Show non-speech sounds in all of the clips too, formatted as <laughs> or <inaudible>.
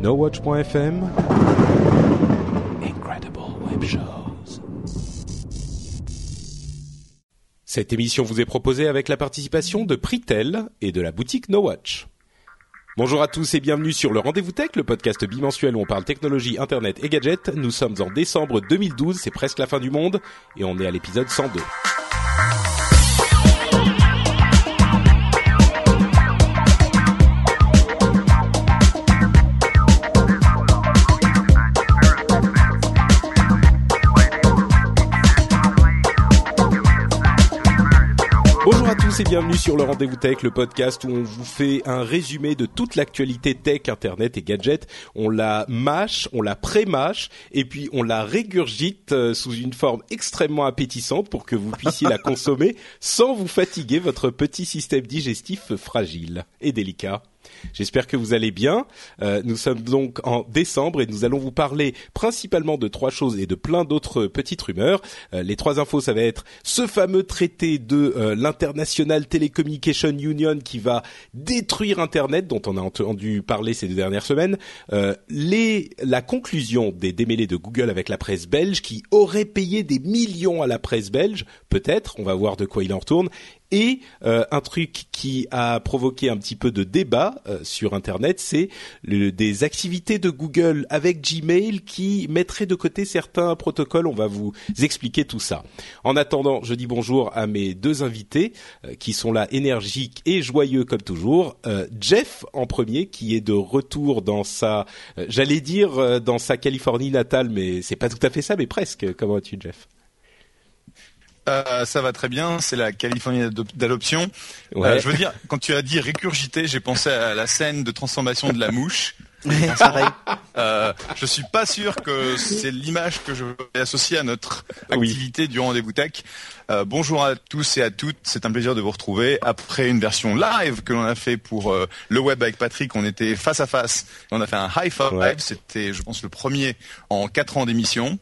NoWatch.fm Incredible Web Shows Cette émission vous est proposée avec la participation de Pritel et de la boutique NoWatch. Bonjour à tous et bienvenue sur le Rendez-vous Tech, le podcast bimensuel où on parle technologie, internet et gadgets. Nous sommes en décembre 2012, c'est presque la fin du monde et on est à l'épisode 102. Et bienvenue sur le Rendez-vous Tech, le podcast où on vous fait un résumé de toute l'actualité tech, internet et gadgets. On la mâche, on la pré-mâche et puis on la régurgite euh, sous une forme extrêmement appétissante pour que vous puissiez la consommer <laughs> sans vous fatiguer votre petit système digestif fragile et délicat. J'espère que vous allez bien. Euh, nous sommes donc en décembre et nous allons vous parler principalement de trois choses et de plein d'autres petites rumeurs. Euh, les trois infos, ça va être ce fameux traité de euh, l'International Telecommunication Union qui va détruire Internet, dont on a entendu parler ces deux dernières semaines. les, la conclusion des démêlés de Google avec la presse belge qui aurait payé des millions à la presse belge, peut-être. On va voir de quoi il en retourne et euh, un truc qui a provoqué un petit peu de débat euh, sur Internet, c'est des activités de Google avec Gmail qui mettraient de côté certains protocoles. On va vous expliquer tout ça. En attendant, je dis bonjour à mes deux invités euh, qui sont là énergiques et joyeux comme toujours. Jeff en premier, qui est de retour dans sa, j'allais dire dans sa Californie natale, mais c'est pas tout à fait ça, mais presque. Comment vas-tu, Jeff? Euh, ça va très bien, c'est la Californie d'adoption. Euh, je veux dire, quand tu as dit récurgité, j'ai pensé à la scène de transformation de la mouche. <laughs> euh, je suis pas sûr que c'est l'image que je vais associer à notre activité du rendez-vous tech. Euh, bonjour à tous et à toutes, c'est un plaisir de vous retrouver après une version live que l'on a fait pour euh, le web avec Patrick. On était face à face, on a fait un high five. C'était, je pense, le premier en quatre ans d'émission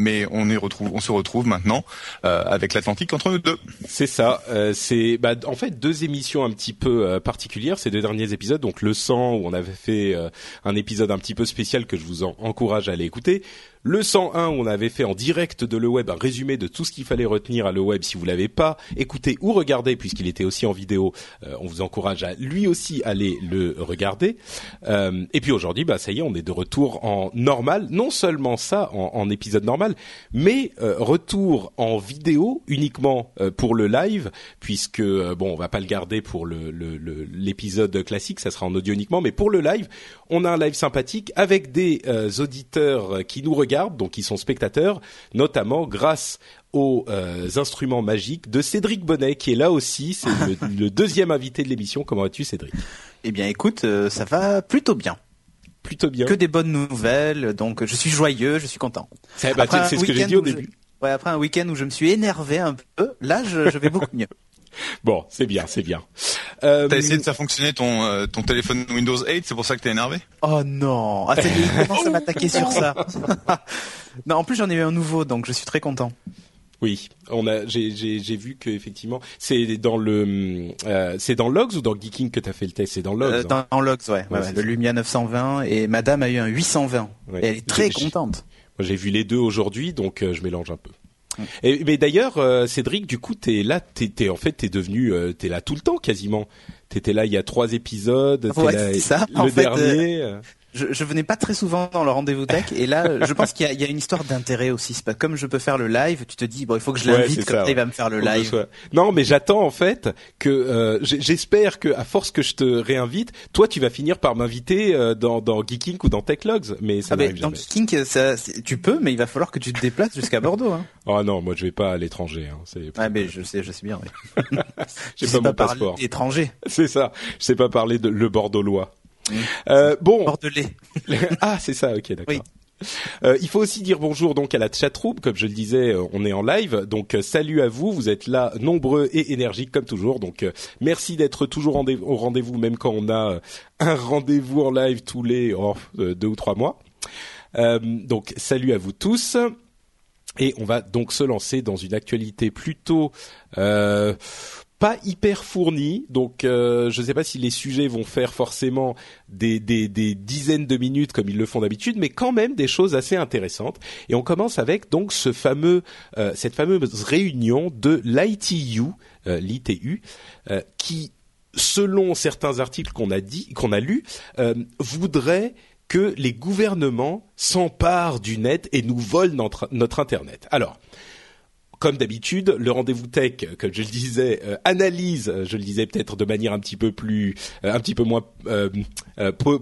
mais on, on se retrouve maintenant euh, avec l'Atlantique entre nous deux. C'est ça. Euh, c'est bah, en fait deux émissions un petit peu euh, particulières ces deux derniers épisodes. Donc le sang où on avait fait un épisode un petit peu spécial que je vous encourage à aller écouter le 101 où on avait fait en direct de le web un résumé de tout ce qu'il fallait retenir à le web. Si vous l'avez pas écouté ou regardé, puisqu'il était aussi en vidéo, euh, on vous encourage à lui aussi aller le regarder. Euh, et puis aujourd'hui, bah ça y est, on est de retour en normal. Non seulement ça en, en épisode normal, mais euh, retour en vidéo uniquement pour le live, puisque bon, on va pas le garder pour le l'épisode classique, ça sera en audio uniquement, mais pour le live, on a un live sympathique avec des auditeurs qui nous regardent donc ils sont spectateurs, notamment grâce aux euh, instruments magiques de Cédric Bonnet, qui est là aussi. C'est le, <laughs> deuxième invité de l'émission. Comment vas-tu, Cédric? Eh bien, écoute, euh, ça va plutôt bien. Plutôt bien. Que des bonnes nouvelles, donc je suis joyeux, je suis content. C'est bah, ce que j'ai dit au début. Ouais, après un week-end où je me suis énervé un peu, là, je, je vais beaucoup <laughs> mieux. Bon, c'est bien, c'est bien. Euh... T'as essayé de faire fonctionner ton euh, ton téléphone Windows 8, c'est pour ça que t'es énervé? Oh non, ah, ça y est, il commence à m'attaquer sur ça? <laughs> non, en plus j'en ai eu un nouveau, donc je suis très content. Oui, on a, j'ai, j'ai, j'ai vu que effectivement, c'est dans le, euh, c'est dans Logs ou dans Geeking que t'as fait le test, c'est dans Logs. Euh, dans, hein. Logs, ouais, ouais, le Lumia 920 et Madame a eu un 820. Et elle est très contente. Moi, j'ai vu les deux aujourd'hui, donc euh, je mélange un peu. Et, mais d'ailleurs, euh, Cédric, du coup, t'es là, t'es, en fait, t'es devenu, euh, t'es là tout le temps quasiment. T'étais là il y a trois épisodes, ouais, là, ça. le dernier. Je, je, venais pas très souvent dans le rendez-vous tech et là, <laughs> je pense qu'il y, y, a une histoire d'intérêt aussi. C'est pas comme je peux faire le live, tu te dis bon, il faut que je l'invite comme ça, il va me faire le live. Non, mais j'attends en fait que euh, j'espère que à force que je te réinvite, toi tu vas finir par m'inviter euh, dans, dans Geeking ou dans Techlogs, mais ça ah n'arrive Dans Geeking, ça, tu peux, mais il va falloir que tu te déplaces jusqu'à Bordeaux. Hein. <laughs> Oh non, moi je vais pas à l'étranger. Hein. C'est. Ah mais je sais, je sais bien. Oui. <laughs> J'ai pas, mon passeport. Étranger. C'est ça. Je sais pas parler de le bordeauxlois. Euh, bon. Bordelais. <laughs> ah, c'est ça. Ok, d'accord. Oui. Euh, il faut aussi dire bonjour donc à la chatroom, comme je le disais, euh, on est en live, donc euh, salut à vous, vous êtes là nombreux et énergiques comme toujours, donc euh, merci d'être toujours au rendez-vous, même quand on a un rendez-vous en live tous les oh, deux ou trois mois. donc salut à vous tous. Et on va donc se lancer dans une actualité plutôt pas hyper fourni, donc euh, je ne sais pas si les sujets vont faire forcément des, des, des dizaines de minutes comme ils le font d'habitude, mais quand même des choses assez intéressantes. Et on commence avec donc ce fameux, euh, cette fameuse réunion de l'ITU, euh, l'ITU, euh, qui, selon certains articles qu'on a dit, qu'on a lus, voudrait que les gouvernements s'emparent du net et nous volent notre, notre internet. Alors comme d'habitude, le rendez-vous tech, comme je le disais, euh, analyse, euh, je le disais peut-être de manière un petit peu plus, euh, un petit peu moins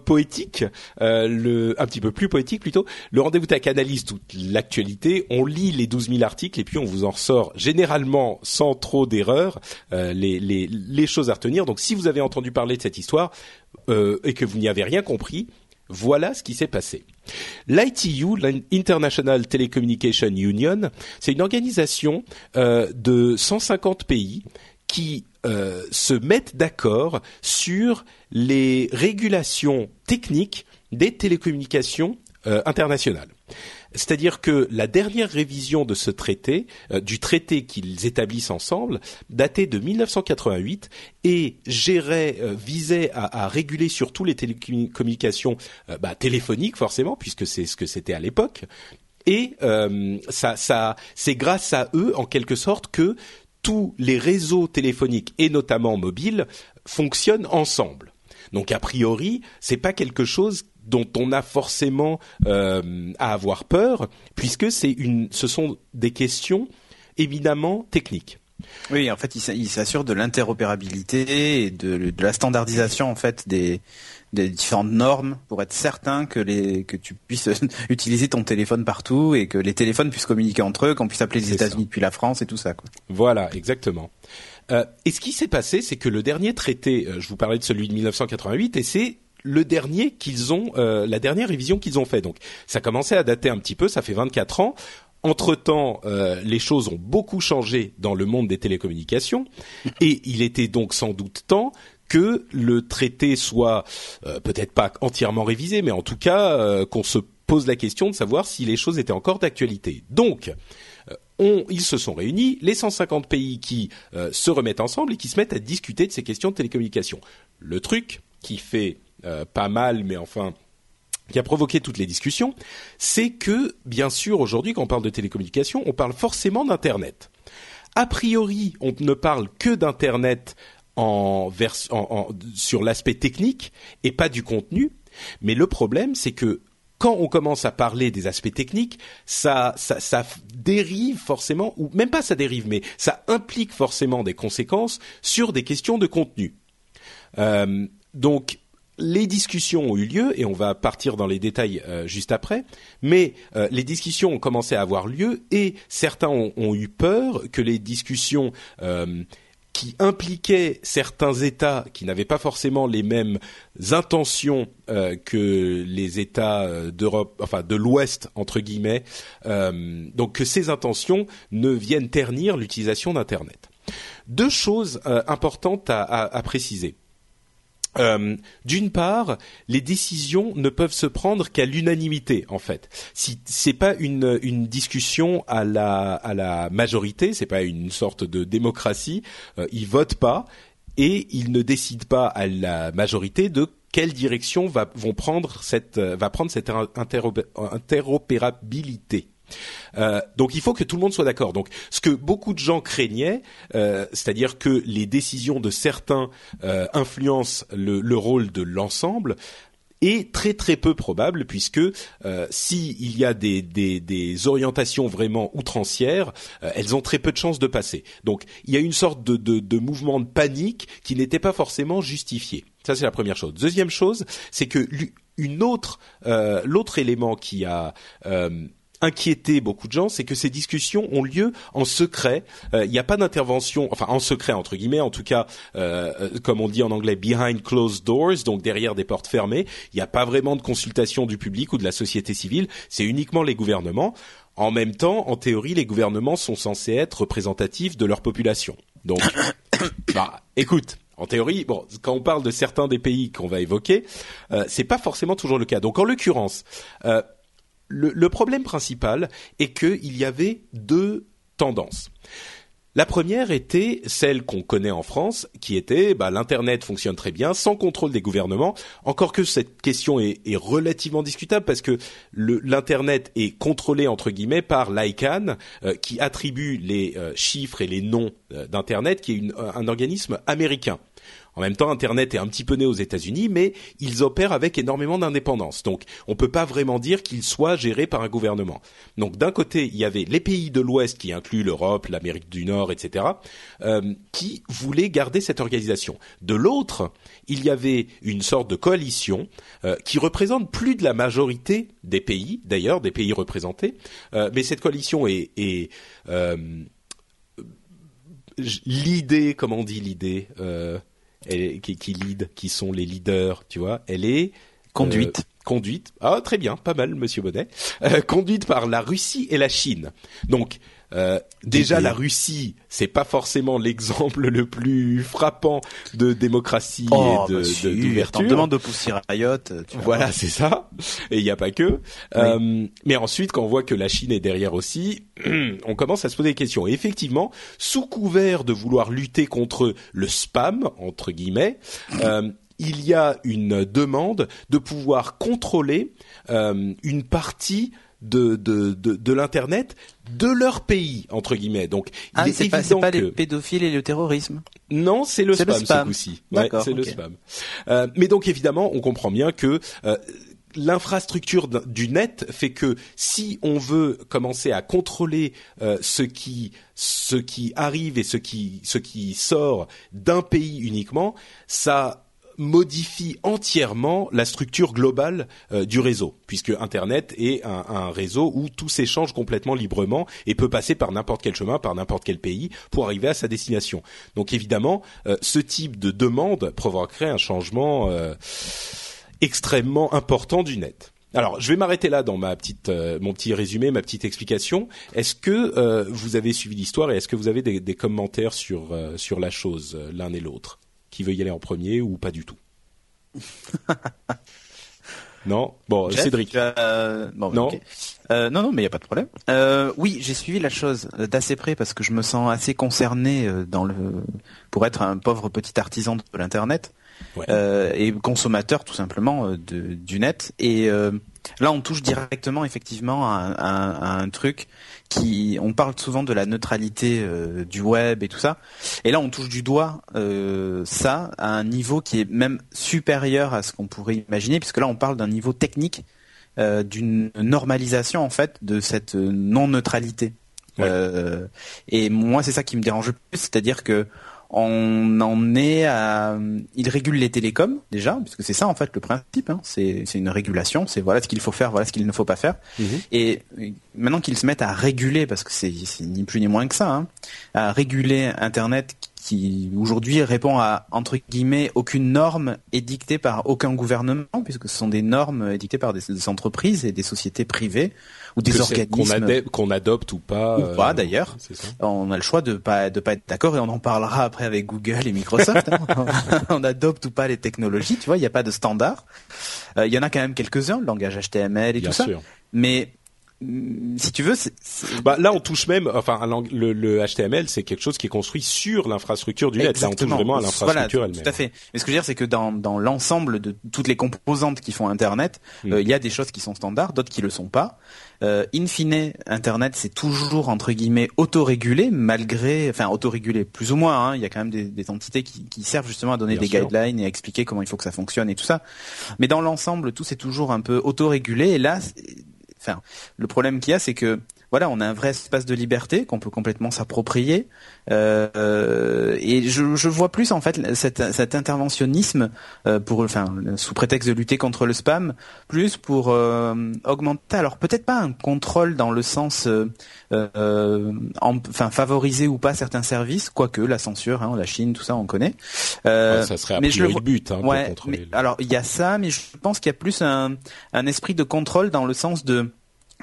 poétique, le, un petit peu plus poétique plutôt. Le rendez-vous tech analyse toute l'actualité. On lit les 12 000 articles et puis on vous en ressort généralement sans trop d'erreurs les, les, les choses à retenir. Donc si vous avez entendu parler de cette histoire et que vous n'y avez rien compris, voilà ce qui s'est passé. L'ITU, l'International Telecommunication Union, c'est une organisation euh, de 150 pays qui euh, se mettent d'accord sur les régulations techniques des télécommunications euh, internationales. C'est-à-dire que la dernière révision de ce traité, euh, du traité qu'ils établissent ensemble, datait de 1988 et gérait, euh, visait à, réguler surtout les télécommunications euh, bah, téléphoniques forcément, puisque c'est ce que c'était à l'époque. Et ça, ça, c'est grâce à eux, en quelque sorte, que tous les réseaux téléphoniques et notamment mobiles fonctionnent ensemble. Donc a priori, c'est pas quelque chose dont on a forcément euh, à avoir peur, puisque c'est une, ce sont des questions éminemment techniques. Oui, en fait, il s'assure de l'interopérabilité et de, de, la standardisation en fait des, des différentes normes pour être certain que les que tu puisses <laughs> utiliser ton téléphone partout et que les téléphones puissent communiquer entre eux, qu'on puisse appeler les États-Unis depuis la France et tout ça. Quoi. Voilà, exactement. Euh, et ce qui s'est passé, c'est que le dernier traité, euh, je vous parlais de celui de 1988, et c'est le dernier qu'ils ont, euh, la dernière révision qu'ils ont fait. Donc ça commençait à dater un petit peu, ça fait 24 ans. Entre-temps, euh, les choses ont beaucoup changé dans le monde des télécommunications et il était donc sans doute temps que le traité soit euh, peut-être pas entièrement révisé, mais en tout cas qu'on se pose la question de savoir si les choses étaient encore d'actualité. Donc, on, ils se sont réunis, les 150 pays qui se remettent ensemble et qui se mettent à discuter de ces questions de télécommunications. Le truc qui fait pas mal, mais enfin qui a provoqué toutes les discussions, c'est que, bien sûr, aujourd'hui, quand on parle de télécommunications, on parle forcément d'Internet. A priori, on ne parle que d'Internet sur l'aspect technique et pas du contenu. Mais le problème, c'est que quand on commence à parler des aspects techniques, ça, dérive forcément, ou même pas ça dérive, mais ça implique forcément des conséquences sur des questions de contenu. Euh, donc, les discussions ont eu lieu et on va partir dans les détails euh, juste après. Mais euh, les discussions ont commencé à avoir lieu et certains ont, eu peur que les discussions euh, qui impliquaient certains États qui n'avaient pas forcément les mêmes intentions que les États d'Europe, enfin de l'Ouest entre guillemets, donc que ces intentions ne viennent ternir l'utilisation d'Internet. Deux choses importantes à préciser. Euh, d'une part, les décisions ne peuvent se prendre qu'à l'unanimité en fait. Si c'est pas une, discussion à la à la majorité, c'est pas une sorte de démocratie, euh, ils votent pas et ils ne décident pas à la majorité de quelle direction vont prendre cette va prendre cette interopérabilité. Euh, donc il faut que tout le monde soit d'accord. Donc ce que beaucoup de gens craignaient, euh, c'est-à-dire que les décisions de certains euh, influencent le, rôle de l'ensemble, est très très peu probable puisque euh, s'il y a des, orientations vraiment outrancières, elles ont très peu de chances de passer. Donc il y a une sorte de, mouvement de panique qui n'était pas forcément justifié. Ça c'est la première chose. Deuxième chose, c'est que une autre l'autre élément qui a euh, inquiéter beaucoup de gens, c'est que ces discussions ont lieu en secret. Euh, il n'y a pas d'intervention, enfin en secret entre guillemets, en tout cas, euh, euh, comme on dit en anglais, behind closed doors, donc derrière des portes fermées. Il n'y a pas vraiment de consultation du public ou de la société civile. C'est uniquement les gouvernements. En même temps, en théorie, les gouvernements sont censés être représentatifs de leur population. Donc, <coughs> bah, écoute. En théorie, bon, quand on parle de certains des pays qu'on va évoquer, euh, c'est pas forcément toujours le cas. Donc, en l'occurrence, euh, le, problème principal est qu'il y avait deux tendances. La première était celle qu'on connaît en France, qui était bah, l'internet fonctionne très bien sans contrôle des gouvernements. Encore que cette question est, relativement discutable parce que l'internet est contrôlé entre guillemets par l'ICANN, euh, qui attribue les euh, chiffres et les noms euh, d'internet, qui est un organisme américain. En même temps, Internet est un petit peu né aux États-Unis, mais ils opèrent avec énormément d'indépendance. Donc, on ne peut pas vraiment dire qu'ils soient gérés par un gouvernement. Donc, d'un côté, il y avait les pays de l'Ouest, qui incluent l'Europe, l'Amérique du Nord, etc., euh, qui voulaient garder cette organisation. De l'autre, il y avait une sorte de coalition euh, qui représente plus de la majorité des pays, d'ailleurs, des pays représentés, euh, mais cette coalition est, est l'idée, comment on dit l'idée elle, qui, qui lead, qui sont les leaders, tu vois. Elle est conduite. Euh, conduite. Ah, très bien, pas mal, Monsieur Bonnet. Euh, conduite par la Russie et la Chine. Donc, euh, déjà, la Russie, c'est pas forcément l'exemple <laughs> le plus frappant de démocratie oh, et de d'ouverture. De, demande de pousser Riot. voilà, c'est ça. Et il n'y a pas que. Euh, mais ensuite, quand on voit que la Chine est derrière aussi, <clears throat> on commence à se poser des questions. Et effectivement, sous couvert de vouloir lutter contre le spam entre guillemets. <clears throat> Euh, il y a une demande de pouvoir contrôler euh, une partie de, de, de, de l'internet de leur pays entre guillemets. Donc ah, il est, évident pas, pas les pédophiles et le terrorisme. Non, c'est le, spam, ce coup-ci. Ouais, c'est le spam. Euh, mais donc évidemment, on comprend bien que euh, l'infrastructure du net fait que si on veut commencer à contrôler euh, ce qui ce qui arrive et ce qui ce qui sort d'un pays uniquement, ça modifie entièrement la structure globale euh, du réseau, puisque Internet est un, réseau où tout s'échange complètement librement et peut passer par n'importe quel chemin, par n'importe quel pays pour arriver à sa destination. Donc évidemment, euh, ce type de demande provoquerait un changement euh, extrêmement important du net. Alors, je vais m'arrêter là dans ma petite, mon petit résumé, ma petite explication. Est-ce que vous avez suivi l'histoire et est-ce que vous avez des, des commentaires sur sur la chose l'un et l'autre? Qui veut y aller en premier ou pas du tout <laughs> Non Bon, Cédric. Euh, non. Euh, non, non, mais il n'y a pas de problème. Euh, oui, j'ai suivi la chose d'assez près parce que je me sens assez concerné dans le pour être un pauvre petit artisan de l'internet et consommateur tout simplement de, du net. Et là, on touche directement effectivement à un truc qui, on parle souvent de la neutralité euh, du web et tout ça, et là on touche du doigt euh, ça à un niveau qui est même supérieur à ce qu'on pourrait imaginer, puisque là on parle d'un niveau technique, euh, d'une normalisation en fait de cette non neutralité. et moi c'est ça qui me dérange le plus, c'est-à-dire que on en est à, il régule les télécoms déjà, puisque c'est ça en fait le principe. Hein. C'est une régulation. C'est voilà ce qu'il faut faire, voilà ce qu'il ne faut pas faire. Mhm. Et maintenant qu'ils se mettent à réguler, parce que c'est ni plus ni moins que ça, hein, à réguler Internet qui aujourd'hui répond à entre guillemets aucune norme édictée par aucun gouvernement, puisque ce sont des normes édictées par des entreprises et des sociétés privées ou des organismes qu'on adopte ou pas. Ou pas euh, d'ailleurs. On a le choix de pas de pas être d'accord et on en parlera après avec Google et Microsoft. Hein. <laughs> on adopte ou pas les technologies, tu vois, il n'y a pas de standard. Euh, il y en a quand même quelques-uns, le langage HTML et tout ça. Mais si tu veux, Bah, là on touche même, enfin le, le HTML c'est quelque chose qui est construit sur l'infrastructure du net. Là on touche vraiment à l'infrastructure elle-même. Tout à fait. Mais ce que je veux dire c'est que dans, dans l'ensemble de toutes les composantes qui font Internet, euh, il y a des choses qui sont standards, d'autres qui le sont pas. Euh, in fine, Internet c'est toujours entre guillemets autorégulé malgré, enfin autorégulé plus ou moins. Hein, il y a quand même des, des entités qui, qui, servent justement à donner des guidelines et à expliquer comment il faut que ça fonctionne et tout ça. Mais dans l'ensemble, tout c'est toujours un peu autorégulé. Et là, enfin, le problème qu'il y a, c'est que voilà, on a un vrai espace de liberté qu'on peut complètement s'approprier. Euh, et je, je, vois plus en fait cet, cet interventionnisme euh, pour, enfin, sous prétexte de lutter contre le spam, plus pour euh, augmenter. Alors peut-être pas un contrôle dans le sens, euh, enfin favoriser ou pas certains services, quoique la censure, hein, la Chine, tout ça, on connaît. ça serait mais je le, but hein, ouais, mais, alors il y a ça, mais je pense qu'il y a plus un, un esprit de contrôle dans le sens de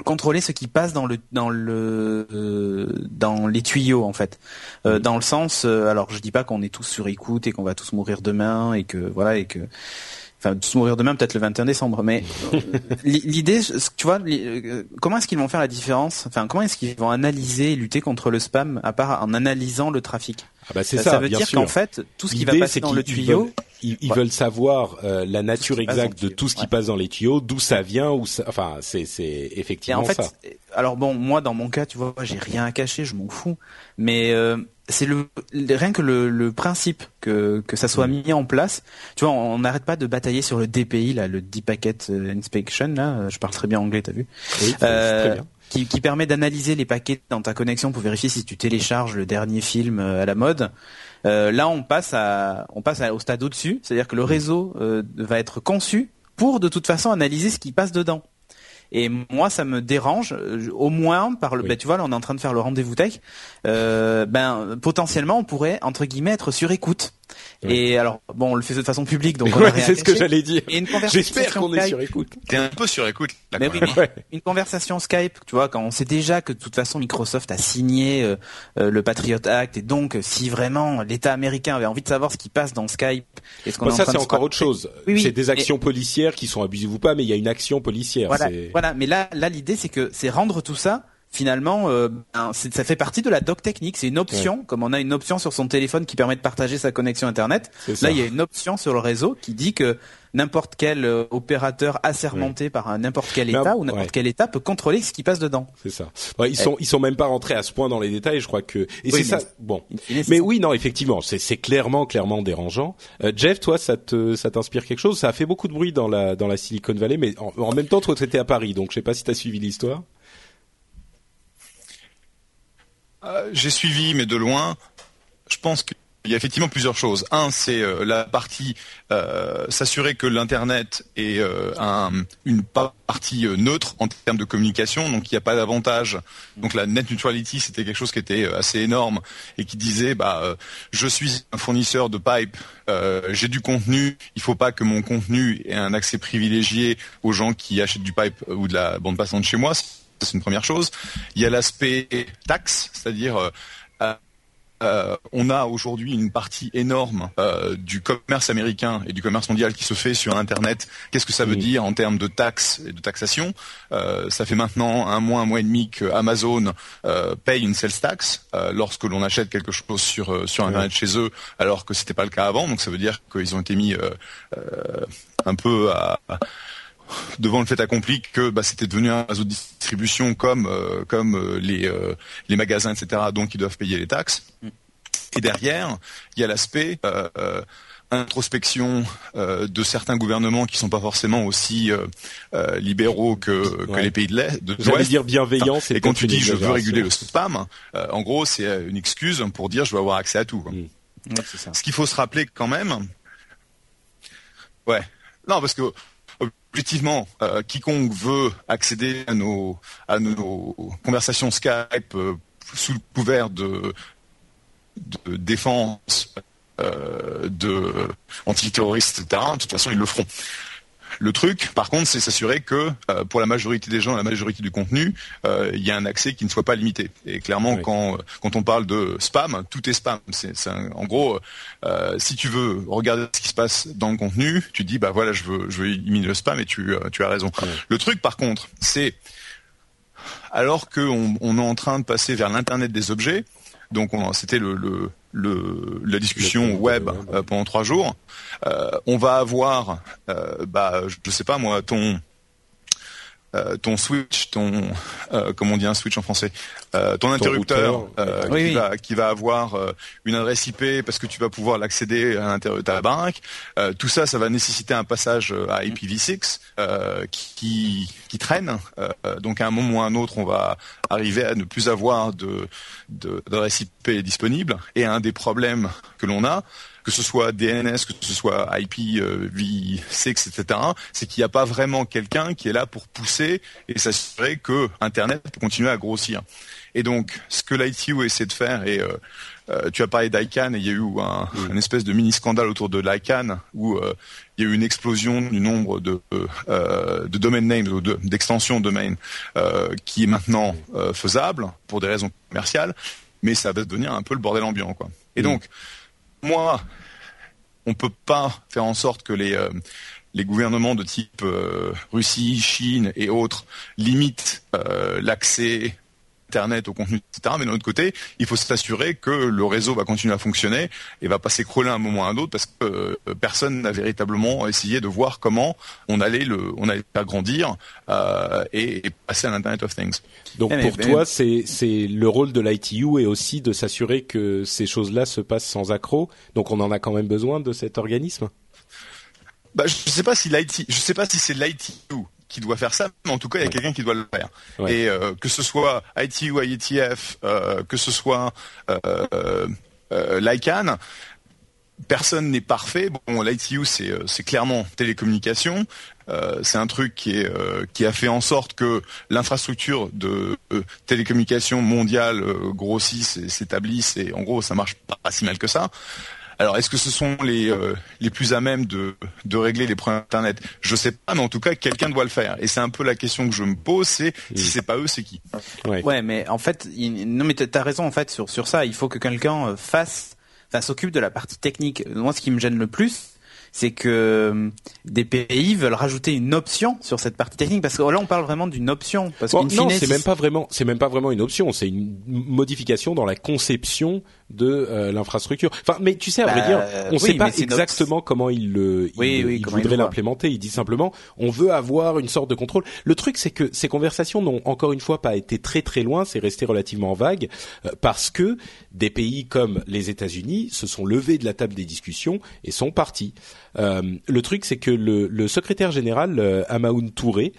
contrôler ce qui passe dans le dans le euh, dans les tuyaux en fait. Euh, dans le sens euh, alors je dis pas qu'on est tous sur écoute et qu'on va tous mourir demain et que voilà et que enfin tous mourir demain peut-être le 21 décembre mais <laughs> l'idée tu vois comment est-ce qu'ils vont faire la différence? Enfin comment est-ce qu'ils vont analyser et lutter contre le spam à part en analysant le trafic? Ah bah c'est ça, ça veut dire qu'en fait tout ce qui va passer dans le tuyau ils, veulent savoir euh, la nature exacte de tout ce qui passe dans les tuyaux, d'où ça vient, où ça, enfin c'est c'est effectivement en fait, ça. Alors bon, moi dans mon cas, tu vois, j'ai rien à cacher, je m'en fous. Mais euh, c'est le rien que le, le, principe que que ça soit mm. mis en place. Tu vois, on n'arrête pas de batailler sur le DPI là, le Deep Packet euh, Inspection là. Je parle très bien anglais, t'as vu? Oui, très bien. Qui, qui, permet d'analyser les paquets dans ta connexion pour vérifier si tu télécharges le dernier film à la mode. Euh, là, on passe à, on passe au stade au-dessus, c'est-à-dire que le réseau euh, va être conçu pour de toute façon analyser ce qui passe dedans. Et moi, ça me dérange, euh, au moins par le. Ben, tu vois, là, on est en train de faire le rendez-vous tech. ben, potentiellement, on pourrait entre guillemets être sur écoute. Et alors, bon, on le fait de façon publique, donc <laughs> c'est ce que j'allais dire. J'espère qu'on est sur écoute. T'es un peu sur écoute. Mais oui, une conversation Skype, tu vois, quand on sait déjà que de toute façon Microsoft a signé euh, euh, le Patriot Act, et donc si vraiment l'État américain avait envie de savoir ce qui passe dans Skype, est-ce qu'on ça c'est encore autre chose. c'est des actions policières qui sont abusives ou pas, mais il y a une action policière. Voilà, voilà. Mais là, là, l'idée c'est que c'est rendre tout ça finalement, euh, ben, ça fait partie de la doc technique. C'est une option, comme on a une option sur son téléphone qui permet de partager sa connexion Internet. Là, il y a une option sur le réseau qui dit que n'importe quel euh, opérateur assermenté par n'importe quel État ou n'importe quel État peut contrôler ce qui passe dedans. C'est ça. ils sont ils sont même pas rentrés à ce point dans les détails. Je crois que et c'est ça. Bon, mais oui, non, effectivement, c'est clairement clairement dérangeant. Euh, Jeff, toi, ça te ça t'inspire quelque chose? Ça a fait beaucoup de bruit dans la dans la Silicon Valley, mais en, en même temps, toi, tu étais à Paris, donc je sais pas si tu as suivi l'histoire. Euh, j'ai suivi, mais de loin. Je pense qu'il y a effectivement plusieurs choses. Un, c'est euh, la partie euh, s'assurer que l'internet est une partie neutre en termes de communication, donc il n'y a pas d'avantage. Donc la net neutrality, c'était quelque chose qui était assez énorme et qui disait, bah, je suis un fournisseur de pipe, j'ai du contenu, il ne faut pas que mon contenu ait un accès privilégié aux gens qui achètent du pipe ou de la bande passante chez moi c'est une première chose. Il y a l'aspect taxe, c'est-à-dire euh, euh, on a aujourd'hui une partie énorme euh, du commerce américain et du commerce mondial qui se fait sur Internet. Qu'est-ce que ça veut dire en termes de taxes et de taxation? Ça fait maintenant un mois, un mois et demi que Amazon paye une sales tax lorsque l'on achète quelque chose sur sur Internet chez eux, alors que c'était pas le cas avant. Donc ça veut dire qu'ils ont été mis un peu à devant le fait accompli que bah, c'était devenu un réseau de distribution comme euh, comme euh, les euh, les magasins etc. Donc ils doivent payer les taxes. Et derrière, il y a l'aspect introspection de certains gouvernements qui sont pas forcément aussi libéraux que, que les pays de l'Est. Allez dire bienveillant, Et quand tu dis je veux réguler le spam, en gros c'est une excuse pour dire je veux avoir accès à tout. Quoi. Mm. Ce qu'il faut se rappeler quand même, ouais, non parce que objectivement, euh, quiconque veut accéder à nos, conversations Skype euh, sous le couvert de, défense, euh, de antiterroristes, etc., de toute façon, ils le feront. Le truc, par contre, c'est s'assurer que euh, pour la majorité des gens, la majorité du contenu, euh, il y a un accès qui ne soit pas limité. Et clairement, quand quand on parle de spam, tout est spam. C'est, en gros, euh, si tu veux regarder ce qui se passe dans le contenu, tu dis bah voilà, je veux je veux éliminer le spam et tu tu as raison. Le truc, par contre, c'est alors qu'on on est en train de passer vers l'internet des objets, donc c'était le, le, le, la discussion web euh, pendant trois jours. Euh, on va avoir, euh, bah, je sais pas moi, ton euh, ton switch, ton euh, comment on dit un switch en français, euh, ton, interrupteur qui, Va, qui, Va, avoir une adresse IP parce que tu vas pouvoir l'accéder à l'intérieur de ta banque. tout ça, ça va nécessiter un passage à IPv6 qui, qui traîne. donc à un moment ou à un autre, on va arriver à ne plus avoir de d'adresse IP disponible. Et un des problèmes que l'on a, que ce soit DNS, que ce soit IPv6, etc., c'est qu'il n'y a pas vraiment quelqu'un qui est là pour pousser et s'assurer que Internet peut continuer à grossir. Et donc, ce que l'ITU essaie de faire, et euh, euh, tu as parlé d'ICANN, et il y a eu un, une espèce de mini scandale autour de l'ICANN, où euh, il y a eu une explosion du nombre de, de domain names ou d'extensions de, domain qui est maintenant faisable pour des raisons commerciales, mais ça va devenir un peu le bordel ambiant, quoi. Et donc, moi, on peut pas faire en sorte que les euh, gouvernements de type euh, Russie, Chine et autres limitent euh, l'accès Internet au contenu, etc. Mais d'un autre côté, il faut s'assurer que le réseau va continuer à fonctionner et va pas s'écrouler à un moment ou à un autre parce que euh, personne n'a véritablement essayé de voir comment on allait le, on allait faire grandir euh, et, passer à l'Internet of Things. Donc eh, pour toi, c'est c'est le rôle de l'ITU et aussi de s'assurer que ces choses-là se passent sans accroc. Donc on en a quand même besoin de cet organisme? Bah, je sais pas si l'IT, je sais pas si c'est l'ITU qui doit faire ça, mais en tout cas, il y a quelqu'un qui doit le faire. Et euh, que ce soit ITU, IETF, euh, que ce soit euh, euh l'ICANN, personne n'est parfait. Bon, l'ITU, c'est clairement télécommunication. c'est un truc qui, est, qui a fait en sorte que l'infrastructure de télécommunication mondiale grossisse et s'établisse. Et en gros, ça marche pas si mal que ça. Alors, est-ce que ce sont les euh, les plus à même de de régler les problèmes Internet Je sais pas, mais en tout cas, quelqu'un doit le faire. Et c'est un peu la question que je me pose, c'est si c'est pas eux, c'est qui? Ouais. mais en fait, non, mais t'as raison en fait sur sur ça. Il faut que quelqu'un euh, fasse, enfin, s'occupe de la partie technique. Moi, ce qui me gêne le plus, c'est que euh, des pays veulent rajouter une option sur cette partie technique parce que là on parle vraiment d'une option parce bon, non c'est même pas vraiment c'est même pas vraiment une option c'est une modification dans la conception de euh, l'infrastructure. Enfin mais tu sais à vrai bah, dire on ne sait pas exactement comment il le il, voudrait l'implémenter. Il dit simplement on veut avoir une sorte de contrôle. Le truc c'est que ces conversations n'ont encore une fois pas été très très loin. C'est resté relativement vague euh, parce que des pays comme les États-Unis se sont levés de la table des discussions et sont partis. Euh, le truc, c'est que le, le, secrétaire général Amaoun Touré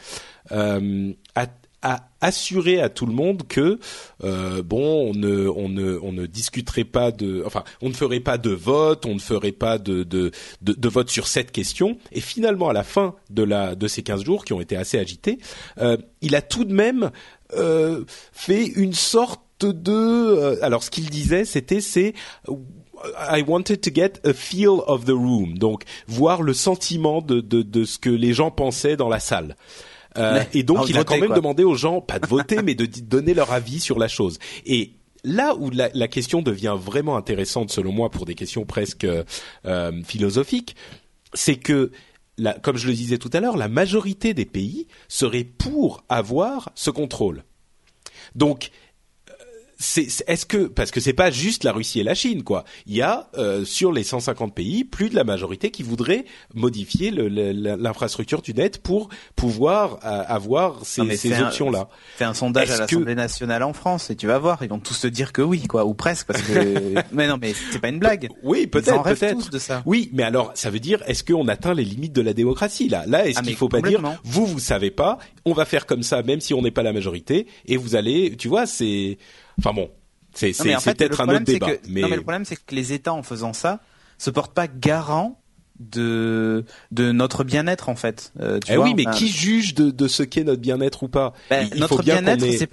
a, a, assuré à tout le monde que euh, bon, on ne, on ne, on ne discuterait pas de, enfin, on ne ferait pas de vote, on ne ferait pas de, de, de, de vote sur cette question. Et finalement, à la fin de la, de ces 15 jours qui ont été assez agités, euh, il a tout de même euh, fait une sorte de, alors ce qu'il disait, c'était c'est I wanted to get a feel of the room, donc voir le sentiment de, de, de ce que les gens pensaient dans la salle. Euh, et donc il a quand même demandé aux gens, pas de voter, <laughs> mais de donner leur avis sur la chose. Et là où la, la, question devient vraiment intéressante, selon moi, pour des questions presque euh, philosophiques, c'est que la, comme je le disais tout à l'heure, la majorité des pays serait pour avoir ce contrôle. Donc est-ce que parce que c'est pas juste la Russie et la Chine quoi. Il y a euh, sur les 150 pays plus de la majorité qui voudrait modifier l'infrastructure du net pour pouvoir euh, avoir ces, ces options là. Fais un sondage à l'Assemblée nationale en France et tu vas voir, ils vont tous te dire que oui quoi ou presque parce que <laughs> mais non mais c'est pas une blague. Oui peut-être peut-être de ça. Oui mais alors ça veut dire est-ce qu'on atteint les limites de la démocratie là? Là est-ce ah, qu'il faut pas dire vous vous savez pas, on va faire comme ça même si on n'est pas la majorité et vous allez tu vois c'est Enfin bon, c'est peut-être un autre débat. mais... Non, mais le problème, c'est que les États, en faisant ça, se portent pas garant de de notre bien-être en fait. Euh, tu eh oui, mais qui juge de, de ce qu'est notre bien-être ou pas? Ben, Notre bien-être, c'est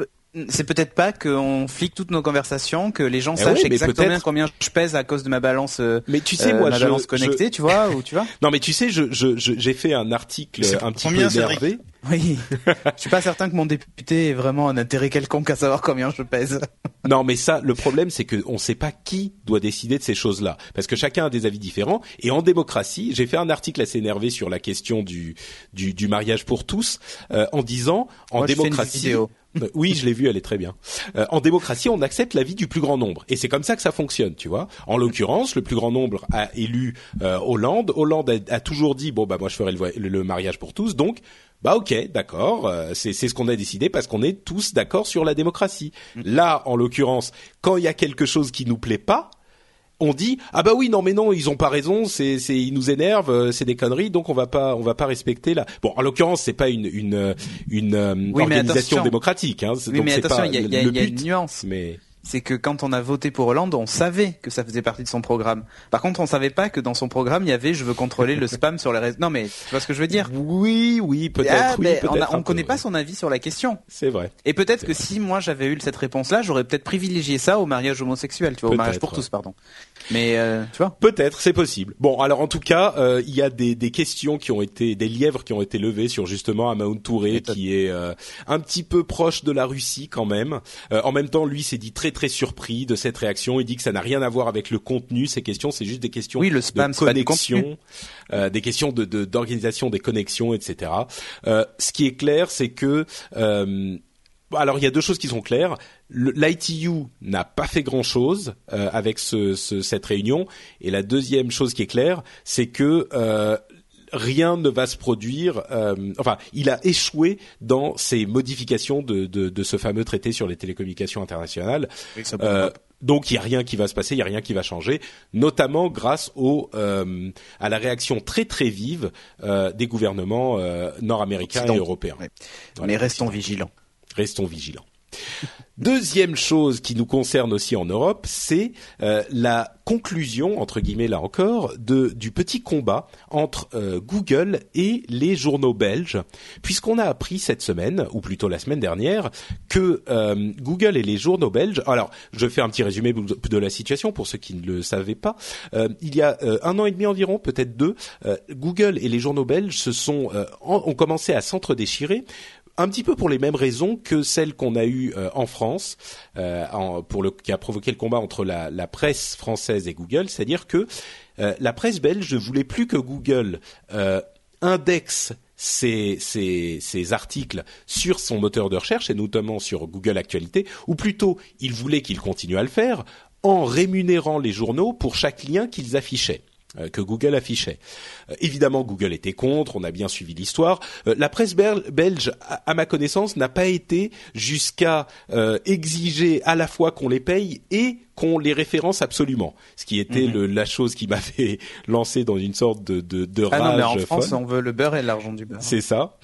c'est peut-être pas qu'on flique toutes nos conversations, que les gens eh sachent exactement combien je pèse à cause de ma balance. Euh, mais tu sais, moi, ma balance connectée, tu vois, ou tu vois. Non, mais tu sais, je j'ai fait un article un petit peu énervé. Oui. <laughs> je suis pas certain que mon député ait vraiment un intérêt quelconque à savoir combien je pèse. non, mais ça, le problème, c'est que on sait pas qui doit décider de ces choses-là, parce que chacun a des avis différents. Et en démocratie, j'ai fait un article assez énervé sur la question du du, du mariage pour tous, euh, en disant en démocratie Euh, oui, je l'ai vue, elle est très bien. Euh, en démocratie, on accepte l'avis du plus grand nombre, et c'est comme ça que ça fonctionne, tu vois. En l'occurrence, le plus grand nombre a élu Hollande. Hollande a, toujours dit bon bah moi je ferai le, mariage pour tous, donc bah ok, d'accord, c'est ce qu'on a décidé parce qu'on est tous d'accord sur la démocratie. Mm. Là, en l'occurrence, quand il y a quelque chose qui nous plaît pas, on dit ah bah oui non mais non ils ont pas raison c'est c'est ils nous énervent euh, c'est des conneries donc on va pas on va pas respecter la bon en l'occurrence c'est pas une une une euh, organisation démocratique hein oui, mais attention il y a, y a, une nuance. mais c'est que quand on a voté pour Hollande, on savait que ça faisait partie de son programme. Par contre, on savait pas que dans son programme, il y avait je veux contrôler le spam sur les réseaux. Non, mais tu vois ce que je veux dire? Oui, oui, peut-être. Ah, oui, on, ne connaît pas son avis sur la question. C'est vrai. Et peut-être que si moi j'avais eu cette réponse-là, j'aurais peut-être privilégié ça au mariage homosexuel, tu vois, au mariage pour tous, pardon. Mais euh, tu vois? Peut-être, c'est possible. Bon, alors en tout cas, euh, il y a des, des, questions qui ont été, des lièvres qui ont été levées sur justement Amaoun Touré, qui est euh, un petit peu proche de la Russie quand même. en même temps, lui s'est dit très très surpris de cette réaction. Il dit que ça n'a rien à voir avec le contenu. Ces questions, c'est juste des questions oui, le spam, de connexion, des questions de d'organisation des connexions, etc. ce qui est clair, c'est que alors il y a deux choses qui sont claires. L'ITU n'a pas fait grand-chose euh, avec ce, cette réunion, et la deuxième chose qui est claire, c'est que euh, rien ne va se produire. Euh, enfin, il a échoué dans ses modifications de, de, de, ce fameux traité sur les télécommunications internationales. donc il y a rien qui va se passer, il y a rien qui va changer, notamment grâce au à la réaction très très vive des gouvernements nord-américains et européens. Mais restons vigilants. Restons vigilants. Deuxième chose qui nous concerne aussi en Europe, c'est euh, la conclusion, entre guillemets là encore, de, du petit combat entre euh, Google et les journaux belges, puisqu'on a appris cette semaine, ou plutôt la semaine dernière, que euh, Google et les journaux belges. Alors, je fais un petit résumé de la situation pour ceux qui ne le savaient pas. il y a un an et demi environ, peut-être deux, Google et les journaux belges se sont ont commencé à s'entre-déchirer un petit peu pour les mêmes raisons que celles qu'on a eues euh, en France, euh, qui a provoqué le combat entre la, presse française et Google, c'est-à-dire que euh, la presse belge ne voulait plus que Google indexe ses, ses, articles sur son moteur de recherche et notamment sur Google Actualité, ou plutôt il voulait qu'il continue à le faire en rémunérant les journaux pour chaque lien qu'ils affichaient. Euh, que Google affichait. Euh, évidemment, Google était contre, on a bien suivi l'histoire. Euh, la presse belge, à, ma connaissance, n'a pas été jusqu'à exiger à la fois qu'on les paye et qu'on les référence absolument, ce qui était mhm. le, la chose qui m'avait <laughs> lancé dans une sorte de, de, de rage. Ah non, mais en France, on veut le beurre et l'argent du beurre. C'est ça.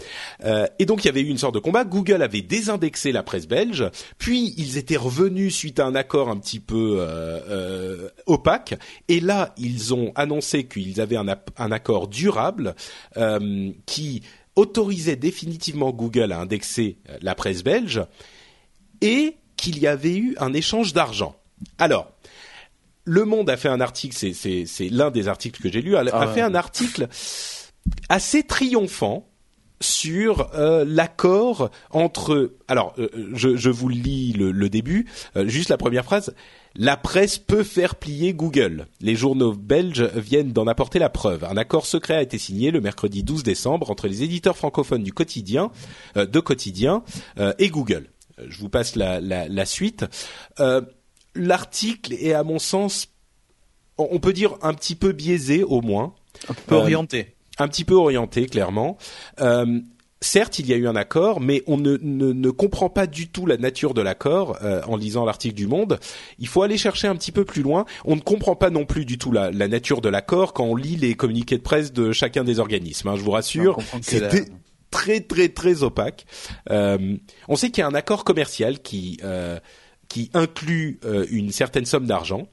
Euh, et donc il y avait eu une sorte de combat. Google avait désindexé la presse belge, puis ils étaient revenus suite à un accord un petit peu euh, euh, opaque. Et là, ils ont annoncé qu'ils avaient un, un, accord durable euh, qui autorisait définitivement Google à indexer euh, la presse belge et qu'il y avait eu un échange d'argent. Alors, Le Monde a fait un article, c'est l'un des articles que j'ai lu, a, a ah fait un article assez triomphant sur euh, l'accord entre. Alors, euh, je, je, vous lis le, le début, euh, juste la première phrase. La presse peut faire plier Google. Les journaux belges viennent d'en apporter la preuve. Un accord secret a été signé le mercredi 12 décembre entre les éditeurs francophones du quotidien, de quotidien, et Google. Je vous passe la, la, la suite l'article est à mon sens, on peut dire un petit peu biaisé au moins. Un peu orienté. Un petit peu orienté, clairement. Euh, certes, il y a eu un accord, mais on ne, ne, comprend pas du tout la nature de l'accord euh, en lisant l'article du Monde. Il faut aller chercher un petit peu plus loin. On ne comprend pas non plus du tout la, nature de l'accord quand on lit les communiqués de presse de chacun des organismes. Hein, je vous rassure, c'était très très très opaque. Euh, on sait qu'il y a un accord commercial qui qui inclut euh, une certaine somme d'argent.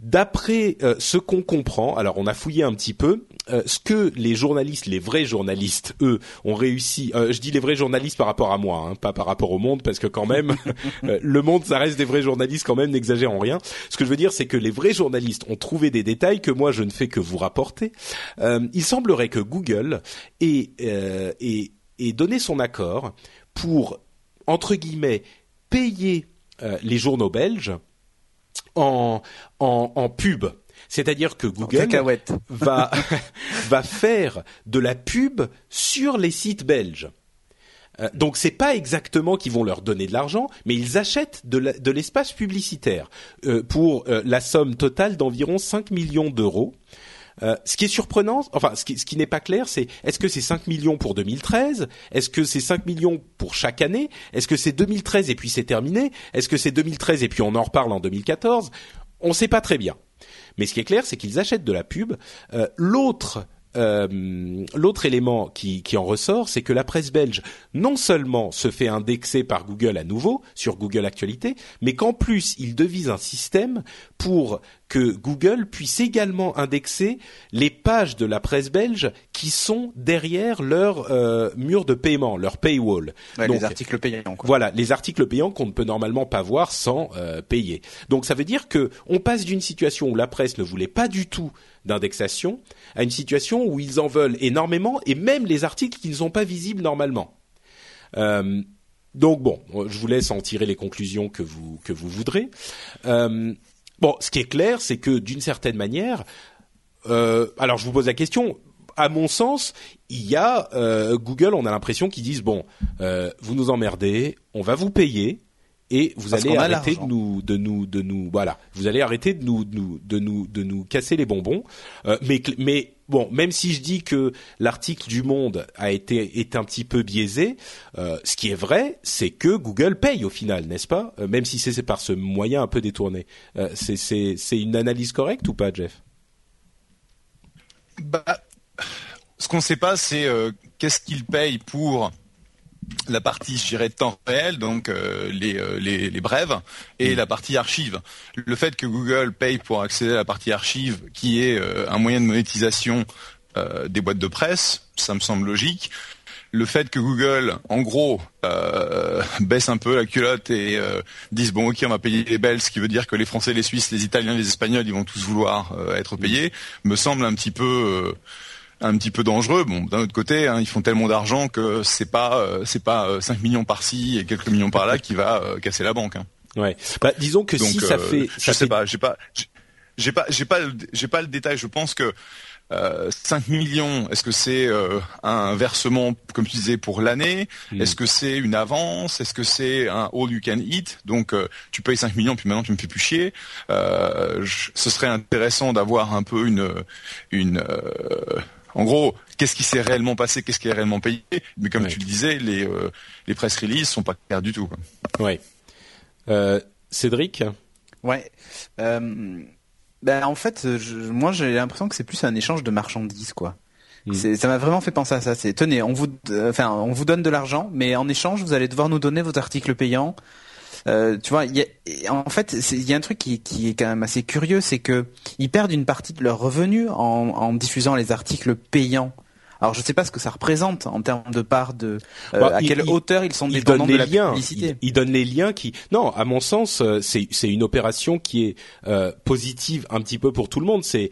D'après euh, ce qu'on comprend, alors on a fouillé un petit peu, euh, ce que les journalistes, les vrais journalistes, eux, ont réussi. je dis les vrais journalistes par rapport à moi, hein, pas par rapport au monde, parce que quand même, <laughs> le monde, ça reste des vrais journalistes quand même, n'exagérons rien. Ce que je veux dire, c'est que les vrais journalistes ont trouvé des détails que moi je ne fais que vous rapporter. il semblerait que Google ait, ait, ait donné son accord pour entre guillemets payer euh, les journaux belges en, en, en pub. C'est-à-dire que Google <laughs> va, va faire de la pub sur les sites belges. Euh, donc c'est pas exactement qu'ils vont leur donner de l'argent, mais ils achètent de l'espace publicitaire euh, pour euh, la somme totale d'environ 5 millions d'euros. Ce qui est surprenant, enfin ce qui, n'est pas clair, c'est est-ce que c'est 5 millions pour 2013 Est-ce que c'est 5 millions pour chaque année? Est-ce que c'est 2013 et puis c'est terminé? Est-ce que c'est 2013 et puis on en reparle en 2014 On ne sait pas très bien. Mais ce qui est clair, c'est qu'ils achètent de la pub. L'autre euh, l'autre élément qui, qui, en ressort, c'est que la presse belge non seulement se fait indexer par Google à nouveau sur Google Actualité, mais qu'en plus il devise un système pour que Google puisse également indexer les pages de la presse belge qui sont derrière leur euh, mur de paiement, leur paywall. Donc, les articles payants. Quoi. Voilà, les articles payants qu'on ne peut normalement pas voir sans euh, payer. Donc ça veut dire que on passe d'une situation où la presse ne voulait pas du tout d'indexation à une situation où ils en veulent énormément et même les articles qui ne sont pas visibles normalement. Euh, donc bon, je vous laisse en tirer les conclusions que vous que vous voudrez. Euh, bon, ce qui est clair, c'est que d'une certaine manière, euh, alors je vous pose la question. À mon sens, il y a euh, Google, on a l'impression qu'ils disent bon, euh, vous nous emmerdez, on va vous payer, et vous allez arrêter de nous de nous de nous voilà. Vous allez arrêter de nous de nous de nous de nous casser les bonbons. Euh, mais mais bon même si je dis que l'article du Monde a été est un petit peu biaisé euh, ce qui est vrai c'est que Google paye au final n'est-ce pas? Euh, même si c'est par ce moyen un peu détourné. Euh, c'est c'est c'est une analyse correcte ou pas Jeff? Bah ce qu'on ne sait pas c'est qu'est-ce qu'il paye pour la partie, je dirais, temps réel, donc euh, euh, les, les, brèves, et mm. la partie archive. Le fait que Google paye pour accéder à la partie archive, qui est euh, un moyen de monétisation des boîtes de presse, ça me semble logique. Le fait que Google, en gros, <laughs> baisse un peu la culotte et dise bon ok on va payer les Belges, ce qui veut dire que les Français, les Suisses, les Italiens, les Espagnols, ils vont tous vouloir être payés, me semble un petit peu un petit peu dangereux. Bon, d'un autre côté, hein, ils font tellement d'argent que c'est pas euh, c'est pas 5 euh, millions par-ci et quelques millions par-là qui va euh, casser la banque. Hein. Ouais. Bah, disons que si ça fait, je sais pas, j'ai pas, j'ai pas, j'ai pas, j'ai pas le détail. Je pense que euh, 5 millions, est-ce que c'est un versement, comme tu disais, pour l'année? Hmm. Est-ce que c'est une avance? Est-ce que c'est un all you can eat? Donc tu payes 5 millions, puis maintenant tu me fais plus chier. ce serait intéressant d'avoir un peu une une en gros, qu'est-ce qui s'est réellement passé, qu'est-ce qui est réellement payé? Mais comme tu le disais, les, euh, les press releases sont pas clairs du tout. Oui. Euh, Cédric? Ouais. Euh, ben, en fait, moi j'ai l'impression que c'est plus un échange de marchandises, quoi. Hmm. Ça m'a vraiment fait penser à ça. C'est tenez, on vous, enfin, on vous donne de l'argent, mais en échange, vous allez devoir nous donner vos articles payants. Euh, tu vois, y a, en fait, il y a un truc qui, qui, est quand même assez curieux, c'est que ils perdent une partie de leurs revenus en, en diffusant les articles payants. Alors je ne sais pas ce que ça représente en termes de part de euh, bah, à quelle hauteur ils sont dépendants de la liens, publicité. Ils, donnent les liens qui non à mon sens euh, c'est c'est une opération qui est euh, positive un petit peu pour tout le monde. C'est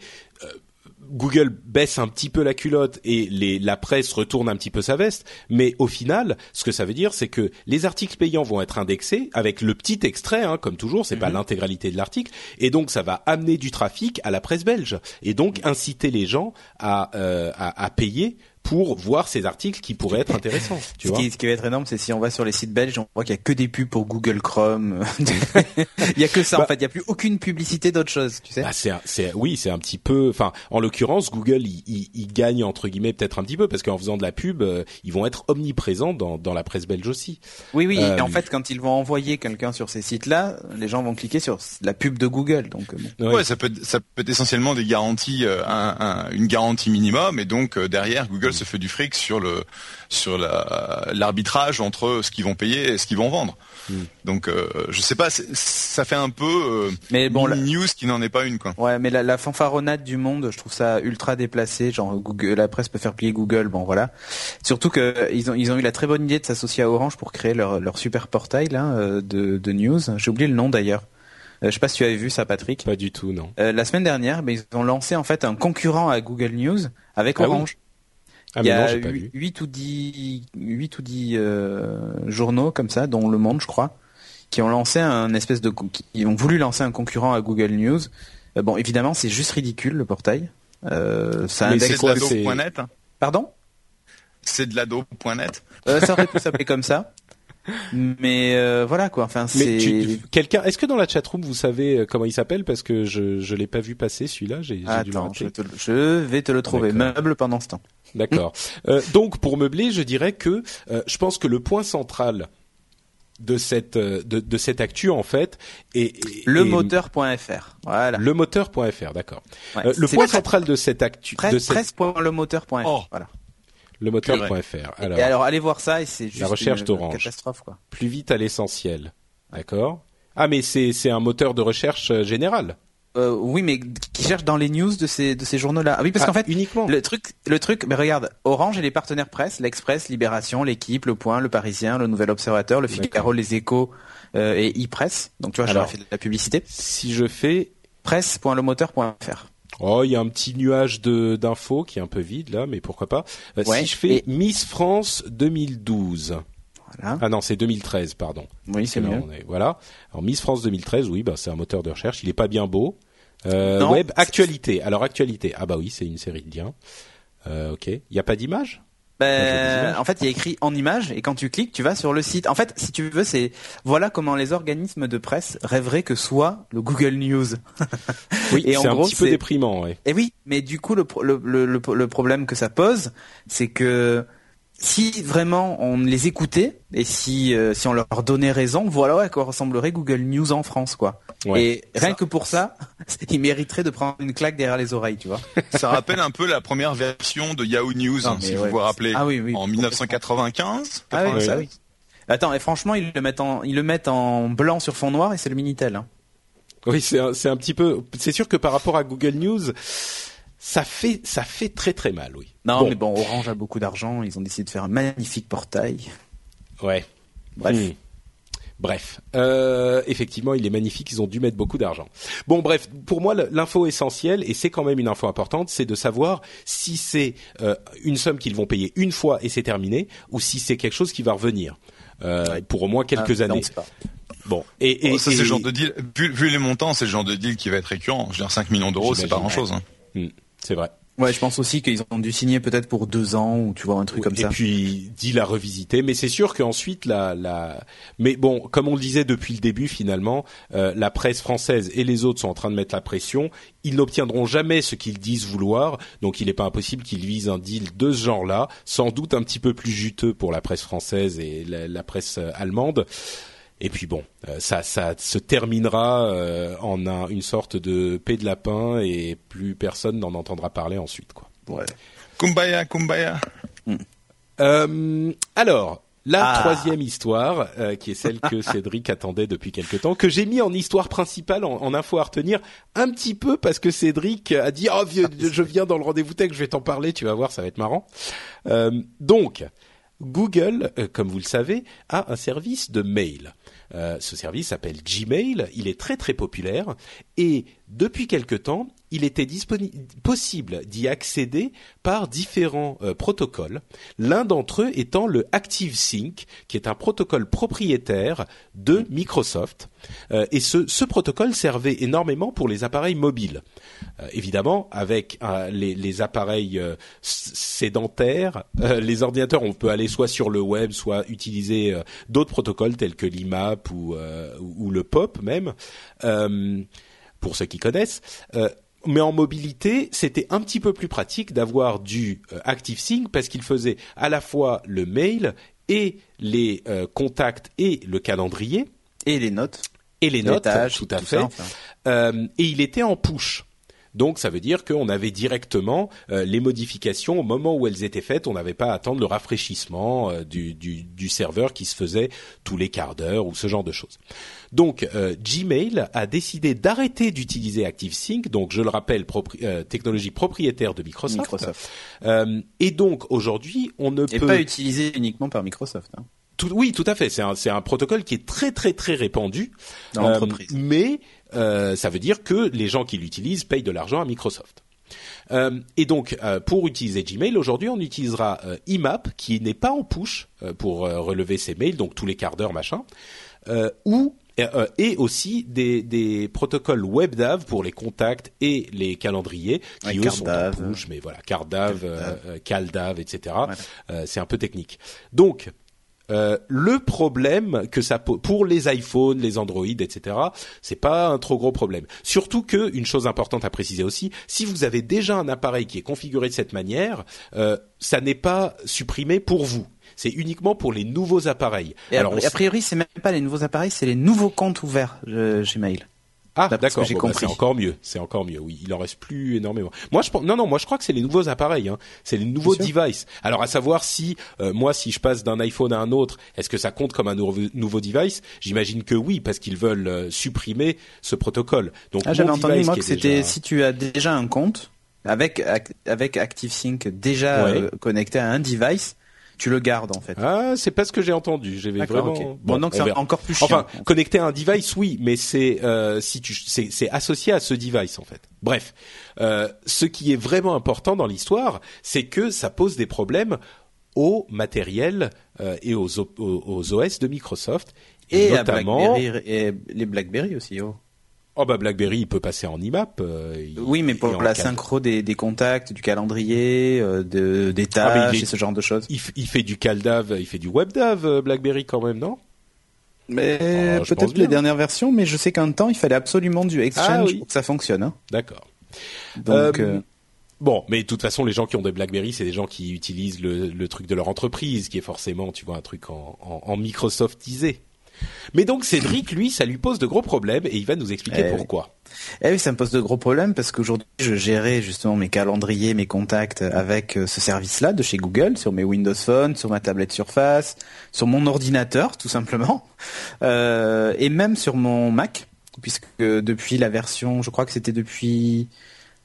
Google baisse un petit peu la culotte et les, la presse retourne un petit peu sa veste, mais au final, ce que ça veut dire, c'est que les articles payants vont être indexés avec le petit extrait, hein, comme toujours, c'est pas mhm. l'intégralité de l'article, et donc ça va amener du trafic à la presse belge et donc inciter les gens à, euh, à, à payer pour voir ces articles qui pourraient être intéressants. Tu ce, vois qui, ce qui va être énorme, c'est si on va sur les sites belges, on voit qu'il y a que des pubs pour Google Chrome. <laughs> il y a que ça en bah fait. Il y a plus aucune publicité d'autre chose. Tu sais bah c'est, c'est, oui, c'est un petit peu. Enfin, en l'occurrence, Google, il, il, il, gagne entre guillemets peut-être un petit peu parce qu'en faisant de la pub, euh, ils vont être omniprésents dans, dans la presse belge aussi. Oui, oui. Euh, et en fait, quand ils vont envoyer quelqu'un sur ces sites-là, les gens vont cliquer sur la pub de Google. Donc, euh, ouais, ça peut, ça peut être essentiellement des garanties, un, un, une garantie minimum, et donc derrière, Google se fait du fric sur le sur l'arbitrage entre ce qu'ils vont payer et ce qu'ils vont vendre. Hmm. Donc euh, je sais pas, ça fait un peu euh, mais bon, la... news qui n'en est pas une quoi. Ouais, mais la, la, fanfaronnade du monde, je trouve ça ultra déplacé. Genre Google, la presse peut faire plier Google, bon voilà. Surtout que ils ont ils ont eu la très bonne idée de s'associer à Orange pour créer leur leur super portail là euh, de de news. J'ai oublié le nom d'ailleurs. je sais pas si tu avais vu ça, Patrick. Pas du tout, non. la semaine dernière, ben, ils ont lancé en fait un concurrent à Google News avec ah Orange. Ah, il y a 8 ou 10, 8 ou 10 euh, journaux comme ça, dont Le Monde, je crois, qui ont lancé un espèce de, qui ont voulu lancer un concurrent à Google News. Euh, bon, évidemment, c'est juste ridicule le portail. Euh, ça Mais c'est Pardon? C'est de l'ado.net. Euh, ça aurait pu s'appeler comme ça. Mais euh, voilà quoi. Enfin, c'est. Quelqu'un. Est-ce que dans la chatroom vous savez euh, comment il s'appelle? Parce que je je l'ai pas vu passer celui-là. J'ai dû le je, je, vais te le trouver. Meuble pendant ce temps. D'accord. euh, donc pour meubler, je dirais que je pense que le point central de cette de, de cette actu en fait et, le moteur.fr voilà le moteur.fr d'accord le point central de cette actu presse, de cette... presse.lemoteur.fr oh. voilà le moteur.fr. Alors, et alors allez voir ça et c'est juste la recherche une, catastrophe quoi. Plus vite à l'essentiel. D'accord Ah mais c'est c'est un moteur de recherche euh, général. Euh, oui, mais qui cherche dans les news de ces de ces journaux-là. Ah oui, parce ah, qu'en fait, uniquement. Le truc, le truc. Mais regarde, Orange et les partenaires presse, l'Express, Libération, l'Équipe, Le Point, Le Parisien, Le Nouvel Observateur, Le Figaro, Les Échos euh, et e-press. Donc tu vois, j'ai fait de la publicité. Si je fais presse.lemoteur.fr. Oh, il y a un petit nuage de d'infos qui est un peu vide là, mais pourquoi pas. Euh, si je fais Miss France 2012. Voilà. Ah non, c'est 2013, pardon. Oui, c'est mieux. voilà. Alors Miss France 2013, oui, bah c'est un moteur de recherche. Il est pas bien beau. Euh, web actualité. Alors actualité. Ah bah oui, c'est une série de liens. Euh, ok. Il n'y a pas d'image ben, en fait, il y a écrit en image et quand tu cliques, tu vas sur le site. En fait, si tu veux, c'est voilà comment les organismes de presse rêveraient que soit le Google News. <laughs> oui, c'est un petit peu déprimant. Ouais. Et oui, mais du coup, le, le, le, le problème que ça pose, c'est que si vraiment on les écoutait et si euh, si on leur donnait raison, voilà à quoi ressemblerait Google News en France, quoi. et rien que pour ça, <laughs> ils mériteraient de prendre une claque derrière les oreilles, tu vois. <laughs> Ça rappelle un peu la première version de Yahoo News, hein, si vous vous rappelez, ah, oui, oui, en 1995. Ah oui, ça oui. Attends, et franchement, ils le mettent en ils le mettent en blanc sur fond noir et c'est le minitel. Hein. Oui, c'est un, c'est un petit peu. C'est sûr que par rapport à Google News ça fait ça fait très très mal, oui. Non, mais bon, Orange a beaucoup d'argent, ils ont décidé de faire un magnifique portail. Ouais. Bref. Hmm. Bref, euh, effectivement, il est magnifique. Ils ont dû mettre beaucoup d'argent. Bon, bref, pour moi, l'info essentielle, et c'est quand même une info importante, c'est de savoir si c'est euh, une somme qu'ils vont payer une fois et c'est terminé, ou si c'est quelque chose qui va revenir euh, pour au moins quelques ah, années. Bon, et, et ça, c'est le genre de deal. Vu, les montants, c'est le genre de deal qui va être récurrent. Je veux dire, 5 millions d'euros, c'est pas grand-chose. Hein. Hmm. C'est vrai. Ouais, je pense aussi qu'ils ont dû signer peut-être pour deux ans ou tu vois un truc comme ça. Et puis dit la revisiter, mais c'est sûr qu'ensuite la la. Mais bon, comme on le disait depuis le début, finalement, euh, la presse française et les autres sont en train de mettre la pression. Ils n'obtiendront jamais ce qu'ils disent vouloir, donc il n'est pas impossible qu'ils visent un deal de ce genre-là, sans doute un petit peu plus juteux pour la presse française et la presse euh, allemande. Et puis bon, euh, ça, ça se terminera euh, en un, une sorte de paix de lapin et plus personne n'en entendra parler ensuite, quoi. Ouais. Kumbaya, kumbaya. Hmm. Euh, alors, la ah. troisième histoire, qui est celle que <laughs> Cédric attendait depuis quelque temps, que j'ai mis en histoire principale, en, info à retenir, un petit peu parce que Cédric a dit oh je viens dans le rendez-vous tech, je vais t'en parler, tu vas voir, ça va être marrant. donc, Google, comme vous le savez, a un service de mail. Euh, ce service s'appelle Gmail, il est très très populaire. Et depuis quelque temps, il était possible d'y accéder par différents euh, protocoles. L'un d'entre eux étant le ActiveSync, qui est un protocole propriétaire de Microsoft. Euh, et ce, ce, protocole servait énormément pour les appareils mobiles. Euh, évidemment, avec les, les, appareils sédentaires, les ordinateurs, on peut aller soit sur le web, soit utiliser d'autres protocoles tels que l'IMAP ou, ou, le POP même pour ceux qui connaissent. Euh, mais en mobilité, c'était un petit peu plus pratique d'avoir du euh, ActiveSync parce qu'il faisait à la fois le mail et les euh, contacts et le calendrier et les notes et les, notes, tout à fait. et il était en push. Donc ça veut dire qu'on avait directement euh, les modifications au moment où elles étaient faites. On n'avait pas à attendre le rafraîchissement euh, du, du, du, serveur qui se faisait tous les quarts d'heure ou ce genre de choses. Donc euh, Gmail a décidé d'arrêter d'utiliser ActiveSync, donc je le rappelle, technologie propriétaire de Microsoft. Microsoft. et donc aujourd'hui, on ne et peut pas utilisé uniquement par Microsoft. Hein. Tout, oui, tout à fait. C'est un, un, protocole qui est très très très répandu dans l'entreprise. mais euh, ça veut dire que les gens qui l'utilisent payent de l'argent à Microsoft. Euh, et donc, euh, pour utiliser Gmail, aujourd'hui, on utilisera IMAP, qui n'est pas en push pour relever ses mails, donc tous les quarts d'heure, machin, ou euh, et aussi des, des protocoles WebDAV pour les contacts et les calendriers qui eux sont en push, mais voilà, CardDAV, euh, CalDAV, etc. Euh, c'est un peu technique. Donc euh, le problème que ça pour les iPhones, les Android, etc. C'est pas un trop gros problème. Surtout que une chose importante à préciser aussi, si vous avez déjà un appareil qui est configuré de cette manière, euh, ça n'est pas supprimé pour vous c'est uniquement pour les nouveaux appareils. Et Alors, a, priori, c'est même pas les nouveaux appareils, c'est les nouveaux comptes ouverts euh, Gmail. Ah d'accord, j'ai bah, compris. c'est encore mieux, c'est encore mieux. Oui, il en reste plus énormément. Moi je pense, non non, moi je crois que c'est les nouveaux appareils, hein. c'est les nouveaux devices. Alors à savoir si euh, moi si je passe d'un iPhone à un autre, est-ce que ça compte comme un nouveau, nouveau device? J'imagine que oui, parce qu'ils veulent euh, supprimer ce protocole. Donc ah, j'avais entendu moi que c'était si tu as déjà un compte avec avec ActiveSync déjà connecté à un device tu le gardes en fait. Ah, c'est pas ce que j'ai entendu. J'avais vraiment. Bon, donc c'est encore plus chiant. Enfin, connecter à un device, oui, mais c'est euh, si tu c'est c'est associé à ce device en fait. Bref, euh, ce qui est vraiment important dans l'histoire, c'est que ça pose des problèmes au matériel euh, et aux, aux, OS de Microsoft et, notamment et les BlackBerry aussi. Oh. Oh bah BlackBerry il peut passer en IMAP. Euh, oui, mais pour la synchro des, des, contacts, du calendrier, euh, de, des ah, tâches et ce genre de choses. Il, il, fait du CalDAV, il fait du WebDAV euh, BlackBerry quand même, non? Mais oh, peut-être les dernières versions, mais je sais qu'un temps il fallait absolument du Exchange ah pour que ça fonctionne. Hein. D'accord. Donc euh, Bon, mais de toute façon, les gens qui ont des BlackBerry, c'est des gens qui utilisent le, le, truc de leur entreprise, qui est forcément, tu vois, un truc en, en, en Microsoftisé. Mais donc Cédric, lui, ça lui pose de gros problèmes et il va nous expliquer eh pourquoi. Eh oui, ça me pose de gros problèmes parce qu'aujourd'hui, je gérais justement mes calendriers, mes contacts avec euh, ce service-là de chez Google sur mes Windows Phone, sur ma tablette Surface, sur mon ordinateur, tout simplement, <laughs> euh, et même sur mon Mac, puisque depuis la version, je crois que c'était depuis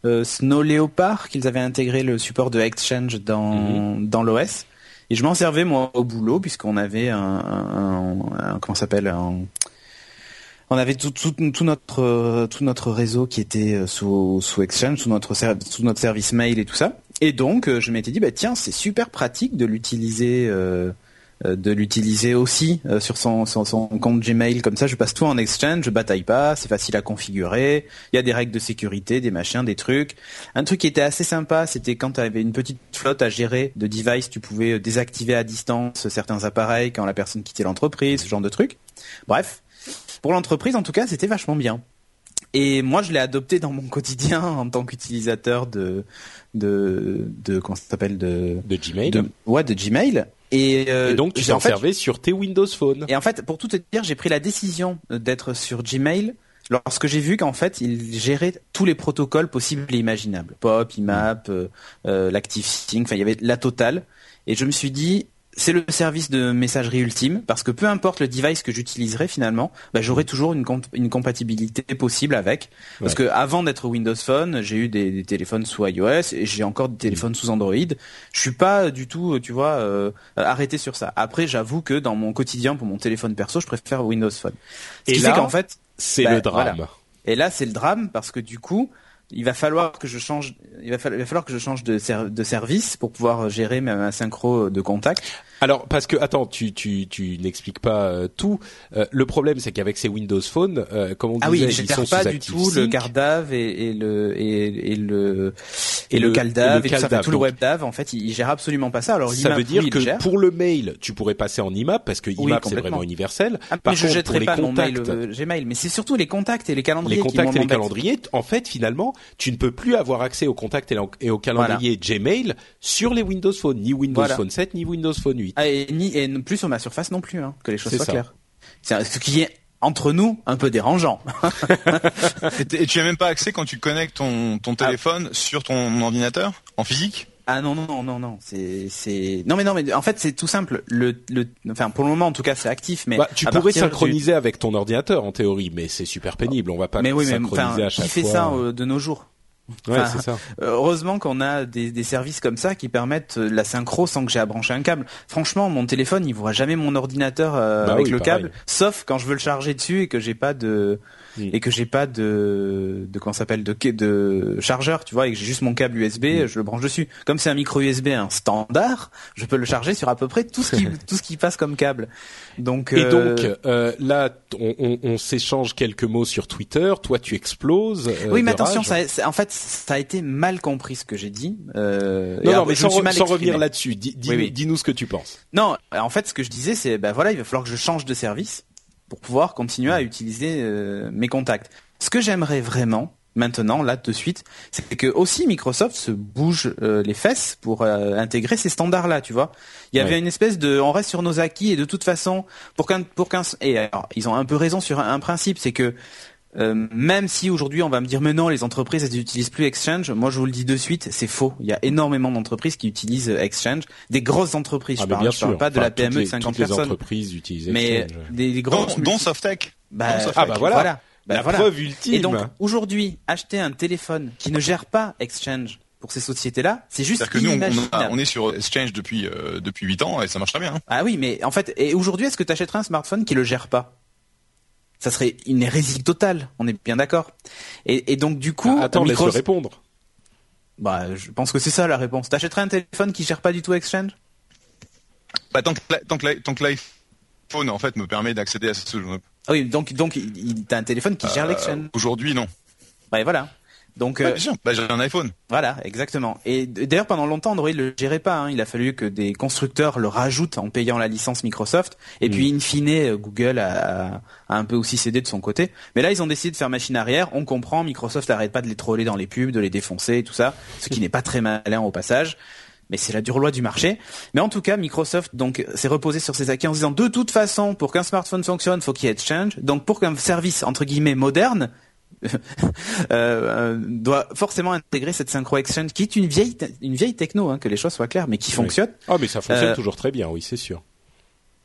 euh, Snow Leopard qu'ils avaient intégré le support de Exchange dans, mhm. dans l'OS. Et je m'en servais moi au boulot puisqu'on avait un, un, un comment s'appelle on avait tout, tout, tout, notre tout notre réseau qui était euh, sous, sous Exchange, sous notre sous notre service mail et tout ça. Et donc euh, je m'étais dit bah tiens c'est super pratique de l'utiliser euh, de l'utiliser aussi euh, sur son, son, son, compte Gmail comme ça je passe tout en Exchange je bataille pas c'est facile à configurer il y a des règles de sécurité des machins des trucs un truc qui était assez sympa c'était quand tu avais une petite flotte à gérer de devices tu pouvais euh, désactiver à distance certains appareils quand la personne quittait l'entreprise ce genre de trucs bref pour l'entreprise en tout cas c'était vachement bien et moi, je l'ai adopté dans mon quotidien en tant qu'utilisateur de de de comment ça s'appelle de de Gmail. ouais, de Gmail. Euh, et, donc tu t'en servais sur tes Windows Phone. Et en fait, pour tout te dire, j'ai pris la décision d'être sur Gmail lorsque j'ai vu qu'en fait, il gérait tous les protocoles possibles et imaginables. Pop, IMAP, euh, euh, l'ActiveSync, enfin il y avait la totale. Et je me suis dit, c'est le service de messagerie ultime parce que peu importe le device que j'utiliserai finalement, bah, j'aurai toujours une, une compatibilité possible avec. Parce que avant d'être Windows Phone, j'ai eu des, téléphones sous iOS et j'ai encore des téléphones sous Android. Je suis pas du tout, tu vois, euh, arrêté sur ça. Après, j'avoue que dans mon quotidien pour mon téléphone perso, je préfère Windows Phone. Ce et qui là, fait qu'en fait, c'est le bah, drame. Et là, c'est le drame parce que du coup, il va falloir que je change il va, falloir que je change de, de service pour pouvoir gérer ma synchro de contact. Alors parce que attends, tu tu tu n'expliques pas euh, tout. Euh, le problème c'est qu'avec ces Windows Phone, euh, comme on ah disait, oui, ils sont pas du tout le CardDAV et, et, le et, et le et, le, CalDAV et, tout, ça, tout le WebDAV. En fait, il, gère absolument pas ça. Alors ça veut dire que pour le mail, tu pourrais passer en IMAP parce que IMAP c'est vraiment universel. Ah, Par mais contre, je jetterai pas mon mail Gmail, mais c'est surtout les contacts et les calendriers. Les contacts et les calendriers. En fait, finalement, tu ne peux plus avoir accès aux contacts et aux calendriers Gmail sur les Windows Phone, ni Windows Phone 7 ni Windows Phone 8. Ah, et ni et plus sur ma surface non plus, hein, que les choses soient claires. C'est ce qui est entre nous un peu dérangeant. <laughs> et tu as même pas accès quand tu connectes ton, ton ah. téléphone sur ton ordinateur en physique? Ah non non non non c'est c'est non mais non mais en fait c'est tout simple. Le le enfin pour le moment en tout cas c'est actif mais bah, tu pourrais synchroniser avec ton ordinateur en théorie mais c'est super pénible. On va pas mais oui, synchroniser mais, à chaque qui fait ça euh, de nos jours? Ouais, c'est ça. Heureusement qu'on a des, des, services comme ça qui permettent la synchro sans que j'ai à brancher un câble. Franchement, mon téléphone, il voit jamais mon ordinateur bah avec le câble, sauf quand je veux le charger dessus et que j'ai pas de Et que j'ai pas de de comment s'appelle de de chargeur, tu vois, et que j'ai juste mon câble USB, je le branche dessus. Comme c'est un micro USB un standard, je peux le charger sur à peu près tout ce qui <laughs> tout ce qui passe comme câble. Donc et donc euh, euh, là, on, on, on s'échange quelques mots sur Twitter. Toi, tu exploses. Euh, oui, mais attention, ça, en fait, ça a été mal compris ce que j'ai dit. Euh, non, non, mais sans, sans revenir là-dessus, dis-nous ce que tu penses. Non, en fait, ce que je disais, c'est ben voilà, il va falloir que je change de service pour pouvoir continuer à utiliser euh, mes contacts. Ce que j'aimerais vraiment maintenant, là de suite, c'est que aussi Microsoft se bouge euh, les fesses pour euh, intégrer ces standards-là, tu vois. Il y avait une espèce de, on reste sur nos acquis et de toute façon, pour qu'un, pour qu'un, et alors, ils ont un peu raison sur un principe, c'est que euh, même si aujourd'hui on va me dire mais non les entreprises elles n'utilisent plus Exchange, moi je vous le dis de suite c'est faux. Il y a énormément d'entreprises qui utilisent Exchange, des grosses entreprises. Ah, je, parle, parle pas de la PME de 50 toutes personnes. Les entreprises utilisent mais des, des grosses dont, dont Softec. Bah, dont Ah bah voilà. Bah, la voilà. preuve ultime. Et donc aujourd'hui acheter un téléphone qui ne gère pas Exchange pour ces sociétés-là, c'est juste que nous, on, on, est sur Exchange depuis euh, depuis 8 ans et ça marche très bien. Hein. Ah oui, mais en fait, et aujourd'hui, est-ce que tu achèterais un smartphone qui le gère pas? Ça serait une hérésie totale, on est bien d'accord. Et, et, donc du coup, ah, attends, Microsoft... laisse répondre. Bah, je pense que c'est ça la réponse. T'achèterais un téléphone qui gère pas du tout Exchange? Bah tant que tant que tant que l'iPhone en fait me permet d'accéder à ce. Ah oui, donc donc t'as un téléphone qui gère euh, l'Exchange. Aujourd'hui, non. Bah voilà. Donc, euh, bah, j'ai un iPhone. Voilà, exactement. Et d'ailleurs, pendant longtemps, Android le gérait pas. Hein. Il a fallu que des constructeurs le rajoutent en payant la licence Microsoft. Et puis, mm. in fine, Google a, a, un peu aussi cédé de son côté. Mais là, ils ont décidé de faire machine arrière. On comprend, Microsoft n'arrête pas de les troller dans les pubs, de les défoncer et tout ça, ce qui n'est pas très malin au passage mais c'est la dure loi du marché. Mais en tout cas, Microsoft donc s'est reposé sur ses acquis en disant de toute façon, pour qu'un smartphone fonctionne, faut qu'il y ait Exchange. Donc pour qu'un service entre guillemets moderne, euh, doit forcément intégrer cette synchro exchange qui est une vieille une vieille techno hein, que les choses soient claires mais qui fonctionne. Ah mais ça fonctionne euh, toujours très bien oui c'est sûr.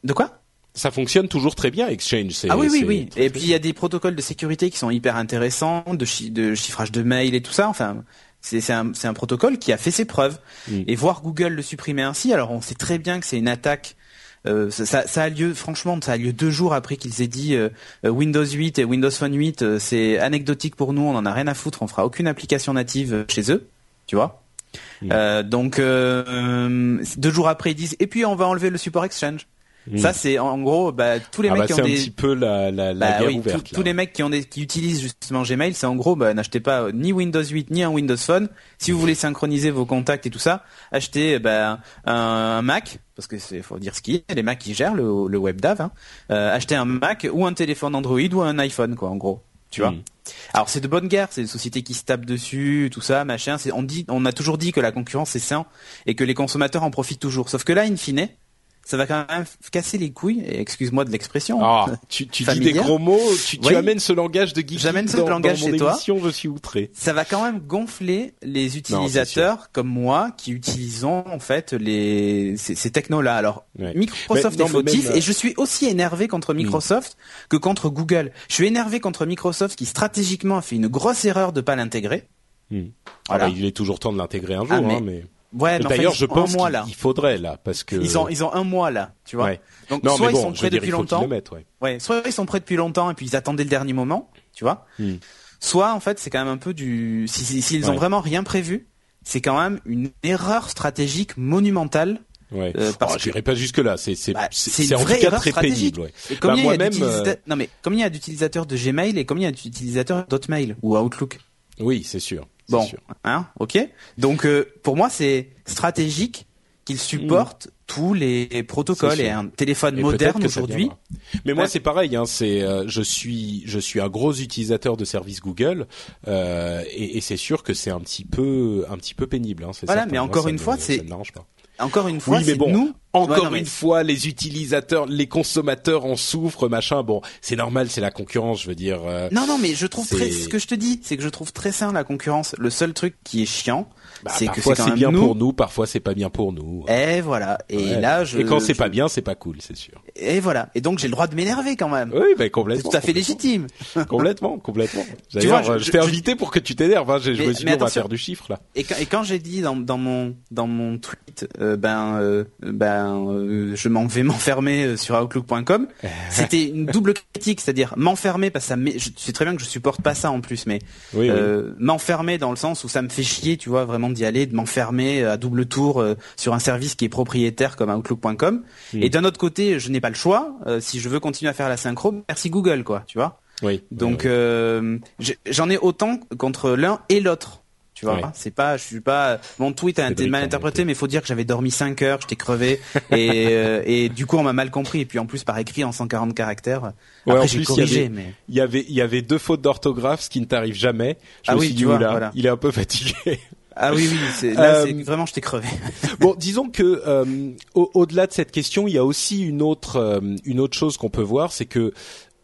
De quoi? Ça fonctionne toujours très bien Exchange. Ah oui oui oui. Et puis il y a des protocoles de sécurité qui sont hyper intéressants, de, de chiffrage de mail et tout ça. Enfin, c'est un, un, protocole qui a fait ses preuves. Mm. Et voir Google le supprimer ainsi, alors on sait très bien que c'est une attaque euh, ça, ça, a lieu, franchement, ça a lieu deux jours après qu'ils aient dit euh, euh, Windows 8 et Windows Phone 8, c'est anecdotique pour nous, on en a rien à foutre, on fera aucune application native chez eux, tu vois. Euh, donc deux jours après ils disent et puis on va enlever le support Exchange. Mm. Ça c'est en gros bah, tous les ah mecs bah, qui ont des un petit peu la, la, la bah, guerre oui, ouverte, tous les mecs qui ont des qui utilisent justement Gmail, c'est en gros bah, n'achetez pas ni Windows 8 ni un Windows Phone. Si vous voulez synchroniser vos contacts et tout ça, achetez bah, un, Mac parce que c'est faut dire ce qu'il y a, les Macs qui gèrent le, le WebDAV. Hein. Euh, achetez un Mac ou un téléphone Android ou un iPhone quoi en gros. Tu vois. Mm. Alors c'est de bonne guerre, c'est des sociétés qui se tapent dessus, tout ça, machin. C'est on dit, on a toujours dit que la concurrence c'est sain et que les consommateurs en profitent toujours. Sauf que là, in fine, ça va quand même casser les couilles, excuse-moi de l'expression. Ah, tu, tu dis des gros mots, tu, tu amènes ce langage de geek J'amène ce dans, langage dans mon chez toi. émission, je suis outré. Ça va quand même gonfler les utilisateurs comme moi qui utilisons en fait les ces, ces technos-là. Alors Ouais. Microsoft Mais est non, fautif même, et je suis aussi énervé contre Microsoft que contre Google. Je suis énervé contre Microsoft qui stratégiquement a fait une grosse erreur de pas l'intégrer. Hmm. Voilà. Ah bah, il est toujours temps de l'intégrer un jour, Ah, mais- hein, mais... Ouais, enfin, D'ailleurs, je pense qu'il faudrait là, parce que Ils ont ils ont un mois là, tu vois. Ouais. Donc non, soit bon, ils sont prêts dire, depuis longtemps. ouais. Ouais, soit ils sont prêts depuis longtemps et puis ils attendaient le dernier moment, tu vois. Hmm. Soit en fait c'est quand même un peu du si si- s'ils ont vraiment rien prévu, c'est quand même une erreur stratégique monumentale. Ouais. Euh, parce Oh, que- pas jusque là. C'est c'est Bah, c'est en vraie tout cas très pénible. Ouais. Et Bah, il y a moi-même, d'utilisa- euh, Non mais combien il y a d'utilisateurs de Gmail et combien il y a d'utilisateurs d'Hotmail ou Outlook Oui, c'est sûr. Bon, sûr. hein, ok. Donc euh, pour moi c'est stratégique qu'ils supportent tous les protocoles et un téléphone Et moderne aujourd'hui. Mais moi Ouais. c'est pareil. Hein, c'est euh, je suis je suis un gros utilisateur de services Google euh, et, et c'est sûr que c'est un petit peu un petit peu pénible. Hein, Voilà, certain. mais encore une me- fois, ça c'est-. Encore une fois, Oui, mais c'est bon, nous. Encore Ouais, non, mais- une fois, les utilisateurs, les consommateurs en souffrent, machin. Bon, c'est normal, c'est la concurrence, je veux dire. euh, Non, non, mais je trouve très, ce que je te dis, c'est que je trouve très sain la concurrence. Le seul truc qui est chiant, bah, c'est que parfois c'est bien nous. pour nous, parfois c'est pas bien pour nous. Et voilà. Et Ouais. là, je. Et quand c'est je- pas bien, c'est pas cool, c'est sûr. Et voilà. Et donc j'ai le droit de m'énerver quand même. Oui, ben complètement. C'est tout à fait légitime. <laughs> complètement, complètement. D'ailleurs, je, t'ai invité pour que tu t'énerves. Hein. Je, me suis dit on va faire du chiffre là. Et quand, et quand j'ai dit dans, dans, mon dans mon tweet, euh, ben euh, ben euh, je m'en vais <laughs> m'enfermer sur Outlook.com, <laughs> c'était une double critique, c'est-à-dire m'enfermer parce que ça je sais très bien que je supporte pas ça en plus, mais m'enfermer dans le sens où ça me fait chier, tu vois, vraiment d'y aller, de m'enfermer à double tour sur un service qui est propriétaire comme Outlook.com. Et d'un autre côté, je n'ai pas le choix. si je veux continuer à faire la synchro, merci Google, quoi, tu vois. Oui. Donc j'en ai autant contre l'un et l'autre. Tu vois, c'est pas, je suis pas. Mon tweet a été mal interprété, mais il faut dire que j'avais dormi 5 heures, j'étais crevé, <laughs> et, euh, et du coup on m'a mal compris. Et puis en plus par écrit en 140 caractères. Après j'ai corrigé, mais il y avait il y avait deux fautes d'orthographe, ce qui ne t'arrive jamais. Je ah me oui, suis dit, vois, là, il est un peu fatigué. Ah oui, oui, là, euh, vraiment, je t'ai crevé. <laughs> bon, disons que euh, au-delà de cette question, il y a aussi une autre, euh, une autre chose qu'on peut voir, c'est que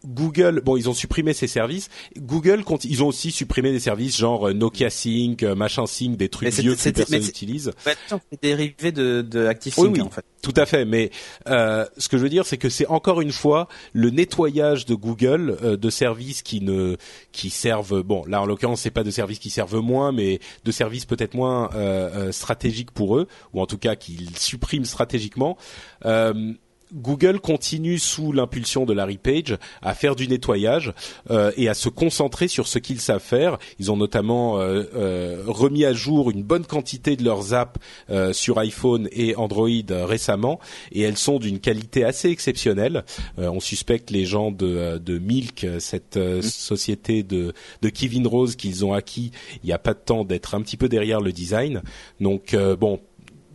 Google, bon, ils ont supprimé ces services. Google, ils ont aussi supprimé des services genre euh, Nokia Sync, euh, machin Sync, des trucs vieux que personne n'utilise. C'est dérivé de, de ActiveSync oui, en fait. Tout à fait, mais euh, ce que je veux dire, c'est que c'est encore une fois le nettoyage de Google euh, de services qui ne qui servent. Bon, là en l'occurrence, c'est pas de services qui servent moins, mais de services peut-être moins euh, stratégiques pour eux, ou en tout cas qu'ils suppriment stratégiquement. Google continue sous l'impulsion de Larry Page à faire du nettoyage euh, et à se concentrer sur ce qu'ils savent faire. Ils ont notamment euh, euh, remis à jour une bonne quantité de leurs apps sur iPhone et Android récemment et elles sont d'une qualité assez exceptionnelle. on suspecte les gens de, de Milk, cette mmh. société de, de Kevin Rose qu'ils ont acquis il n'y a pas de temps d'être un petit peu derrière le design. Donc bon,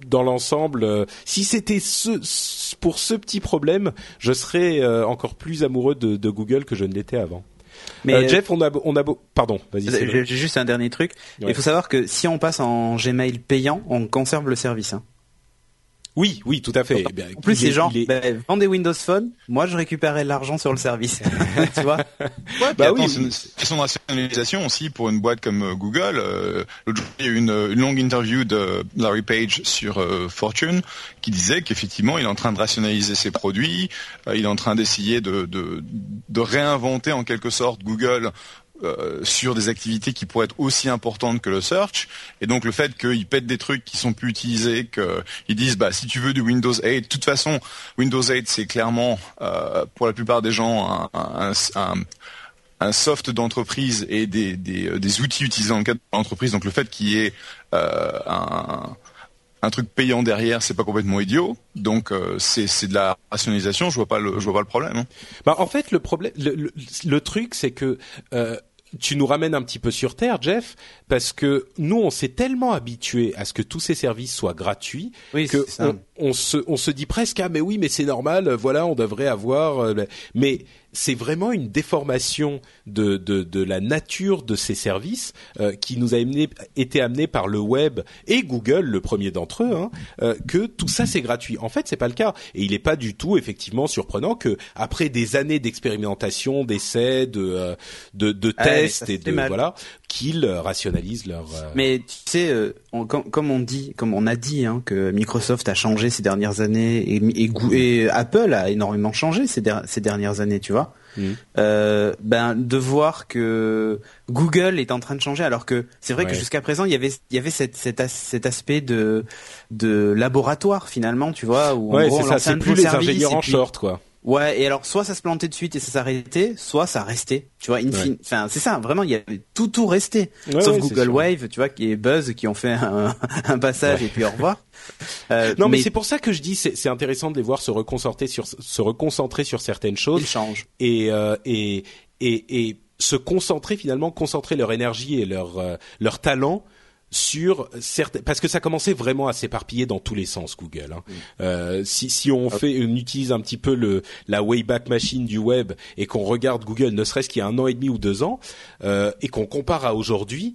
dans l'ensemble, euh, si c'était ce, pour ce petit problème, je serais euh, encore plus amoureux de, Google que je ne l'étais avant. Mais euh, Jeff, on a, on a, pardon, vas-y. J'ai juste un dernier truc. Il faut savoir que si on passe en Gmail payant, on conserve le service. Hein. Oui, oui, tout à fait. Eh en plus, c'est genre, ben, vendez Windows Phone, moi je récupérerai l'argent sur le service. <laughs> tu vois ouais, Bah oui, c'est une question de rationalisation aussi pour une boîte comme euh, Google. Euh, L'autre jour, il y a eu une, une, longue interview de Larry Page sur euh, Fortune qui disait qu'effectivement, il est en train de rationaliser ses produits, euh, il est en train d'essayer de, de, de réinventer en quelque sorte Google euh, sur des activités qui pourraient être aussi importantes que le search. Et donc le fait qu'ils pètent des trucs qui sont plus utilisés, qu'ils disent bah si tu veux du Windows 8, de toute façon Windows 8 c'est clairement euh, pour la plupart des gens un, un, soft d'entreprise et des, des, euh, outils utilisés dans le cadre. Donc le fait qu'il y ait un un truc payant derrière, c'est pas complètement idiot. Donc c'est de la rationalisation. Je vois pas le je vois pas le problème. Hein. Bah en fait le problème le, le, truc c'est que euh, tu nous ramènes un petit peu sur terre, Jeff, parce que nous, on s'est tellement habitué à ce que tous ces services soient gratuits que on, se, on se dit presque ah mais oui mais c'est normal, voilà, on devrait avoir. Euh, mais c'est vraiment une déformation de, de, de, la nature de ces services euh, qui nous a été amené par le web et Google, le premier d'entre eux, hein, euh, que tout ça c'est gratuit. En fait, c'est pas le cas et il n'est pas du tout effectivement surprenant que après des années d'expérimentation, d'essais, de, euh, de, de tests et de voilà, qu'ils rationalisent leur. Mais tu sais, comme, on dit, comme on a dit, hein, que Microsoft a changé ces dernières années et, et, Apple a énormément changé ces, ces dernières années, tu vois. Mm. Euh, ben de voir que Google est en train de changer alors que c'est vrai que jusqu'à présent il y avait il y avait cet, cet, aspect de de laboratoire finalement tu vois où ouais, c'est ça c'est plus les ingénieurs en short quoi Ouais, et alors soit ça se plantait de suite et ça s'arrêtait, soit ça restait. Tu vois, enfin c'est ça, vraiment il y avait tout tout resté. Sauf Google Wave, tu vois, qui est Buzz qui ont fait un, <laughs> un passage et puis au revoir. <laughs> Euh, non, mais, c'est pour ça que je dis c'est intéressant de les voir se reconcentrer sur se reconcentrer sur certaines choses. Ils changent. Et euh, et et et se concentrer finalement, concentrer leur énergie et leur euh, leur talent sur certains parce que ça commençait vraiment à s'éparpiller dans tous les sens Google. Hein. Mm. Euh, si, si on fait, on utilise un petit peu le la Wayback Machine du web et qu'on regarde Google, ne serait-ce qu'il y a un an et demi ou deux ans, euh, et qu'on compare à aujourd'hui.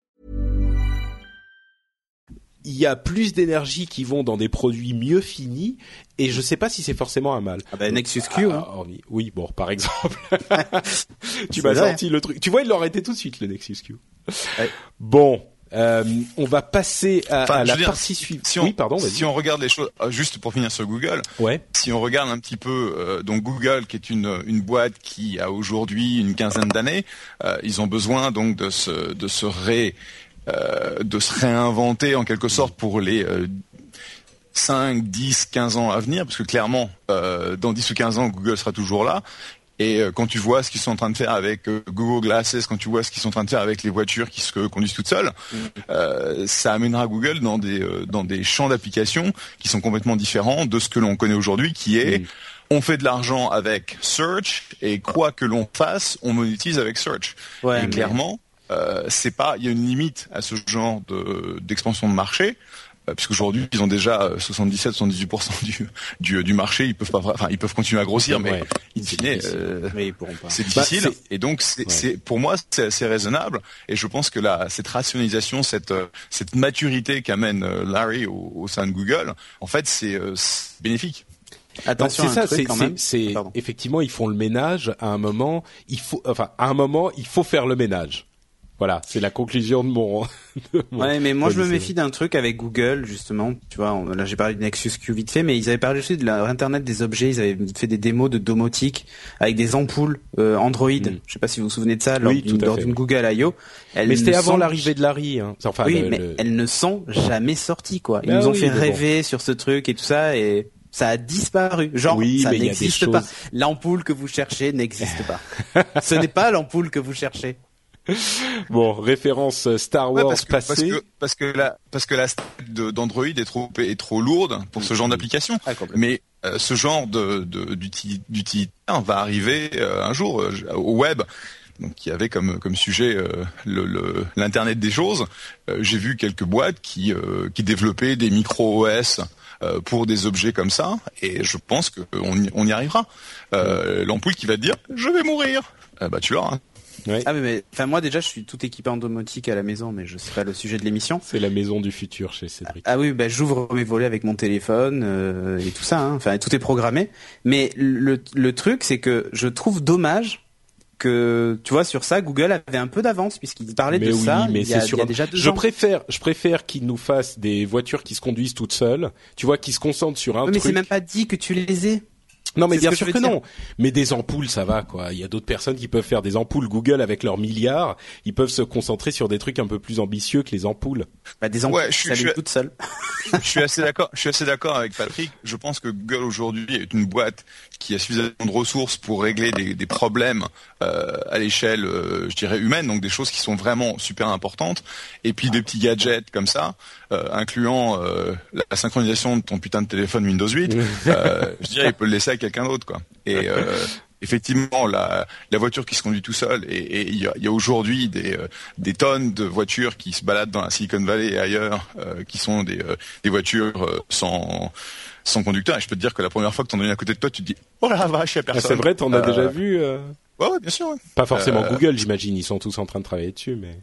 Il y a plus d'énergie qui vont dans des produits mieux finis et je sais pas si c'est forcément un mal. Ah bah Nexus Q. Ah, hein. hormis- Oui, bon, par exemple. <laughs> tu m'as sorti le truc. Tu vois, il l'aurait été tout de suite le Nexus Q. Ouais. Bon, euh, on va passer à, Enfin, à je la dire, partie suivante. Si oui, pardon, si on regarde les choses, euh, juste pour finir sur Google, Ouais. si on regarde un petit peu, euh, donc Google, qui est une, une boîte qui a aujourd'hui une quinzaine d'années, euh, ils ont besoin donc de se, de se ré, de se réinventer en quelque sorte pour les euh, 5, 10, 15 ans à venir, parce que clairement, euh, dans 10 ou 15 ans, Google sera toujours là. Et euh, quand tu vois ce qu'ils sont en train de faire avec euh, Google Glasses, quand tu vois ce qu'ils sont en train de faire avec les voitures qui se conduisent toutes seules, euh, ça amènera Google dans des euh, dans des champs d'application qui sont complètement différents de ce que l'on connaît aujourd'hui, qui est on fait de l'argent avec search et quoi que l'on fasse, on monétise avec search. Ouais, et mais- clairement, euh, c'est pas, il y a une limite à ce genre de d'expansion de marché. euh, Puisqu'aujourd'hui ils ont déjà euh, 77-78% du, du du marché, ils peuvent pas, enfin ils peuvent continuer à grossir, mais Ouais, in c'est fine, difficile. euh, Mais ils pourront pas. c'est Bah, difficile. c'est- et donc, c'est, Ouais. c'est- pour moi, c'est assez raisonnable. Et je pense que la, cette rationalisation, cette, euh, cette maturité qu'amène euh, Larry au, au sein de Google, en fait, c'est, euh, c'est bénéfique. Attention à c'est un ça, truc c'est, quand c'est- même. c'est- Pardon. effectivement, ils font le ménage à un moment. Il faut, enfin, à un moment, il faut faire le ménage. Voilà, c'est la conclusion de mon. <laughs> de mon- Ouais, mais moi je me méfie d'un truc avec Google justement. Tu vois, on- là j'ai parlé du Nexus Q vite fait, mais ils avaient parlé aussi de l'internet des objets. Ils avaient fait des démos de domotique avec des ampoules euh, Android. Je sais pas si vous vous souvenez de ça lors Oui, d'une Google I.O. Mais c'était avant sont- l'arrivée de Larry. Hein. Enfin, oui, le- mais le- elles ne sont jamais sorties quoi. Ils Ah nous ont oui, fait bon. rêver sur ce truc et tout ça et ça a disparu. Genre, Oui, ça n'existe pas. choses- L'ampoule que vous cherchez n'existe pas. Ce n'est pas l'ampoule que vous cherchez. <laughs> Bon, référence Star Ouais, Wars parce que, parce que, parce que la, parce que la d'Android est trop, est trop lourde pour ce genre d'application. Ah. Mais euh, ce genre de, de, d'uti- d'utilitaire va arriver euh, un jour euh, au web. Donc, qui avait comme, comme sujet euh, le, le- l'internet des choses. Euh, j'ai vu quelques boîtes qui, euh, qui développaient des micro OS euh, pour des objets comme ça, et je pense qu'on y, on y arrivera. Euh, L'ampoule qui va te dire je vais mourir, bah tu l'auras. Ah mais, mais enfin moi déjà je suis tout équipé en domotique à la maison, mais je sais pas le sujet de l'émission. C'est la maison du futur chez Cédric. Ah oui, bah, j'ouvre mes volets avec mon téléphone euh, et tout ça. Hein. Enfin, tout est programmé. Mais le, le truc, c'est que je trouve dommage que, tu vois, sur ça, Google avait un peu d'avance puisqu'il parlait mais de oui, ça. mais il y a, c'est sur il y a déjà deux Je ans. préfère, je préfère qu'ils nous fassent des voitures qui se conduisent toutes seules. Tu vois, qui se concentrent sur un Oui, mais truc. c'est même pas dit que tu les aies. Non, mais bien que sûr je que non. Mais des ampoules, ça va, quoi. Il y a d'autres personnes qui peuvent faire des ampoules. Google, avec leurs milliards, ils peuvent se concentrer sur des trucs un peu plus ambitieux que les ampoules. Bah, des ampoules Ouais, je s'allument je suis- toutes seules. <laughs> je suis assez d'accord. Je suis assez d'accord avec Patrick. Je pense que Google aujourd'hui est une boîte qui a suffisamment de ressources pour régler des, des problèmes euh, à l'échelle, euh, je dirais humaine, donc des choses qui sont vraiment super importantes. Et puis des petits gadgets comme ça, euh, incluant euh, la, synchronisation de ton putain de téléphone Windows 8. <laughs> euh, je dirais, il peut le laisser à quelqu'un d'autre, quoi. Et euh, effectivement, la, la voiture qui se conduit tout seul, et il y a, y a aujourd'hui des, euh, des tonnes de voitures qui se baladent dans la Silicon Valley et ailleurs, euh, qui sont des, euh, des voitures euh, sans sans conducteur. Et je peux te dire que la première fois que t'en as une à côté de toi, tu te dis oh la vache, il y a Ah, personne. c'est vrai, t'en as Euh, déjà vu. euh, Ouais, ouais, bien sûr. ouais. Pas forcément Euh, Google, j'imagine. Ils sont tous en train de travailler dessus, mais.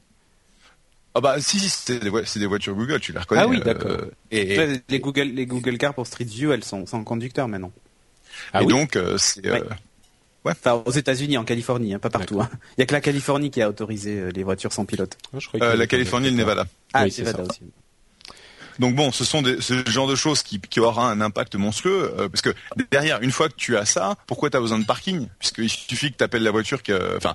Ah bah si, si c'est des, voitures Google, tu les reconnais. Ah oui, euh, d'accord. et Les Google, les Google Cars pour Street View, elles sont sans conducteur maintenant. Ah et oui. donc euh, c'est euh, Ouais. Enfin, aux États-Unis, en Californie, hein, pas partout. hein. Il y a que la Californie qui a autorisé euh, les voitures sans pilote. Ah, je euh, la Californie et le pas- Nevada. Ah, Oui, c'est c'est Nevada ça. aussi. Donc bon, ce sont des, ce genre de choses qui, qui aura un impact monstrueux, euh, parce que derrière, une fois que tu as ça, pourquoi tu as besoin de parking? Puisqu'il suffit que tu appelles la voiture, que, enfin,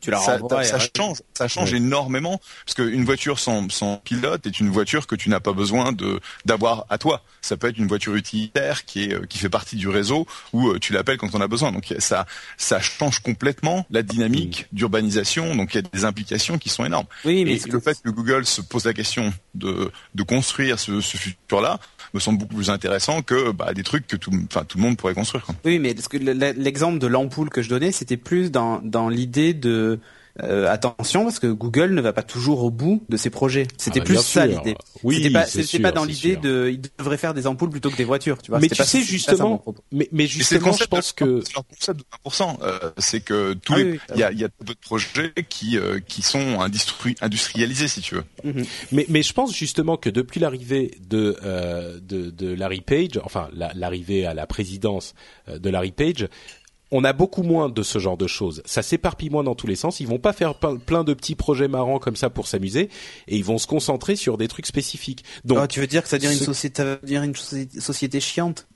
tu la ça, ça change, ça change énormément, parce qu'une voiture sans, sans pilote est une voiture que tu n'as pas besoin de d'avoir à toi. Ça peut être une voiture utilitaire qui est qui fait partie du réseau où tu l'appelles quand on a besoin. Donc ça ça change complètement la dynamique d'urbanisation. Donc il y a des implications qui sont énormes. Oui, mais Et le fait que Google se pose la question de de construire ce, futur-là me semble beaucoup plus intéressant que bah, des trucs que tout, le monde pourrait construire. Oui, mais l'exemple de l'ampoule que je donnais, c'était plus dans l'idée de euh, attention parce que Google ne va pas toujours au bout de ses projets. C'était ah bah plus ça l'idée. Oui, c'était pas, c'était pas dans l'idée de, il devrait faire des ampoules plutôt que des voitures, tu vois. Mais tu sais justement, mais, mais justement, je pense que c'est leur concept de 1%, euh, c'est que tous ah les, il y a, il y a d'autres projets qui euh, qui sont industri industrialisés si tu veux. Mm-hmm. Mais mais je pense justement que depuis l'arrivée de, euh, de de Larry Page, enfin l'arrivée à la présidence euh, de Larry Page, on a beaucoup moins de ce genre de choses. Ça s'éparpille moins dans tous les sens. Ils vont pas faire plein de petits projets marrants comme ça pour s'amuser, et ils vont se concentrer sur des trucs spécifiques. Donc, ah, tu veux dire que ça devient une société, ça dire une société chiante?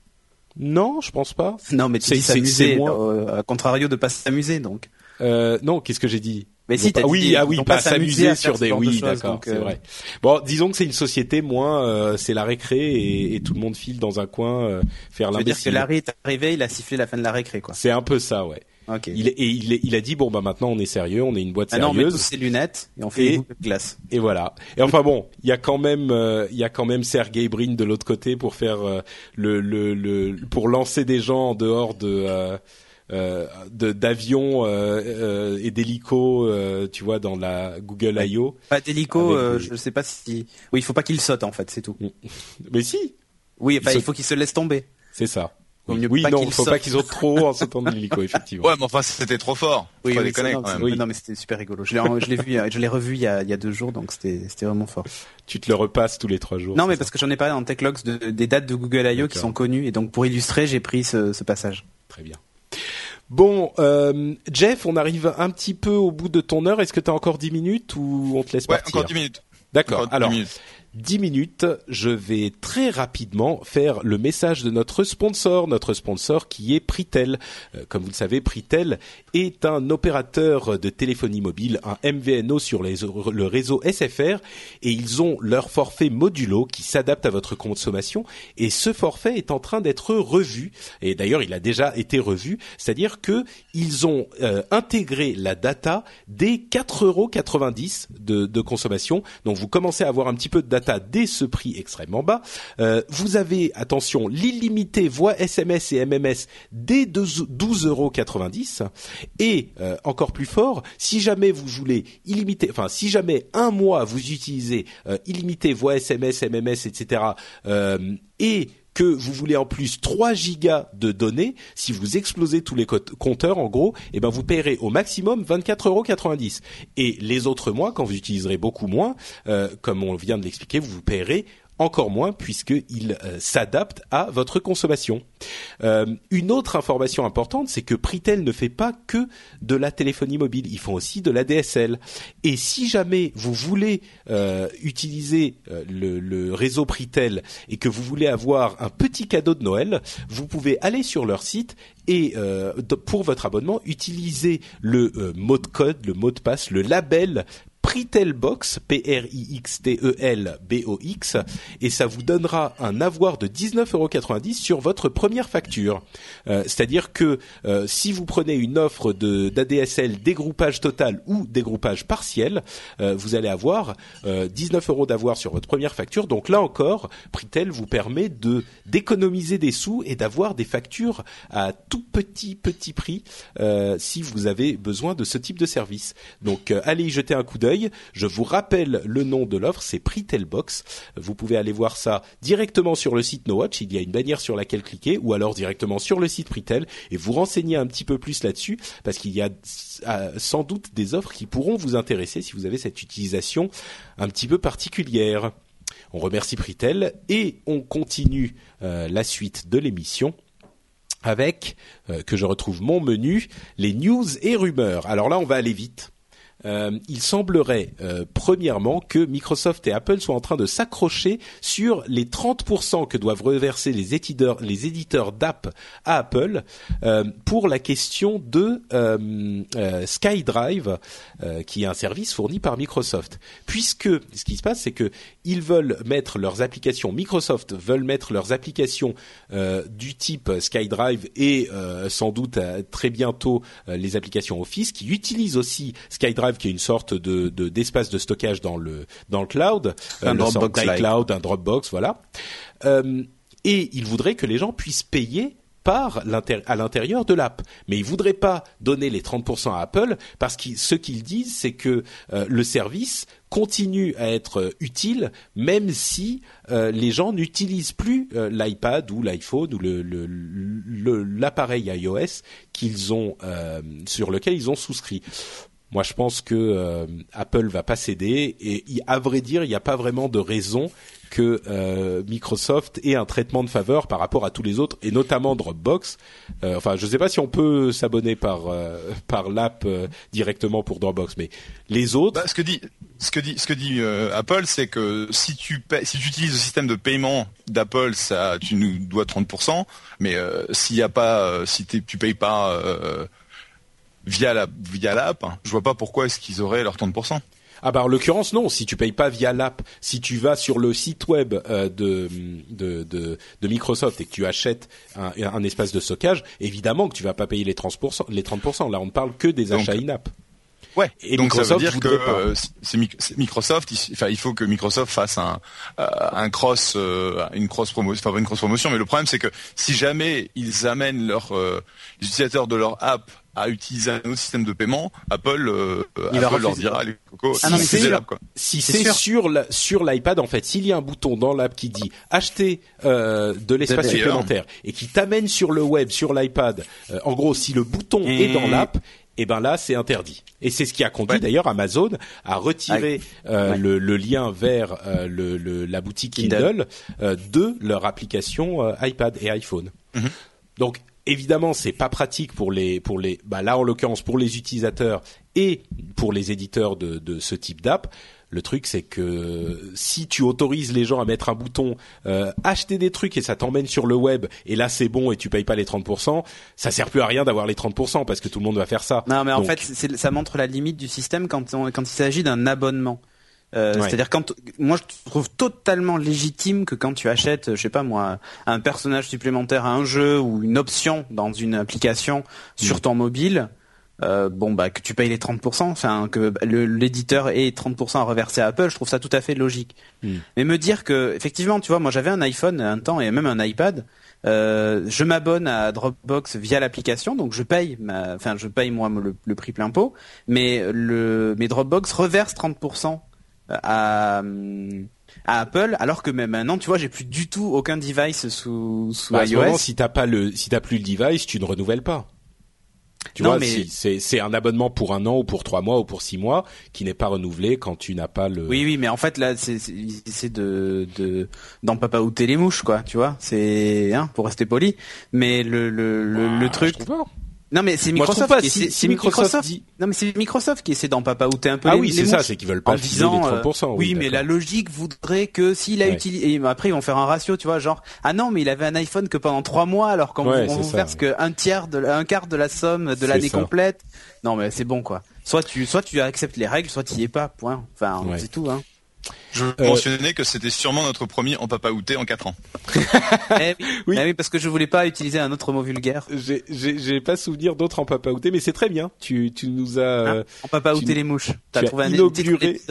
Non, je pense pas. Non, mais tu dis s'amuser, euh, à contrario de pas s'amuser, donc. Euh, non, qu'est-ce que j'ai dit? Mais si, oui, dit, ah oui, pas, s'amuser sur des, oui, d'accord, c'est euh, vrai. Bon, disons que c'est une société moins, euh, c'est la récré et, et, tout le monde file dans un coin euh, faire l'imbécile. dire que Larry est arrivé, il a sifflé la fin de la récré, quoi. C'est un peu ça, ouais. Okay. Il, et il, il, a dit bon bah maintenant on est sérieux, on est une boîte ah sérieuse. Non, on met tous ses lunettes et on fait et, une de glace. Et voilà. Et enfin bon, il y a quand même euh, il y a quand même Sergey Brin de l'autre côté pour faire euh, le, le, le pour lancer des gens en dehors de euh, d'avions euh, euh, et d'hélicos, euh, tu vois, dans la Google I.O. Pas d'hélico, je ne sais pas si. Oui, il faut pas qu'il saute en fait, c'est tout. Mais si. Oui, enfin, il, faut qu'il se laisse tomber. C'est ça. oui, non, il faut pas qu'ils sautent trop haut en sautant de l'hélico, <laughs> effectivement. Ouais, mais enfin, c'était trop fort. Oui, oui, déconner, non, oui. non, mais c'était super rigolo. Je l'ai, je l'ai vu, je l'ai revu il y, a, il y a deux jours, donc c'était, c'était vraiment fort. Tu te le repasses tous les trois jours. Non, mais parce que j'en ai parlé en TechLogs de, des dates de Google I.O. qui sont connues, et donc pour illustrer, j'ai pris ce, ce passage. Très bien. Bon, euh, Jeff, on arrive un petit peu au bout de ton heure. Est-ce que tu as encore 10 minutes ou on te laisse ouais, partir encore 10 minutes. D'accord. Alors, minutes. 10 minutes, je vais très rapidement faire le message de notre sponsor, notre sponsor qui est Pritel. Euh, comme vous le savez, Pritel est un opérateur de téléphonie mobile, un MVNO sur le réseau SFR, et ils ont leur forfait modulo qui s'adapte à votre consommation, et ce forfait est en train d'être revu, et d'ailleurs il a déjà été revu, c'est-à-dire que ils ont euh, intégré la data des 4,90 euros de, de consommation, donc vous commencez à avoir un petit peu de data dès ce prix extrêmement bas. Euh, vous avez, attention, l'illimité voix SMS et MMS dès 12,90 euros. Et euh, encore plus fort, si jamais vous voulez illimité, enfin si jamais un mois vous utilisez euh, illimité voix SMS, MMS, etc. et que vous voulez en plus 3 gigas de données, si vous explosez tous les compteurs, en gros, eh ben vous paierez au maximum 24,90 euros. Et les autres mois, quand vous utiliserez beaucoup moins, euh, comme on vient de l'expliquer, vous vous paierez encore moins puisqu'il euh, s'adapte à votre consommation. Euh, une autre information importante, c'est que Pritel ne fait pas que de la téléphonie mobile, ils font aussi de la DSL. Et si jamais vous voulez euh, utiliser euh, le, le, réseau Pritel et que vous voulez avoir un petit cadeau de Noël, vous pouvez aller sur leur site et pour votre abonnement, utiliser le mot de code, le mot de passe, le label Pritelbox, P-R-I-X-T-E-L-B-O-X, et ça vous donnera un avoir de 19,90€ sur votre première facture. Euh, C'est-à-dire que euh, si vous prenez une offre d'ADSL dégroupage total ou dégroupage partiel, euh, vous allez avoir 19 euros d'avoir sur votre première facture. Donc là encore, Pritel vous permet de d'économiser des sous et d'avoir des factures à tout petit petit prix si vous avez besoin de ce type de service. Donc allez y jeter un coup d'œil je vous rappelle le nom de l'offre, c'est Pritelbox. Vous pouvez aller voir ça directement sur le site NoWatch. Il y a une bannière sur laquelle cliquer, ou alors directement sur le site Pritel et vous renseigner un petit peu plus là-dessus, parce qu'il y a euh, sans doute des offres qui pourront vous intéresser si vous avez cette utilisation un petit peu particulière. On remercie Pritel et on continue euh, la suite de l'émission avec euh, que je retrouve mon menu, les news et rumeurs. Alors là, on va aller vite euh, il semblerait euh, premièrement que Microsoft et Apple soient en train de s'accrocher sur les 30% que doivent reverser les éditeurs, les éditeurs d'app à Apple euh, pour la question de SkyDrive, qui est un service fourni par Microsoft. Puisque ce qui se passe, c'est que ils veulent mettre leurs applications, Microsoft veulent mettre leurs applications du type SkyDrive et sans doute très bientôt les applications Office qui utilisent aussi SkyDrive qui est une sorte de d'espace de, stockage dans le dans le cloud, un euh, Dropbox cloud, un Dropbox, voilà. Euh, et il voudrait que les gens puissent payer par à l'intérieur de l'app. Mais ils voudraient pas donner les 30% à Apple parce que ce qu'ils disent, c'est que euh, le service continue à être utile même si les gens n'utilisent plus l'iPad ou l'iPhone ou l'appareil le, iOS qu'ils ont sur lequel ils ont souscrit. Moi, je pense que euh, Apple va pas céder et à vrai dire, il n'y a pas vraiment de raison que euh, Microsoft ait un traitement de faveur par rapport à tous les autres et notamment Dropbox. Euh, enfin, je ne sais pas si on peut s'abonner par par l'app directement pour Dropbox, mais les autres. Bah, ce que dit Apple, c'est que si tu si tu utilises le système de paiement d'Apple, tu nous dois 30%, mais s'il y a pas, si tu payes pas via la via l'app, je vois pas pourquoi est-ce qu'ils auraient leur 30%. Ah bah en l'occurrence non, si tu payes pas via l'app, si tu vas sur le site web euh, de, de, de, de, Microsoft et que tu achètes un, un, espace de stockage, évidemment que tu vas pas payer les 30%. Les 30%. Là, on ne parle que des achats in-app. Ouais. Et donc ça veut dire que euh, c'est Microsoft. Il, enfin, il faut que Microsoft fasse un, euh, un cross, une cross promotion, enfin une cross promotion. Mais le problème, c'est que si jamais ils amènent leurs les utilisateurs de leur app à utiliser un autre système de paiement, Apple, euh, Apple leur dira les cocos, ah si c'est sur sur l'iPad en fait, s'il y a un bouton dans l'app qui dit acheter euh, de l'espace supplémentaire et qui t'amène sur le web, sur l'iPad, euh, en gros, si le bouton est dans l'app, et eh ben là c'est interdit. Et c'est ce qui a conduit d'ailleurs Amazon à retirer euh, le, le, lien vers euh, le, le, la boutique Kindle, euh, de leur application iPad et iPhone. Mm-hmm. Donc évidemment, c'est pas pratique pour les pour les bah là en l'occurrence pour les utilisateurs et pour les éditeurs de, de ce type d'app. Le truc, c'est que si tu autorises les gens à mettre un bouton euh, acheter des trucs et ça t'emmène sur le web et là c'est bon et tu payes pas les 30%, ça sert plus à rien d'avoir les 30% parce que tout le monde va faire ça. Non, mais en fait, ça montre la limite du système quand quand il s'agit d'un abonnement. Euh, c'est-à-dire quand moi je trouve totalement légitime que quand tu achètes, je sais pas moi, un personnage supplémentaire à un jeu ou une option dans une application sur mm. ton mobile, euh, bon bah que tu payes les 30%, enfin que l'éditeur ait 30% à reverser à Apple, je trouve ça tout à fait logique. Mm. Mais me dire que effectivement, tu vois, moi j'avais un iPhone un temps et même un iPad. Euh, je m'abonne à Dropbox via l'application, donc je paye, enfin je paye moi le, prix plein pot, mais le, mes Dropbox reverse 30% à, à Apple, alors que même maintenant, tu vois, j'ai plus du tout aucun device sous, sous bah, iOS. si t'as pas le, si t'as plus le device, tu ne renouvelles pas. Tu vois, mais... c'est c'est un abonnement pour un an ou pour trois mois ou pour six mois qui n'est pas renouvelé quand tu n'as pas le. Oui, oui, mais en fait là, c'est c'est de de dans papa ou les mouches, quoi. Tu vois, c'est hein, pour rester poli. Mais le le le, le ah, truc. Non mais c'est Microsoft, Microsoft, non mais c'est Microsoft qui essaie d'en papaouter un peu ah les, oui c'est ça c'est qu'ils veulent pas disant, les 30%, euh, oui, mais la logique voudrait que s'il a utilisé et après ils vont faire un ratio tu vois genre ah non mais il avait un iPhone que pendant trois mois alors qu'on ouais, vous verse que un tiers de un quart de la somme de l'année complète. Non mais c'est bon quoi. Soit tu soit tu acceptes les règles soit tu y es pas point. Enfin c'est tout hein je euh, mentionnais que c'était sûrement notre premier en papa outé en 4 ans. <laughs> eh oui. Eh oui. parce que je voulais pas utiliser un autre mot vulgaire. J'ai pas souvenir d'autres en papa outé, mais c'est très bien. Tu, tu nous as... Hein en papa outé les mouches. T'as trouvé un inauguré... <laughs>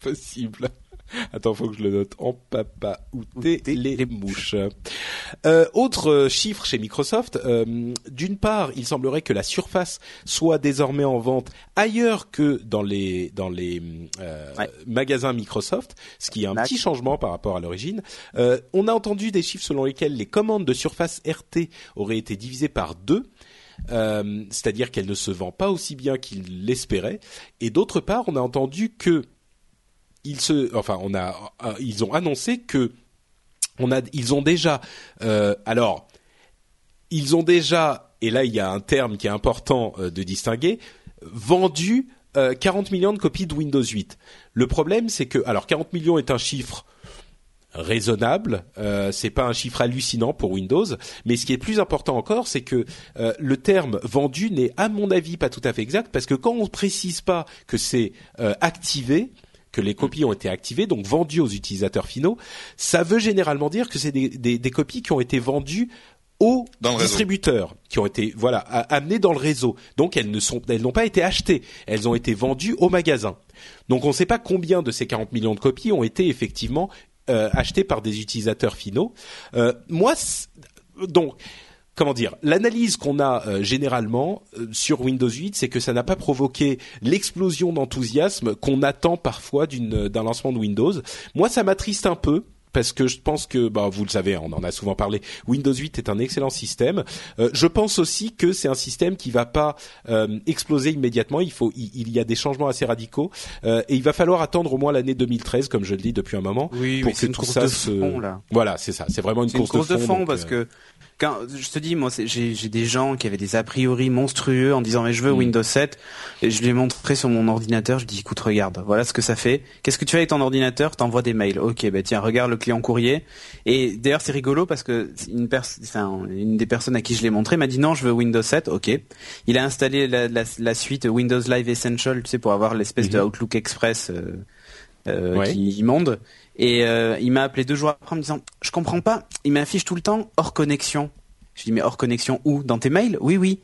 Possible. <laughs> Attends, faut que je le note. En papa ou les, les mouches. Euh, autre euh, chiffre chez Microsoft. Euh, D'une part, il semblerait que la Surface soit désormais en vente ailleurs que dans les dans les euh, magasins Microsoft, ce qui est un petit changement par rapport à l'origine. On a entendu des chiffres selon lesquels les commandes de Surface RT auraient été divisées par deux. C'est-à-dire qu'elle ne se vend pas aussi bien qu'il l'espérait. Et d'autre part, on a entendu que ils se, enfin, on a, euh, ils ont annoncé que on a, ils ont déjà, euh, alors, ils ont déjà, et là il y a un terme qui est important euh, de distinguer, vendu 40 millions de copies de Windows 8. Le problème, c'est que alors 40 millions est un chiffre raisonnable. Euh, c'est pas un chiffre hallucinant pour Windows, mais ce qui est plus important encore, c'est que le terme vendu n'est, à mon avis, pas tout à fait exact parce que quand on précise pas que c'est activé, que les copies ont été activées, donc vendues aux utilisateurs finaux, ça veut généralement dire que c'est des, des, des copies qui ont été vendues aux distributeurs qui ont été voilà amenées dans le réseau. Donc elles ne sont elles n'ont pas été achetées, elles ont été vendues au magasin. Donc on ne sait pas combien de ces 40 millions de copies ont été effectivement euh, achetés par des utilisateurs finaux. Euh, moi, donc comment dire, l'analyse qu'on a euh, généralement sur Windows 8, c'est que ça n'a pas provoqué l'explosion d'enthousiasme qu'on attend parfois d'un lancement de Windows. Moi, ça m'attriste un peu parce que je pense que, bah, vous le savez, on en a souvent parlé. Windows 8 est un excellent système. Euh, je pense aussi que c'est un système qui va pas euh, exploser immédiatement. Il faut, il, y a des changements assez radicaux euh, et il va falloir attendre au moins l'année 2013, comme je le dis depuis un moment, oui, pour que tout ça se. Fond, là. Voilà, c'est ça. C'est vraiment une course, une course de fond, parce que quand je te dis, moi, j'ai des gens qui avaient des a priori monstrueux en disant mais je veux mm. Windows 7. Et je lui ai montré sur mon ordinateur. Je dis écoute regarde, voilà ce que ça fait. Qu'est-ce que tu fais avec ton ordinateur? T'envoies des mails. Ok, ben tiens regarde le client courrier. Et d'ailleurs c'est rigolo parce que une personne, enfin une des personnes à qui je l'ai montré m'a dit non je veux Windows 7. Ok. Il a installé la, la, la suite Windows Live Essential, tu sais pour avoir l'espèce de mm-hmm. Outlook Express. Euh, euh, qui immonde et euh, il m'a appelé deux jours après en me disant je comprends pas il m'affiche tout le temps hors connexion je dis mais hors connexion où? Dans tes mails? Oui oui.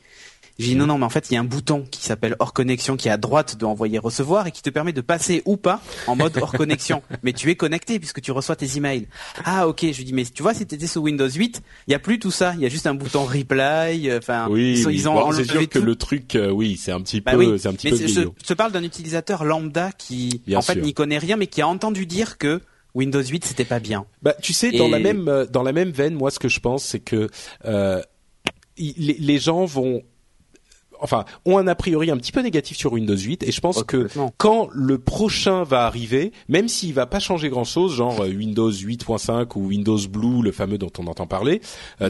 J'ai dit non non mais en fait il y a un bouton qui s'appelle hors connexion qui est à droite de envoyer recevoir et qui te permet de passer ou pas en mode hors connexion. <laughs> Mais tu es connecté puisque tu reçois tes emails. Ah ok, je lui dis mais tu vois si tu étais sous Windows 8, il y a plus tout ça, il y a juste un bouton reply. Enfin oui, ils, ont c'est sûr que le truc, euh, oui, c'est un petit bah peu, c'est un petit peu. Je, je, parle d'un utilisateur lambda qui en fait n'y connaît rien mais qui a entendu dire que Windows 8 c'était pas bien. Bah tu sais dans la même euh, dans la même veine, moi ce que je pense c'est que euh, les gens vont enfin, ont un a priori un petit peu négatif sur Windows 8 et je pense que quand le prochain va arriver, même s'il va pas changer grand chose, genre euh, Windows 8.5 ou Windows Blue, le fameux dont on entend parler,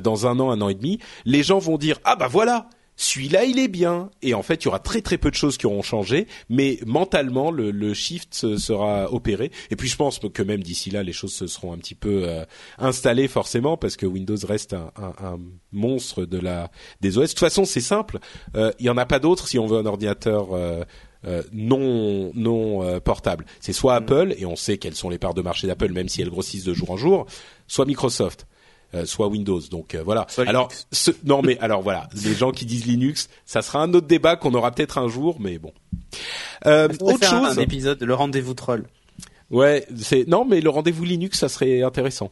dans un an, un an et demi, les gens vont dire ah bah voilà, celui-là il est bien et en fait il y aura très très peu de choses qui auront changé mais mentalement le, le shift sera opéré et puis je pense que même d'ici là les choses se seront un petit peu euh, installées forcément parce que Windows reste un, un, un, monstre de la des OS de toute façon c'est simple euh, il y en a pas d'autres si on veut un ordinateur euh, euh non non portable. C'est soit mm. Apple et on sait quelles sont les parts de marché d'Apple même si elles grossissent de jour en jour, soit Microsoft. Euh, soit Windows. Donc euh, voilà. alors ce, non mais alors voilà, <laughs> les gens qui disent Linux, ça sera un autre débat qu'on aura peut-être un jour, mais bon. Euh, autre chose. Un épisode, le rendez-vous troll? Ouais, c'est non mais le rendez-vous Linux, ça serait intéressant.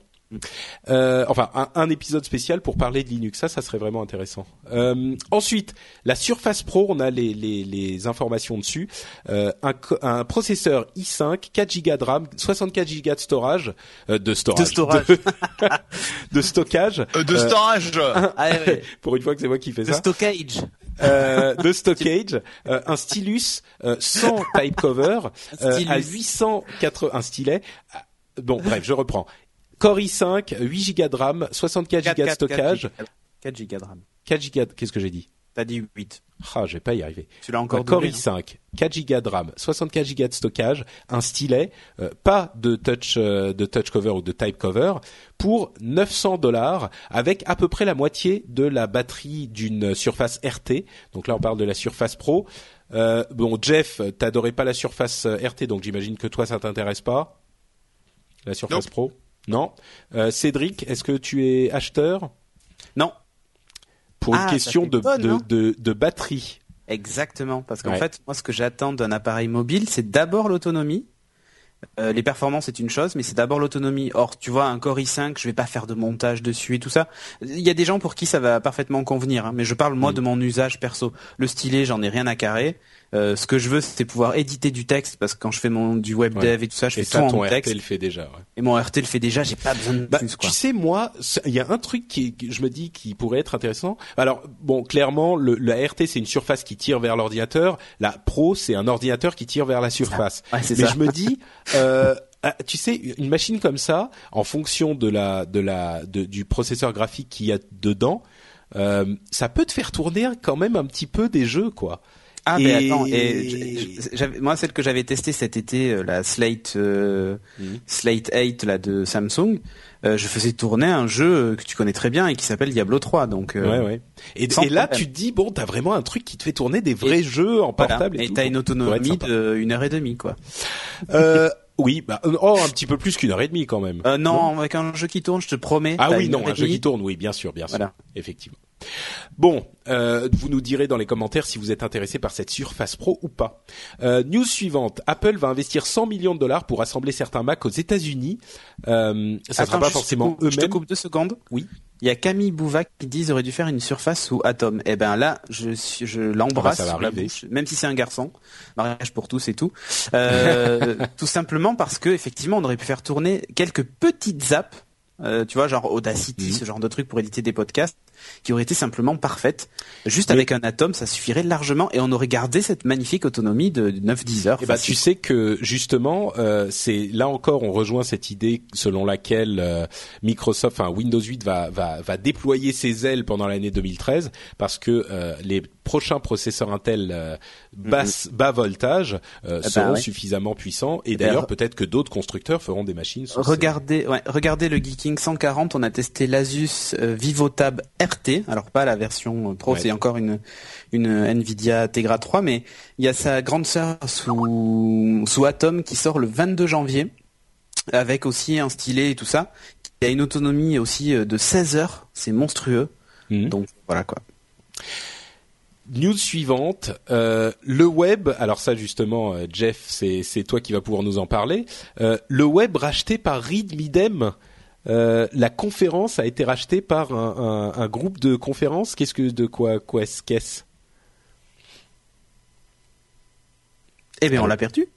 Euh, enfin, un, épisode spécial pour parler de Linux, ça, ça serait vraiment intéressant. Euh, ensuite, la Surface Pro, on a les, les, les informations dessus. Euh, un, un, processeur i5, 4 Go de RAM, 64 Go de storage, euh, de storage, de, storage. <laughs> de, stockage, euh, de storage. Ah, <laughs> pour une fois que c'est moi qui fais ça. De stockage. Euh, de stockage, euh, un stylus euh, sans type cover à 880, un stylet. Bon, bref, je reprends. Core i5, 8 Go de RAM, 64 Go de stockage. 4 Go de RAM. 4 Go, qu'est-ce que j'ai dit T'as dit 8. Ah, je vais pas y arriver. Tu l'as encore un Core i5, 4 Go de RAM, 64 Go de stockage, un stylet, euh, pas de touch euh, de touch cover ou de type cover pour 900 dollars avec à peu près la moitié de la batterie d'une Surface RT. Donc là on parle de la Surface Pro. Euh, bon Jeff, t'adorais pas la Surface RT donc j'imagine que toi ça t'intéresse pas. La Surface Pro non. Euh, Cédric, est-ce que tu es acheteur? Non. Pour une ah, question de, de, de, batterie. Exactement, parce qu'en fait, moi, ce que j'attends d'un appareil mobile, c'est d'abord l'autonomie. Euh, les performances c'est une chose, mais c'est d'abord l'autonomie. Or, tu vois, un Core i5, je vais pas faire de montage dessus et tout ça. Il y a des gens pour qui ça va parfaitement convenir, hein, mais je parle moi mm. de mon usage perso. Le stylet, j'en ai rien à carrer. Euh, ce que je veux, c'est pouvoir éditer du texte parce que quand je fais mon du web dev et tout ça, je fais tout en texte. RT le fait déjà. Ouais. Et mon RT le fait déjà. J'ai pas besoin de bah, plus. Quoi. Tu sais, moi, il y a un truc qui, je me dis, qui pourrait être intéressant. Alors, bon, clairement, le, la RT c'est une surface qui tire vers l'ordinateur. La Pro, c'est un ordinateur qui tire vers la surface. Ouais, Mais je me dis. Euh, <laughs> ah, tu sais, une machine comme ça, en fonction de la, de la, de, du processeur graphique qu'il y a dedans, euh, ça peut te faire tourner quand même un petit peu des jeux, quoi. Ah mais attends, et moi celle que j'avais testée cet été, euh, la Slate euh, mhm. Slate 8 là de Samsung, euh, je faisais tourner un jeu que tu connais très bien et qui s'appelle Diablo 3. Donc ouais ouais. Et, là tu te dis bon t'as vraiment un truc qui te fait tourner des vrais jeux en portable et, t'as une autonomie d'une heure et demie quoi. <laughs> Oui, bah, oh, un petit peu plus qu'une heure et demie quand même. non, non, avec un jeu qui tourne, je te promets. Ah oui, non, un jeu qui tourne, oui, bien sûr, bien sûr, effectivement. Bon, euh, vous nous direz dans les commentaires si vous êtes intéressé par cette Surface Pro ou pas. Euh, news suivante Apple va investir 100 millions de dollars pour assembler certains Mac aux États-Unis. Euh, ça sera pas forcément eux-mêmes. Je te coupe deux secondes. Oui. Il y a Camille Bouvac qui dit auraient dû faire une Surface sous Atom. Eh ben là, je, je l'embrasse ah bah, même si c'est un garçon. Mariage pour tous et tout. Euh, <laughs> tout simplement parce que effectivement, on aurait pu faire tourner quelques petites apps euh, tu vois, genre Audacity, mhm. ce genre de truc pour éditer des podcasts, qui auraient été simplement parfaites. Juste avec un atome, ça suffirait largement et on aurait gardé cette magnifique autonomie de 9-10 heures. Et eh bah, ben, tu sais que justement, euh, c'est là encore, on rejoint cette idée selon laquelle euh, Microsoft, enfin Windows 8 va, va, va déployer ses ailes pendant l'année 2013 parce que les prochains processeurs Intel euh, basse, bas voltage euh, eh ben seront suffisamment puissants. Et, eh ben, d'ailleurs, peut-être que d'autres constructeurs feront des machines. regardez, ouais, regardez le Geeking 140. On a testé l'Asus euh, VivoTab RT. Alors pas la version Pro, c'est encore une une Nvidia Tegra 3, mais il y a sa grande sœur sous sous Atom qui sort le 22 janvier avec aussi un stylet et tout ça. Il y a une autonomie aussi de 16 heures. C'est monstrueux. Mhm. Donc voilà quoi. News suivante, euh, le web. Alors ça justement, euh, Jeff, c'est c'est toi qui vas pouvoir nous en parler. Euh, le web racheté par Reed Midem. La conférence a été rachetée par un, un, groupe de conférences. Qu'est-ce que de quoi qu'est-ce? Eh bien, on l'a perdu.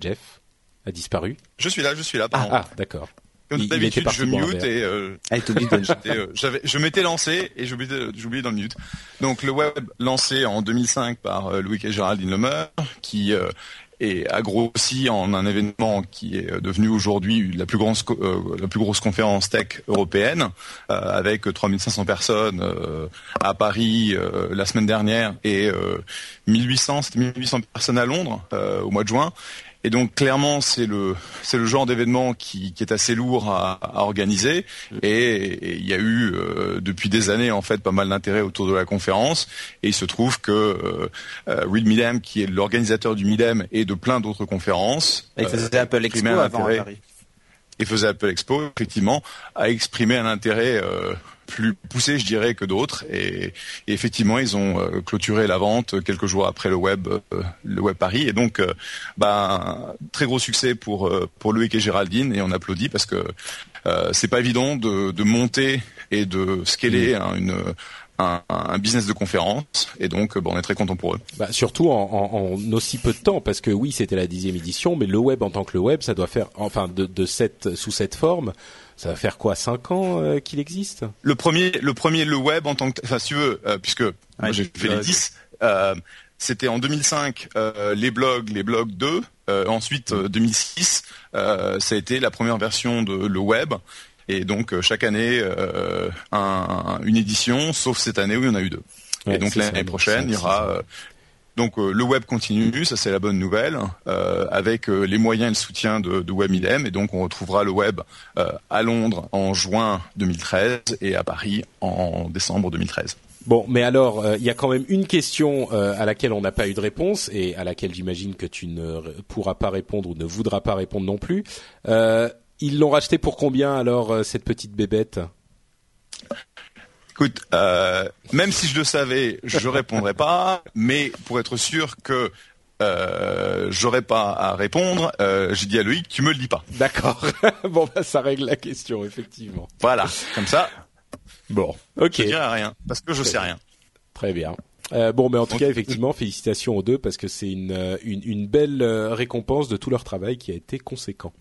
Jeff a disparu. Je suis là, je suis là. Pardon. Ah, ah d'accord. Comme d'habitude, je mute et euh, ah, euh, j'avais, je m'étais lancé et j'oubliais dans le mute. Donc le web lancé en 2005 par euh, Louis et Géraldine Lemeur, qui euh, est a grossi en un événement qui est devenu aujourd'hui la plus grosse la plus grosse conférence tech européenne avec 3500 personnes à Paris la semaine dernière et 1800 1800 personnes à Londres au mois de juin et donc clairement, c'est le c'est le genre d'événement qui, qui, est assez lourd à, à organiser. Et, il y a eu euh, depuis des années en fait pas mal d'intérêt autour de la conférence. Et il se trouve que euh, euh Reed Midem, qui est l'organisateur du Midem et de plein d'autres conférences, et faisait Apple Expo avant et faisait Apple Expo, effectivement, a exprimé un intérêt euh, plus poussé, je dirais, que d'autres. Et, effectivement, ils ont euh, clôturé la vente quelques jours après le web, euh, le web Paris. Et donc, euh, bah, très gros succès pour pour Loïc et Géraldine. Et on applaudit parce que c'est pas évident de, de monter et de scaler hein, une un, un, business de conférence et donc bon, on est très content pour eux. Bah, surtout en, en, aussi peu de temps parce que oui c'était la dixième édition mais le web en tant que le web ça doit faire enfin de, de cette sous cette forme ça va faire quoi, cinq ans euh, qu'il existe? Le premier, le premier, le web en tant que, enfin, si tu veux, euh, puisque j'ai fait les 10, euh, c'était en 2005 les blogs, les blogs 2. ensuite, 2006, ça a été la première version de le web. Et donc chaque année, un, une édition, sauf cette année où il y en a eu deux. et donc l'année prochaine, il y aura donc euh, le web continue, ça c'est la bonne nouvelle, euh, avec euh, les moyens et le soutien de, de. Et donc on retrouvera le web à Londres en juin 2013 et à Paris en décembre 2013. Bon, mais alors, il y a quand même une question à laquelle on n'a pas eu de réponse et à laquelle j'imagine que tu ne pourras pas répondre ou ne voudras pas répondre non plus. ils l'ont racheté pour combien alors cette petite bébête? Écoute, euh, même si je le savais, je répondrais pas. Mais pour être sûr que euh, j'aurais pas à répondre, euh, j'ai dit à Loïc, tu me le dis pas. D'accord. <laughs> bon, bah, ça règle la question, effectivement. Voilà, comme ça. Bon, ok. Je dirai rien parce que je sais rien. Très bien. Euh, bon, mais en tout cas, effectivement, félicitations aux deux parce que c'est une, euh, une, une, belle récompense de tout leur travail qui a été conséquent.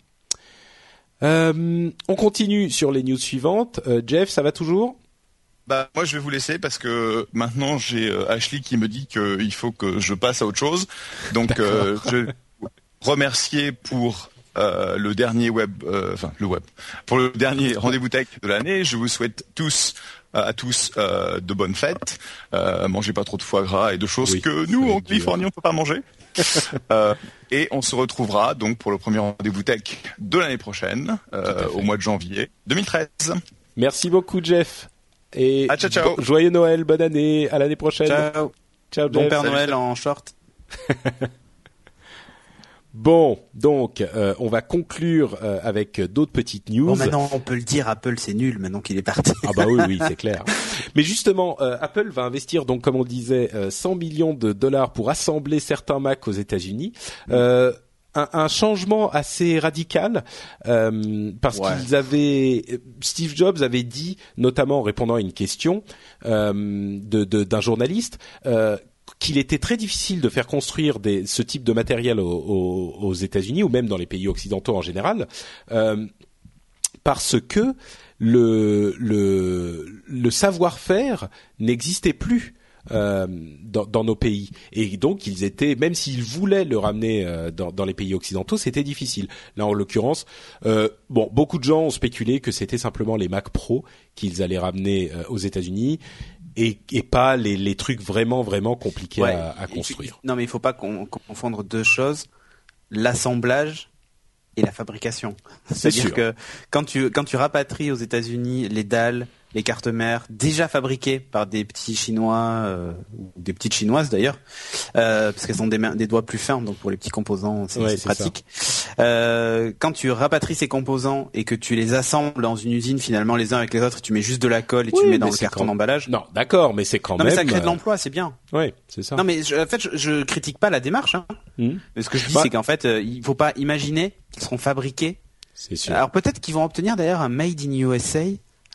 on continue sur les news suivantes. Jeff, ça va toujours? Bah moi je vais vous laisser parce que maintenant j'ai euh, Ashley qui me dit qu'il faut que je passe à autre chose. Donc euh, je vais remercier pour le dernier web, enfin le web, pour le dernier rendez-vous tech de l'année. Je vous souhaite tous à tous de bonnes fêtes. mangez pas trop de foie gras et de choses que nous en Californie on peut pas manger. <laughs> et on se retrouvera donc pour le premier rendez-vous tech de l'année prochaine, au mois de janvier 2013. Merci beaucoup Jeff. Et ah, ciao, ciao. joyeux Noël, bonne année, à l'année prochaine. Ciao. Ciao bon Père Noël en short. <laughs> Bon, donc euh, on va conclure euh, avec d'autres petites news. Bon, maintenant on peut le dire, Apple c'est nul maintenant qu'il est parti. ah bah oui, oui, c'est <laughs> clair. Mais justement, euh, Apple va investir donc, comme on disait, 100 millions de dollars pour assembler certains Mac aux États-Unis. Un, un, changement assez radical parce qu'ils avaient Steve Jobs avait dit notamment en répondant à une question euh, de, d'un journaliste qu'il était très difficile de faire construire des, ce type de matériel aux, aux, États-Unis ou même dans les pays occidentaux en général, euh, parce que le, le, le savoir-faire n'existait plus. Euh, dans, dans, nos pays. Et donc ils étaient même s'ils voulaient le ramener euh, dans, dans, les pays occidentaux c'était difficile. Là en l'occurrence euh, bon beaucoup de gens ont spéculé que c'était simplement les Mac Pro qu'ils allaient ramener aux États-Unis et, et pas les, les, trucs vraiment vraiment compliqués à, à, construire. non mais il faut pas confondre deux choses. L'assemblage et la fabrication. C'est-à-dire que quand tu quand tu rapatries aux États-Unis les dalles, les cartes mères déjà fabriquées par des petits chinois euh, ou des petites chinoises d'ailleurs euh, parce qu'elles ont des, des doigts plus fins donc pour les petits composants c'est pratique euh, quand tu rapatries ces composants et que tu les assembles dans une usine finalement les uns avec les autres tu mets juste de la colle et tu le mets dans le carton d'emballage non d'accord mais c'est quand non, même mais ça crée de l'emploi c'est bien oui c'est ça non mais en fait je, je, critique pas la démarche hein. Mmh. mais ce que je dis bah c'est qu'en fait il faut pas imaginer qu'ils seront fabriqués c'est sûr alors peut-être qu'ils vont obtenir d'ailleurs un made in USA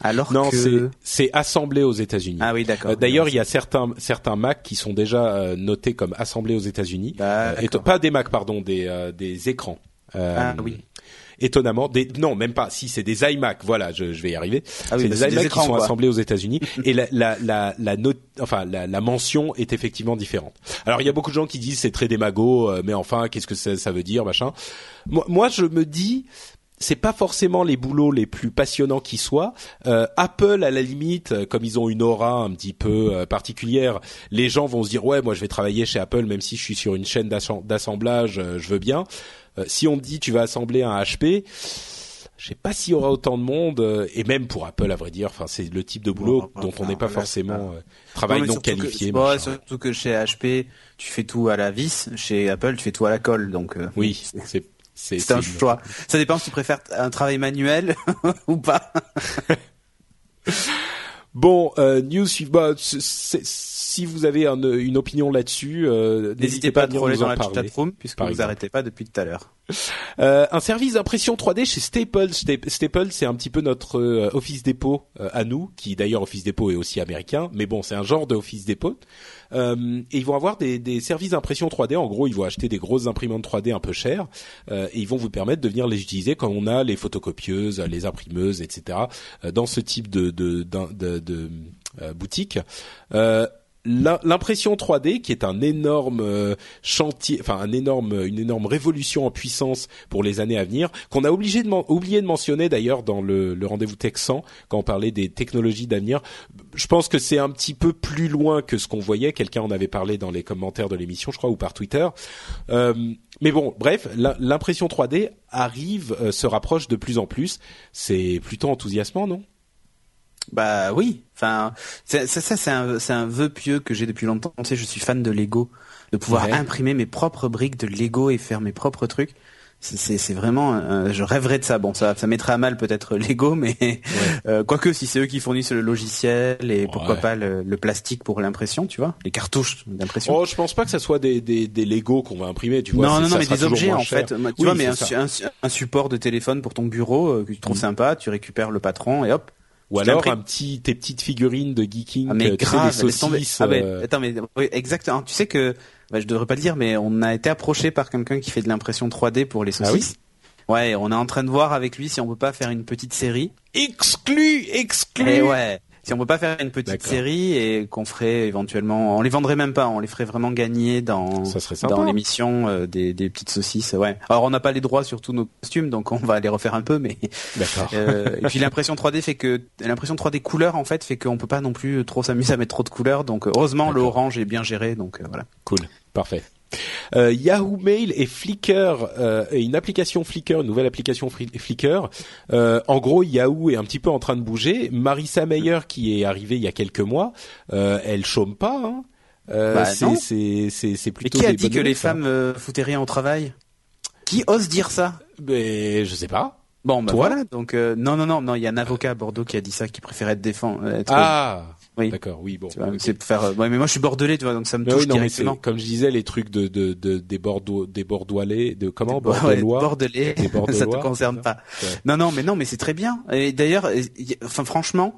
alors non, que... c'est assemblé aux États-Unis. Ah oui, d'accord. Euh, D'ailleurs, il y a certains certains Mac qui sont déjà euh, notés comme assemblés aux États-Unis. Bah, euh, pas des Mac, pardon, des euh, des écrans. ah oui. Étonnamment, des non, même pas. Si c'est des iMac, voilà, je, je vais y arriver. Ah oui, c'est bah des iMac écrans, qui sont quoi. assemblés aux États-Unis <laughs> et la la la, la note, enfin la, la, mention est effectivement différente. Alors il y a beaucoup de gens qui disent c'est très démago, mais enfin qu'est-ce que ça, ça veut dire, machin. Moi, moi, je me dis c'est pas forcément les boulots les plus passionnants qui soient. Euh, Apple, à la limite, euh, comme ils ont une aura un petit peu euh, particulière, les gens vont se dire ouais, moi je vais travailler chez Apple, même si je suis sur une chaîne d'assemblage, euh, je veux bien. Si on me dit tu vas assembler un HP, je sais pas s'il y aura autant de monde, et même pour Apple, à vrai dire, enfin c'est le type de boulot dont on n'est pas forcément travail non, qualifié. Que, surtout que chez HP, tu fais tout à la vis, chez Apple, tu fais tout à la colle, donc. oui, <laughs> c'est c'est un choix. Ça dépend si tu préfères un travail manuel <laughs> ou pas. <laughs> bon, euh, news bah, si vous avez un, une opinion là-dessus, euh, n'hésitez pas à troller dans la chatroom puisque vous arrêtez pas depuis tout à l'heure. <laughs> Euh, un service d'impression 3D chez Staples. Staples, c'est un petit peu notre euh, Office Depot euh, à nous, qui d'ailleurs Office Depot est aussi américain, mais bon, c'est un genre de Office Depot. Euh, et ils vont avoir des, services d'impression 3D. En gros, ils vont acheter des grosses imprimantes 3D un peu chères et ils vont vous permettre de venir les utiliser quand on a les photocopieuses, les imprimeuses, etc. dans ce type de, boutique. L'impression 3D qui est un énorme euh, chantier, enfin un énorme, une énorme révolution en puissance pour les années à venir, qu'on a obligé de oublié de mentionner d'ailleurs dans le, rendez-vous Texan quand on parlait des technologies d'avenir. Je pense que c'est un petit peu plus loin que ce qu'on voyait. Quelqu'un en avait parlé dans les commentaires de l'émission, je crois, ou par Twitter. Euh, mais bon, bref, l'impression 3D arrive, euh, se rapproche de plus en plus. C'est plutôt enthousiasmant, non? Bah oui, enfin ça, ça c'est un c'est un vœu pieux que j'ai depuis longtemps. Tu sais, je suis fan de Lego, de pouvoir Ouais. imprimer mes propres briques de Lego et faire mes propres trucs. C'est- vraiment, euh, je rêverais de ça. Bon, ça ça mettrait à mal peut-être Lego, <laughs> mais euh, quoique si c'est eux qui fournissent le logiciel et pourquoi pas le, le plastique pour l'impression, tu vois, les cartouches d'impression. Oh, je pense pas que ça soit des des, des Lego qu'on va imprimer, tu vois. non, non, non, mais des objets en cher. fait. Tu Oui, vois, mais un, support de téléphone pour ton bureau euh, que tu trouves Mhm. sympa, tu récupères le patron et hop. Ou alors un petit tes petites figurines de geeking, Ah mais euh, sais, grave, des saucisses. Ah mais euh, attends mais oui, exactement. Tu sais que bah, je devrais pas le dire mais on a été approché par quelqu'un qui fait de l'impression 3D pour les Ah oui saucisses. Ouais, on est en train de voir avec lui si on peut pas faire une petite série. exclu, exclu. Et ouais, si on peut pas faire une petite série et qu'on ferait éventuellement, on les vendrait même pas, on les ferait vraiment gagner dans dans l'émission euh, des, des petites saucisses. Ouais. Alors on n'a pas les droits sur tous nos costumes, donc on va les refaire un peu, mais. D'accord. Euh, et puis l'impression 3D fait que l'impression 3D couleur en fait fait qu'on peut pas non plus trop s'amuser à mettre trop de couleurs. Donc heureusement le orange est bien géré, donc voilà. Cool, parfait. Euh, Yahoo Mail et Flickr euh, et une application Flickr, une nouvelle application Flickr. Euh, en gros, Yahoo est un petit peu en train de bouger. Marissa Meyer, qui est arrivée il y a quelques mois, elle chôme pas. Hein. Bah, c'est plutôt. Mais qui a dit que les femmes foutaient rien au travail? Qui ose dire ça? Ben je sais pas. Bon, bah voilà. Donc non, non, non, non. Il y a un avocat à Bordeaux qui a dit ça, qui préférait être défend. Être, ah. Oui. D'accord, oui, bon. C'est faire. Ouais, mais moi je suis bordelais, tu vois, donc ça me touche oui, directement. comme je disais, les trucs de, de, de des Bordeaux, des Bordelais, de comment? Bordelois, bordelais, des Bordelois, <laughs> ça te concerne pas. Non, non, mais non, mais c'est très bien. Et d'ailleurs, enfin franchement,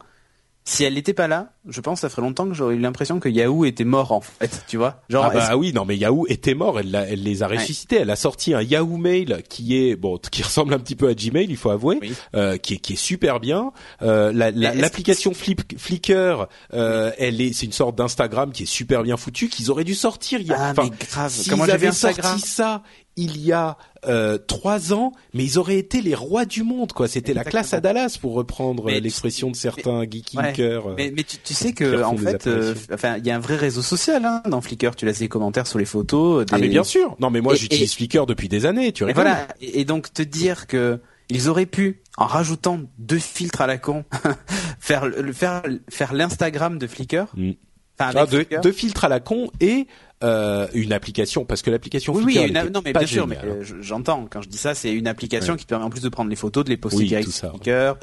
si elle n'était pas là, je pense que ça ferait longtemps que j'aurais eu l'impression que Yahoo était mort en fait, tu vois. Genre, ah bah oui, non mais Yahoo était mort, elle, elle les a ressuscités. Elle a sorti un Yahoo Mail qui est bon, <laughs> qui ressemble un petit peu à Gmail, il faut avouer, euh, qui est qui est super bien. Euh, L'application Flip, Flickr, euh, elle est, c'est une sorte d'Instagram qui est super bien foutu, qu'ils auraient dû sortir. Il y a, ah, mais grave. Comment j'avais sorti ça il y a euh, trois ans, mais ils auraient été les rois du monde, quoi. C'était la classe à Dallas, pour reprendre l'expression de certains geekers. Euh, mais, mais tu, sais que en fait, euh, enfin, il y a un vrai réseau social hein, dans Flickr. Tu laisses des commentaires sur les photos. Ah mais bien sûr. Non mais moi j'utilise Flickr depuis des années. Tu rigoles. Voilà. Et, donc te dire que ils auraient pu, en rajoutant deux filtres à la con, <laughs> faire faire faire l'Instagram de Flickr. Mm. Enfin, deux filtres à la con et euh, une application parce que l'application oui, oui non mais bien sûr mais euh, j'entends quand je dis ça c'est une application qui permet en plus de prendre les photos de les poster direct sur Flickr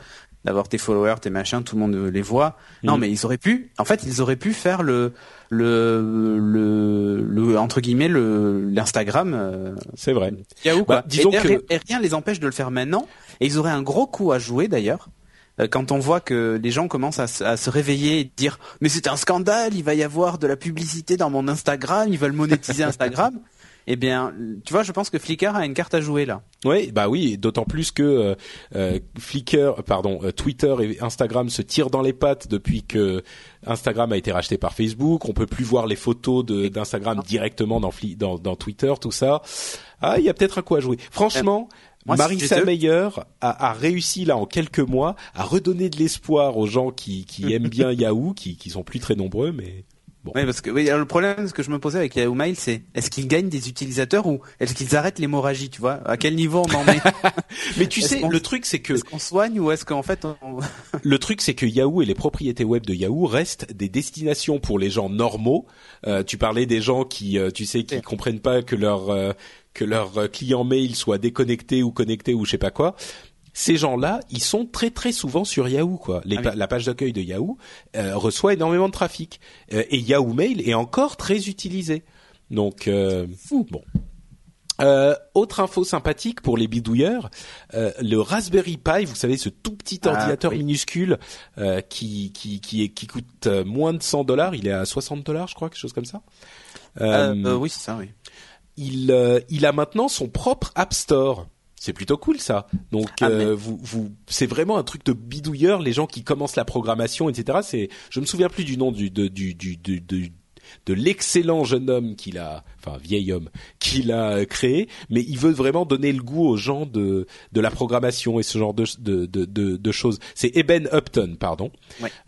d'avoir tes followers tes machins tout le monde les voit. Non mm. mais ils auraient pu en fait ils auraient pu faire le le le, le entre guillemets le l'Instagram euh, c'est vrai. Yahoo bah, quoi. disons que... et rien les empêche de le faire maintenant. Et ils auraient un gros coup à jouer d'ailleurs euh, quand on voit que les gens commencent à, se réveiller et dire mais c'est un scandale, il va y avoir de la publicité dans mon Instagram, ils veulent monétiser <laughs> Instagram. eh bien, tu vois, je pense que Flickr a une carte à jouer là. Oui, bah oui, d'autant plus que euh, euh Flickr, pardon, euh, Twitter et Instagram se tirent dans les pattes depuis que Instagram a été racheté par Facebook. On peut plus voir les photos d'Instagram directement dans, dans, dans Twitter, tout ça. Ah, il y a peut-être à quoi jouer. Franchement, Marissa Meyer a, a, réussi là en quelques mois à redonner de l'espoir aux gens qui, qui <laughs> aiment bien Yahoo, qui, qui sont plus très nombreux, mais bon. Oui, parce que oui, alors le problème, ce que je me posais avec Yahoo Mail, c'est est-ce qu'ils gagnent des utilisateurs ou est-ce qu'ils arrêtent l'hémorragie, tu vois? À quel niveau on en est? <laughs> Mais tu sais, le truc c'est que est-ce qu'on soigne ou est-ce qu'en fait on... <laughs> le truc c'est que Yahoo et les propriétés web de Yahoo restent des destinations pour les gens normaux. Euh, tu parlais des gens qui, euh, tu sais, qui comprennent pas que leur euh, que leur euh, client mail soit déconnecté ou connecté ou je sais pas quoi. Ces gens-là, ils sont très très souvent sur Yahoo quoi. Ah la page d'accueil de Yahoo euh, reçoit énormément de trafic euh, et Yahoo Mail est encore très utilisé. Donc fou. Bon. autre info sympathique pour les bidouilleurs, le Raspberry Pi, vous savez ce tout petit ah, ordinateur minuscule qui qui qui, qui coûte moins de 100 dollars, il est à 60 dollars je crois, quelque chose comme ça. oui c'est ça oui il, euh, il a maintenant son propre App Store. C'est plutôt cool ça. Donc ah, euh, vous, vous, c'est vraiment un truc de bidouilleur. Les gens qui commencent la programmation, etc. C'est, je me souviens plus du nom du, du, du, du de l'excellent jeune homme qu'il a, enfin vieil homme qu'il a créé, mais il veut vraiment donner le goût aux gens de de la programmation et ce genre de de de, de, choses. C'est Eben Upton, pardon.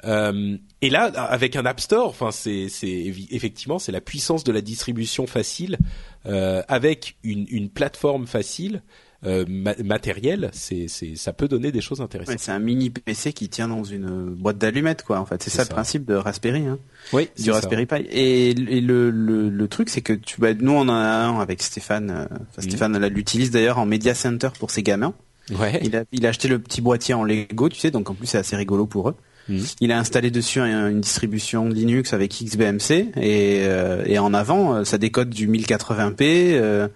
Euh, et là, avec un App Store, enfin c'est c'est effectivement c'est la puissance de la distribution facile euh, avec une une plateforme facile euh, matériel, c'est, c'est, ça peut donner des choses intéressantes. c'est un mini PC qui tient dans une boîte d'allumettes, quoi. En fait, c'est, ça, le principe de Raspberry, hein. Oui, du Raspberry Pi. Et, le, le, le, truc, c'est que tu, bah, nous, on en a un avec Stéphane. Euh. Stéphane l'utilise d'ailleurs en Media Center pour ses gamins. Ouais. Il a, il a acheté le petit boîtier en Lego, tu sais, donc en plus c'est assez rigolo pour eux. Mhm. Il a installé dessus une distribution Linux avec XBMC et, euh, et en avant ça décode du 1080p.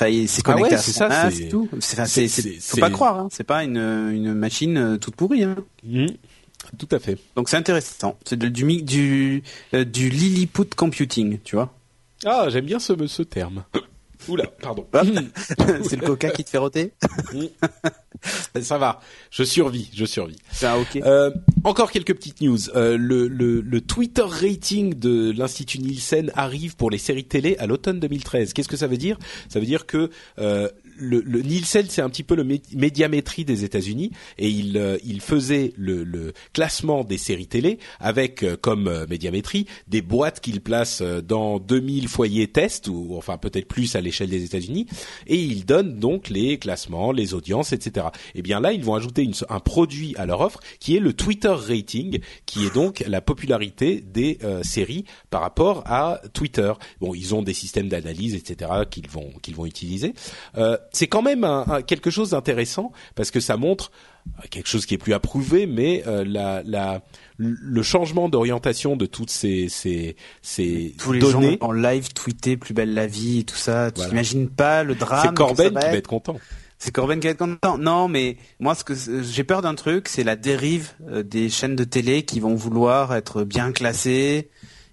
Enfin, c'est ah connecté à son ça, c'est tout. C'est, faut pas croire, hein. c'est pas une, une machine euh, toute pourrie. Hein. Mmh. Tout à fait. Donc c'est intéressant. C'est du du euh, du Lilliput computing, tu vois. Ah, j'aime bien ce ce terme. Oula, pardon. <laughs> c'est le coca qui te fait roter Ça va, je survis, je survis. Ah, ok. Euh, encore quelques petites news. Euh, le, le, le Twitter rating de l'Institut Nielsen arrive pour les séries télé à l'automne 2013. Qu'est-ce que ça veut dire? Ça veut dire que euh, le, le Nielsen, c'est un petit peu le médiamétrie des États-Unis, et il, euh, il faisait le, le, classement des séries télé avec euh, comme euh, médiamétrie des boîtes qu'il place dans 2000 foyers test, ou enfin peut-être plus à l'échelle des États-Unis, et il donne donc les classements, les audiences, etc. Et eh bien là, ils vont ajouter une, un produit à leur offre qui est le Twitter rating, qui est donc la popularité des séries par rapport à Twitter. Bon, ils ont des systèmes d'analyse, etc. qu'ils vont qu'ils vont utiliser. Euh, c'est quand même un, quelque chose d'intéressant parce que ça montre euh, quelque chose qui est plus approuvé, mais euh, la, la, le changement d'orientation de toutes ces ces, ces tous les données. gens en live tweeter plus belle la vie et tout ça. Tu t'imagines pas le drame C'est Corben qui va être content. C'est Corben qui va être content. Non, mais moi, ce que j'ai peur d'un truc, c'est la dérive euh, des chaînes de télé qui vont vouloir être bien classées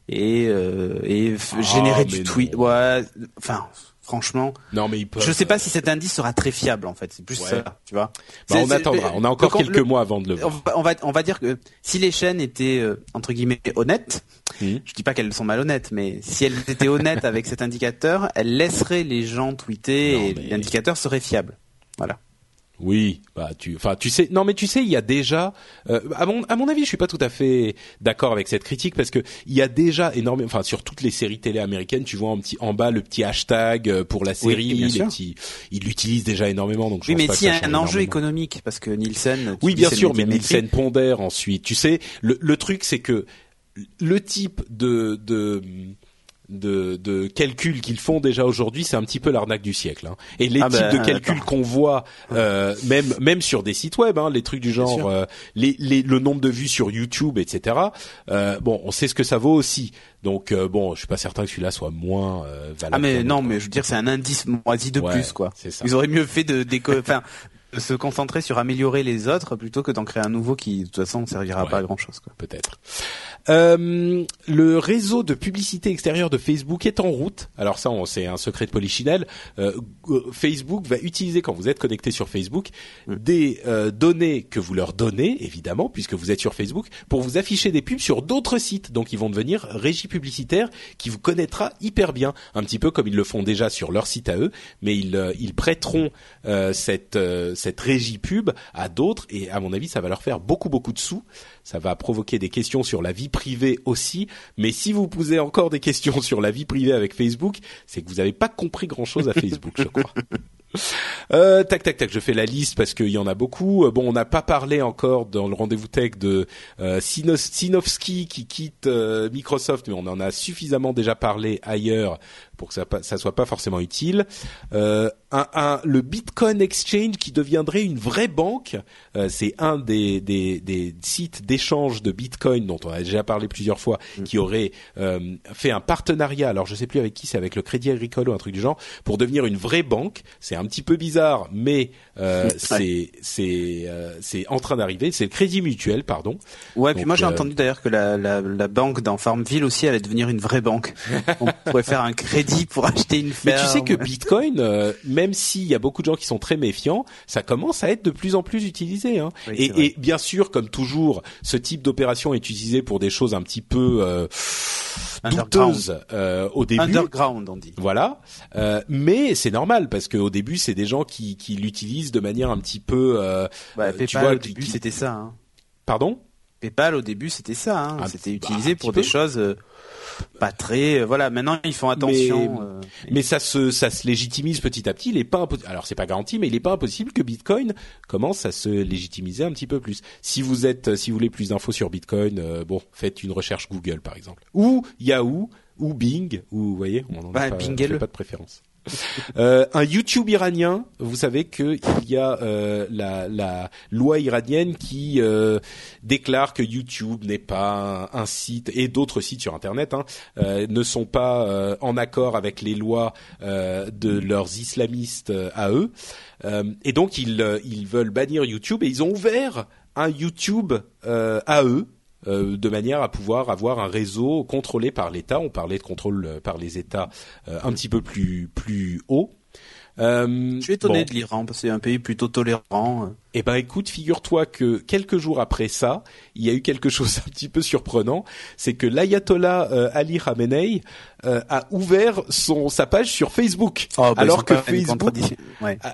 et et ah, générer du tweet. Ouais, enfin franchement. Non, mais Je sais pas si cet indice sera très fiable en fait. C'est plus ça, tu vois. Bah, on attendra. On a encore quelques mois avant de le voir. On va, on va dire que si les chaînes étaient euh, entre guillemets honnêtes, hmm. je dis pas qu'elles sont malhonnêtes, mais si elles étaient honnêtes avec cet indicateur, elles laisseraient les gens tweeter et l'indicateur serait fiable. Voilà. Oui, bah tu, enfin tu sais, non mais tu sais, il y a déjà, euh, à mon à mon avis, je suis pas tout à fait d'accord avec cette critique parce que il y a déjà énormément, enfin sur toutes les séries télé américaines, tu vois en petit en bas le petit hashtag euh, pour la série, oui, les petits, ils l'utilisent déjà énormément donc. Je oui, mais s'il y a un enjeu économique parce que Nielsen. Oui, bien sûr, mais Nielsen pondère ensuite. Tu sais, le le truc c'est que le type de de de, de calculs qu'ils font déjà aujourd'hui, c'est un petit peu l'arnaque du siècle. Hein. Et les ah types de ben, calculs qu'on voit, euh, même même sur des sites web, hein, les trucs du genre, euh, les, les, le nombre de vues sur YouTube, etc. Euh, bon, on sait ce que ça vaut aussi. Donc euh, bon, je suis pas certain que celui-là soit moins euh, valable. Ah mais non, mais je veux dire, c'est un indice moisi de plus, quoi. Ils auraient mieux fait de, <laughs> enfin, se concentrer sur améliorer les autres plutôt que d'en créer un nouveau qui de toute façon ne servira pas à grand chose. Peut-être. Euh, le réseau de publicité extérieure de Facebook est en route. Alors ça, c'est un secret de polichinelle. Euh, Facebook va utiliser quand vous êtes connecté sur Facebook des euh, données que vous leur donnez, évidemment, puisque vous êtes sur Facebook, pour vous afficher des pubs sur d'autres sites. Donc ils vont devenir régie publicitaire qui vous connaîtra hyper bien, un petit peu comme ils le font déjà sur leur site à eux, mais ils, euh, ils prêteront cette cette régie pub à d'autres et à mon avis, ça va leur faire beaucoup beaucoup de sous ça va provoquer des questions sur la vie privée aussi. Mais si vous posez encore des questions sur la vie privée avec Facebook, c'est que vous n'avez pas compris grand-chose à Facebook, je crois. <laughs> Euh, tac tac tac, je fais la liste parce qu'il y en a beaucoup. Euh, bon, on n'a pas parlé encore dans le rendez-vous tech de euh, Sinovsky qui quitte euh, Microsoft, mais on en a suffisamment déjà parlé ailleurs pour que ça, ça soit pas forcément utile. Euh, un, un, le Bitcoin Exchange qui deviendrait une vraie banque, euh, c'est un des, des, des sites d'échange de Bitcoin dont on a déjà parlé plusieurs fois, mm. qui aurait euh, fait un partenariat. Alors je sais plus avec qui, c'est avec le Crédit Agricole ou un truc du genre, pour devenir une vraie banque. C'est un petit peu bizarre, mais euh, c'est c'est c'est en train d'arriver. C'est le Crédit Mutuel, pardon. Ouais, puis moi j'ai entendu d'ailleurs que la, la, la banque dans Farmville aussi allait devenir une vraie banque. <laughs> on pourrait faire un crédit pour acheter une ferme. Mais tu sais que Bitcoin, euh, même s'il y a beaucoup de gens qui sont très méfiants, ça commence à être de plus en plus utilisé. Hein. et, et, bien sûr, comme toujours, ce type d'opération est utilisé pour des choses un petit peu euh, douteuses euh, au début. Underground, on dit. Voilà. Euh, mais c'est normal parce qu'au début, c'est des gens qui, qui l'utilisent de manière un petit peu. Bah, tu vois, au début, c'était ça. Hein. Pardon? PayPal, au début, c'était ça. Hein. Ah, c'était utilisé bah, pour des choses pas très euh, voilà. Maintenant ils font attention mais, euh, mais, ça se ça se légitimise petit à petit. Il est pas alors c'est pas garanti mais il est pas impossible que Bitcoin commence à se légitimiser un petit peu plus. Si vous êtes si vous voulez plus d'infos sur Bitcoin euh, bon faites une recherche Google par exemple. Ou Yahoo ou Bing ou vous voyez on en a bah, pas, pas de préférence <laughs> euh, un YouTube iranien, vous savez qu'il y a euh, la, loi iranienne qui euh, déclare que YouTube n'est pas un, site et d'autres sites sur Internet hein, ne sont pas en accord avec les lois de leurs islamistes à eux, et donc ils veulent bannir YouTube et ils ont ouvert un YouTube à eux de manière à pouvoir avoir un réseau contrôlé par l'État. On parlait de contrôle par les États un petit peu plus plus haut. Euh, je suis étonné de l'Iran parce que c'est un pays plutôt tolérant. Eh ben écoute, figure-toi que quelques jours après ça, il y a eu quelque <laughs> chose un petit peu surprenant, c'est que l'ayatollah euh, Ali Khamenei euh, a ouvert son sa page sur Facebook, oh, bah, alors que Facebook,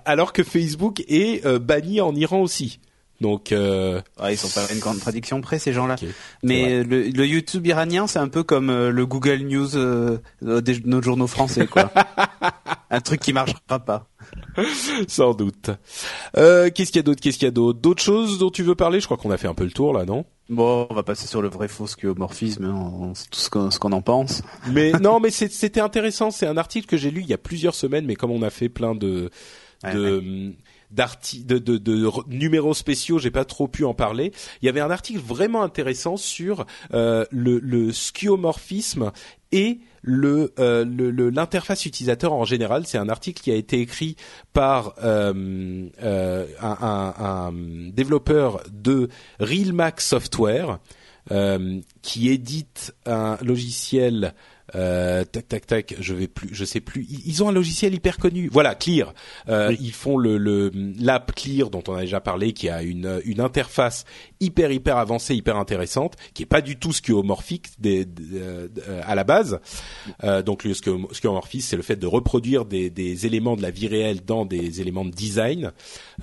alors que Facebook est euh, banni en Iran aussi. Donc, euh... ils sont pas une contradiction près ces gens-là. Mais le, le, YouTube iranien, c'est un peu comme euh, le Google News euh, de nos journaux français, quoi. <laughs> un truc qui marchera pas. Sans doute. Euh, qu'est-ce qu'il y a d'autre? Qu'est-ce qu'il y a d'autre? D'autres choses dont tu veux parler? Je crois qu'on a fait un peu le tour là, non? Bon, on va passer sur le vrai faux schiomorphisme, hein, tout ce qu'on en pense. Mais <laughs> non, mais c'était intéressant. C'est un article que j'ai lu il y a plusieurs semaines, mais comme on a fait plein de de d'articles de, de, de, numéros spéciaux, j'ai pas trop pu en parler. Il y avait un article vraiment intéressant sur euh, le, le et le euh, l'interface utilisateur en général. C'est un article qui a été écrit par euh, un, développeur de RealMac Software qui édite un logiciel euh, tac tac tac, je vais plus, je sais plus. Ils ont un logiciel hyper connu. Voilà, Clear. Euh, Ils font le l'app Clear dont on a déjà parlé, qui a une une interface hyper hyper avancée, hyper intéressante, qui est pas du tout skeuomorphique des, euh, à la base. Euh, donc le skeuomorphisme, c'est le fait de reproduire des, des éléments de la vie réelle dans des éléments de design,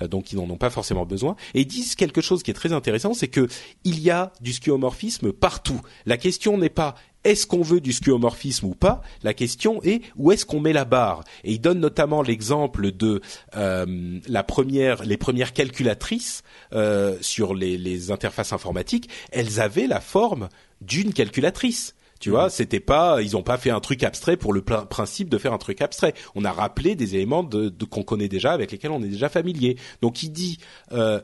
euh, donc ils n'en ont pas forcément besoin. Et ils disent quelque chose qui est très intéressant, c'est que il y a du skeuomorphisme partout. La question n'est pas est-ce qu'on veut du skeuomorphisme ou pas? La question est où est-ce qu'on met la barre? Et il donne notamment l'exemple de euh, la première, les premières calculatrices euh, sur les, les, interfaces informatiques. Elles avaient la forme d'une calculatrice. Tu vois, mmh. c'était pas, ils ont pas fait un truc abstrait pour le principe de faire un truc abstrait. On a rappelé des éléments de, de qu'on connaît déjà, avec lesquels on est déjà familier. Donc il dit. Euh,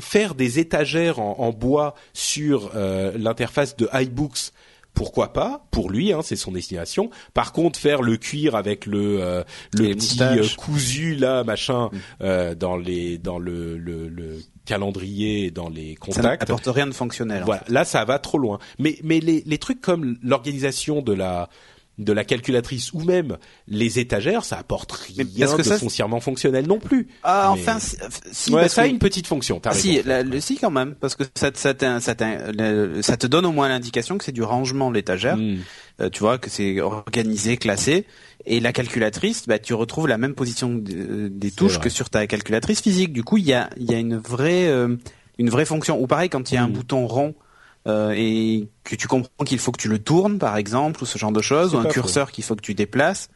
faire des étagères en, en bois sur euh, l'interface de iBooks pourquoi pas Pour lui, hein, c'est son destination. Par contre, faire le cuir avec le euh, le petit euh, cousu là, machin, mm. euh, dans les dans le, le, le calendrier dans les contacts. Ça n'apporte rien de fonctionnel. Voilà, là ça va trop loin. Mais mais les les trucs comme l'organisation de la de la calculatrice ou même les étagères, ça apporte rien de foncièrement fonctionnel non plus. Ah, enfin, si, ça a une petite fonction. Ah, si, le, si quand même, parce que ça, ça, ça, ça, te donne au moins l'indication que c'est du rangement de l'étagère. Hmm. Euh, tu vois que c'est organisé, classé. Et la calculatrice, bah, tu retrouves la même position des touches que sur ta calculatrice physique. Du coup, il y a, y a une vraie, euh, une vraie fonction. Ou pareil, quand il y a un hmm. bouton rond euh, et que tu comprends qu'il faut que tu le tournes, par exemple, ou ce genre de choses, ou un curseur qu'il faut que tu déplaces,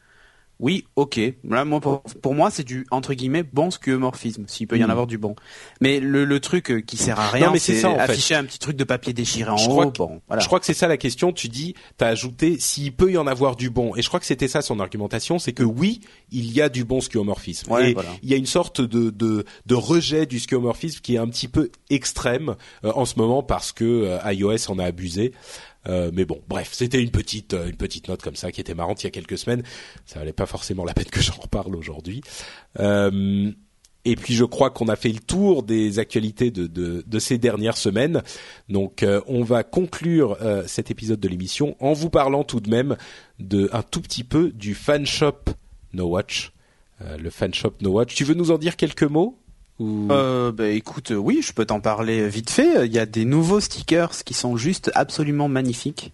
oui, ok. Là, moi, pour, moi, c'est du entre guillemets bon skeuomorphisme, s'il peut y en hmm. avoir du bon. Mais le, le truc euh, qui sert à rien, c'est afficher un petit truc de papier déchiré en haut. bon, voilà. Je crois que c'est ça la question. Tu dis, t'as ajouté s'il peut y en avoir du bon. Et je crois que c'était ça son argumentation, c'est que oui, il y a du bon skeuomorphisme. et il y a une sorte de, de, de rejet du skeuomorphisme qui est un petit peu extrême euh, en ce moment parce que euh, iOS en a abusé. Euh, mais bon, bref, c'était une petite euh, une petite note comme ça qui était marrante il y a quelques semaines. Ça valait pas forcément la peine que j'en reparle aujourd'hui. Euh, et puis je crois qu'on a fait le tour des actualités de, de, ces dernières semaines. Donc on va conclure cet épisode de l'émission en vous parlant tout de même de un tout petit peu du fan shop No Watch. le fan shop No Watch. Tu veux nous en dire quelques mots? Euh, bah, écoute, euh, oui, je peux t'en parler vite fait. Il y a des nouveaux stickers qui sont juste absolument magnifiques.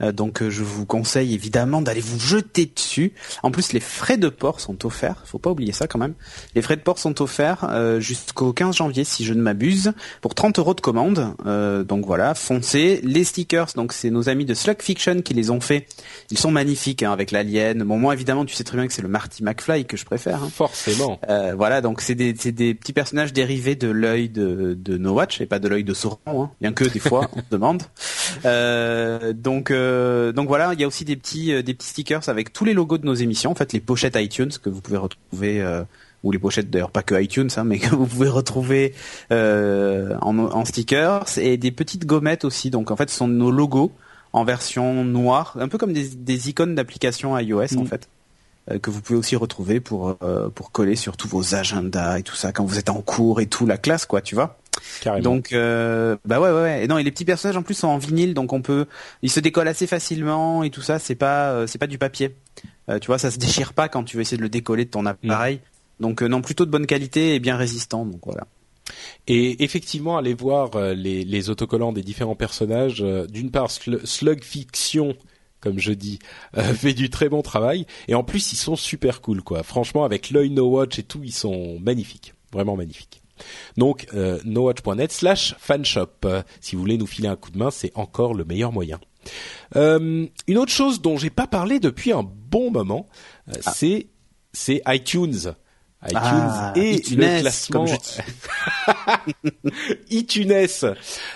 Euh, donc euh, je vous conseille évidemment d'aller vous jeter dessus. En plus les frais de port sont offerts, faut pas oublier ça quand même. Les frais de port sont offerts euh, jusqu'au 15 janvier si je ne m'abuse pour 30 euros de commande. donc voilà, foncez. Les stickers, donc c'est nos amis de Slug Fiction qui les ont fait. Ils sont magnifiques hein, avec l'alien. Bon moi évidemment tu sais très bien que c'est le Marty McFly que je préfère. Hein. Forcément. voilà donc c'est des, des petits personnages dérivés de l'œil de, de No Watch et pas de l'œil de Sauron. Hein. Bien que des fois on demande. donc euh, donc voilà, il y a aussi des petits euh, des petits stickers avec tous les logos de nos émissions, en fait les pochettes iTunes que vous pouvez retrouver euh, ou les pochettes d'ailleurs pas que iTunes hein, mais <laughs> que vous pouvez retrouver en, stickers et des petites gommettes aussi. Donc en fait, ce sont nos logos en version noire, un peu comme des, icônes d'application iOS en mm. fait que vous pouvez aussi retrouver pour pour coller sur tous vos agendas et tout ça quand vous êtes en cours et tout la classe quoi, tu vois. Carrément. Donc, euh, bah ouais, ouais, ouais. Et non, et les petits personnages en plus sont en vinyle, donc on peut, ils se décollent assez facilement et tout ça. C'est pas, euh, c'est pas du papier. Euh, tu vois, ça se déchire pas quand tu veux essayer de le décoller de ton appareil. Donc non, plutôt de bonne qualité et bien résistant. Donc voilà. Et effectivement, allez voir les, les autocollants des différents personnages. D'une part, Slug Fiction comme je dis, euh, <laughs> fait du très bon travail. Et en plus, ils sont super cool, quoi. Franchement, avec l'œil No Watch et tout, ils sont magnifiques, vraiment magnifiques. Donc, euh, nowatch.net slash fanshop. si vous voulez nous filer un coup de main, c'est encore le meilleur moyen. Euh, une autre chose dont j'ai pas parlé depuis un bon moment, euh, ah. c'est c'est iTunes iTunes ah, et le classement iTunes.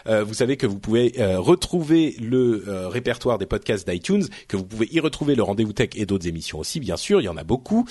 Euh, vous savez que vous pouvez euh, retrouver le euh, répertoire des podcasts d'iTunes, que vous pouvez y retrouver le rendez-vous tech et d'autres émissions aussi, bien sûr, il y en a beaucoup,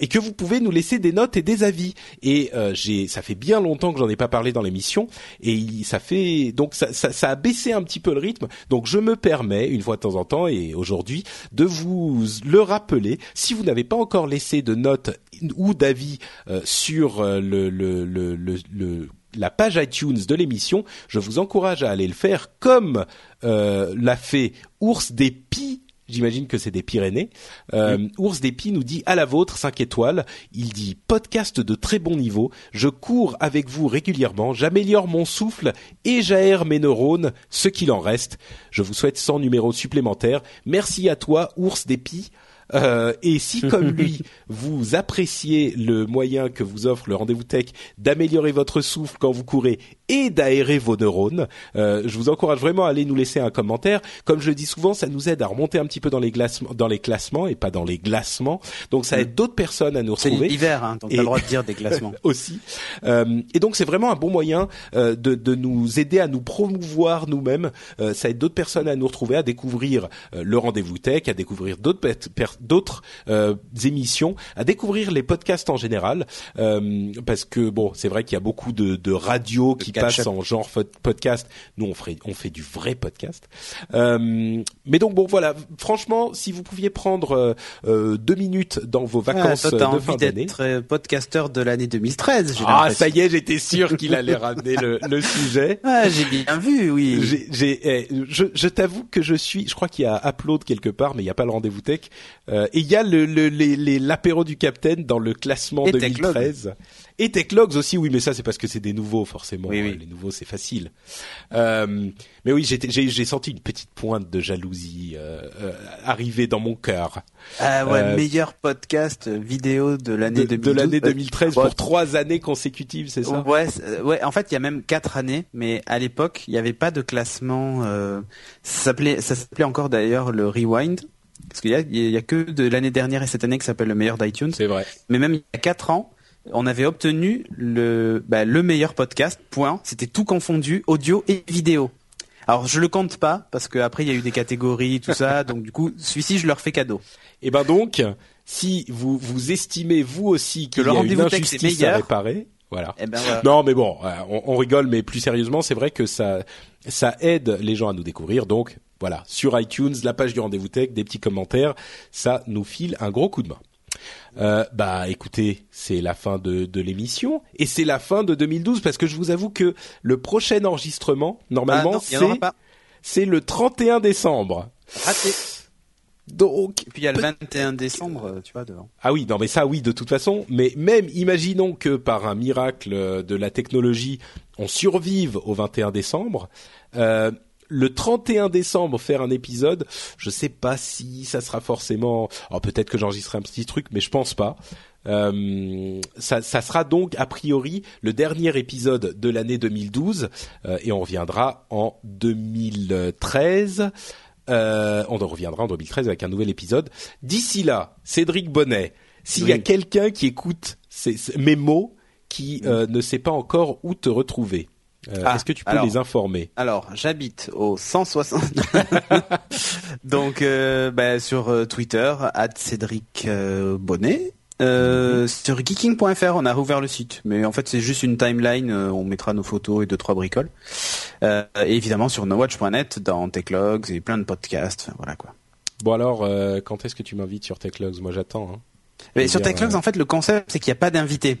et que vous pouvez nous laisser des notes et des avis. Et j'ai, ça fait bien longtemps que j'en ai pas parlé dans l'émission, et ça fait donc ça, ça, ça, a baissé un petit peu le rythme. Donc je me permets une fois de temps en temps et aujourd'hui de vous le rappeler. Si vous n'avez pas encore laissé de notes ou d'avis euh, sur euh, le, le, le, le la page iTunes de l'émission, je vous encourage à aller le faire comme euh, l'a fait Ours des Pis. J'imagine que c'est des Pyrénées. Euh, Ours des Pis nous dit à la vôtre 5 étoiles. Il dit podcast de très bon niveau. Je cours avec vous régulièrement. J'améliore mon souffle et j'aère mes neurones, ce qu'il en reste. Je vous souhaite 100 numéros supplémentaires. Merci à toi, Ours des Pis. Euh, et si, comme <laughs> lui, vous appréciez le moyen que vous offre le rendez-vous tech d'améliorer votre souffle quand vous courez et d'aérer vos neurones, euh, je vous encourage vraiment à aller nous laisser un commentaire. Comme je le dis souvent, ça nous aide à remonter un petit peu dans les, dans les classements et pas dans les glacements. Donc ça aide mm. d'autres personnes à nous retrouver. C'est l'hiver, hein, donc et... le droit de dire des classements. <laughs> aussi. Euh, et donc c'est vraiment un bon moyen euh, de, de, nous aider à nous promouvoir nous-mêmes. Euh, ça aide d'autres personnes à nous retrouver, à découvrir euh, le rendez-vous tech, à découvrir d'autres d'autres euh, émissions, à découvrir les podcasts en général, euh, parce que bon, c'est vrai qu'il y a beaucoup de, de radios qui passent en genre podcast. Nous, on fait on fait du vrai podcast. Euh, mais donc bon, voilà. Franchement, si vous pouviez prendre euh, deux minutes dans vos vacances de fin d'année, être podcasteur de l'année 2013. Ah, ça y est, j'étais sûr qu'il allait ramener le, le sujet. <laughs> Ah, j'ai bien vu, oui. J'ai, eh, je, je t'avoue que je suis, je crois qu'il y a upload quelque part, mais il n'y a pas le rendez-vous tech. Euh, et il y a le, l'apéro du Capitaine dans le classement 2013. Et Techlogs aussi, oui, mais ça c'est parce que c'est des nouveaux forcément. Les nouveaux c'est facile. Euh, mais oui, j'ai senti une petite pointe de jalousie euh, euh, arriver dans mon cœur. Ah ouais, meilleur podcast vidéo de l'année de, l'année 2013 pour trois années consécutives, c'est ça? Ouais, ouais. En fait, il y a même quatre années, mais à l'époque, il n'y avait pas de classement. ça s'appelait, ça s'appelait encore d'ailleurs le Rewind. Parce qu'il y a, il y a que de l'année dernière et cette année qui s'appelle le meilleur d'iTunes. C'est vrai. Mais même il y a quatre ans, on avait obtenu le, bah, le meilleur podcast. Point. C'était tout confondu, audio et vidéo. Alors je le compte pas parce qu'après il y a eu des catégories tout ça, donc du coup celui-ci je leur fais cadeau. Et eh ben donc si vous vous estimez vous aussi que le rendez-vous injustice à réparer, voilà. Eh ben voilà. Non mais bon, euh, on, on, rigole, mais plus sérieusement, c'est vrai que ça ça aide les gens à nous découvrir. Donc voilà, sur iTunes, la page du rendez-vous tech, des petits commentaires, ça nous file un gros coup de main. Euh, bah écoutez, c'est la fin de, de l'émission et c'est la fin de 2012 parce que je vous avoue que le prochain enregistrement, normalement, ah c'est c'est le 31 décembre. Raté. Donc, et puis il y a le 21 décembre, tu vois, devant. Ah oui, non mais ça oui, de toute façon. Mais même, imaginons que par un miracle de la technologie, on survive au 21 décembre. Euh, le 31 décembre faire un épisode, je sais pas si ça sera forcément. Alors peut-être que j'enregistrerai un petit truc, mais je pense pas. Euh, ça, ça, sera donc a priori le dernier épisode de l'année 2012 euh, et on reviendra en 2013. Euh, on reviendra en 2013 avec un nouvel épisode. D'ici là, Cédric Bonnet, s'il y a quelqu'un qui écoute ces, mes mots, qui ne sait pas encore où te retrouver, euh, ah, Est-ce que tu peux les informer? Alors, j'habite au 160. <laughs> Donc, euh, bah, sur euh, Twitter, Cédric Bonnet. Euh, sur geeking.fr, on a rouvert le site, mais en fait c'est juste une timeline. on mettra nos photos et deux trois bricoles. et évidemment sur nowatch.net, dans Techlogs et plein de podcasts. voilà quoi. Bon alors, quand est-ce que tu m'invites sur Techlogs? Moi j'attends. Hein. Mais sur Techlogs, en fait, le concept c'est qu'il n'y a pas d'invité.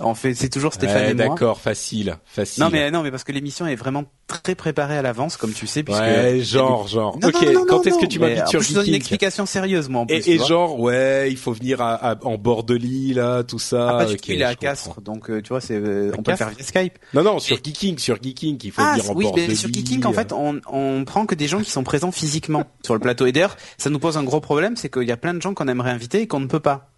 On fait, c'est toujours Stéphane Ouais, et moi. D'accord, facile, facile. Non mais non mais parce que l'émission est vraiment très préparée à l'avance comme tu sais puisque ouais, genre, genre. Non, ok, non, non, quand est-ce que tu m'invites sur je donne une explication sérieuse moi en plus. et, genre, ouais, il faut venir à, à- en bord de l'île, là, tout ça. ah, pas du ok, tout, il est à Castres donc euh, tu vois c'est euh, on peut le faire via Skype. Non, non, sur Geeking, sur Geeking, il faut Ah venir en oui, bord mais de sur l'île. Geeking en fait on on prend que des gens qui sont présents physiquement sur le plateau et d'ailleurs ça nous pose un gros problème c'est qu'il y a plein de gens qu'on aimerait inviter et qu'on ne peut pas.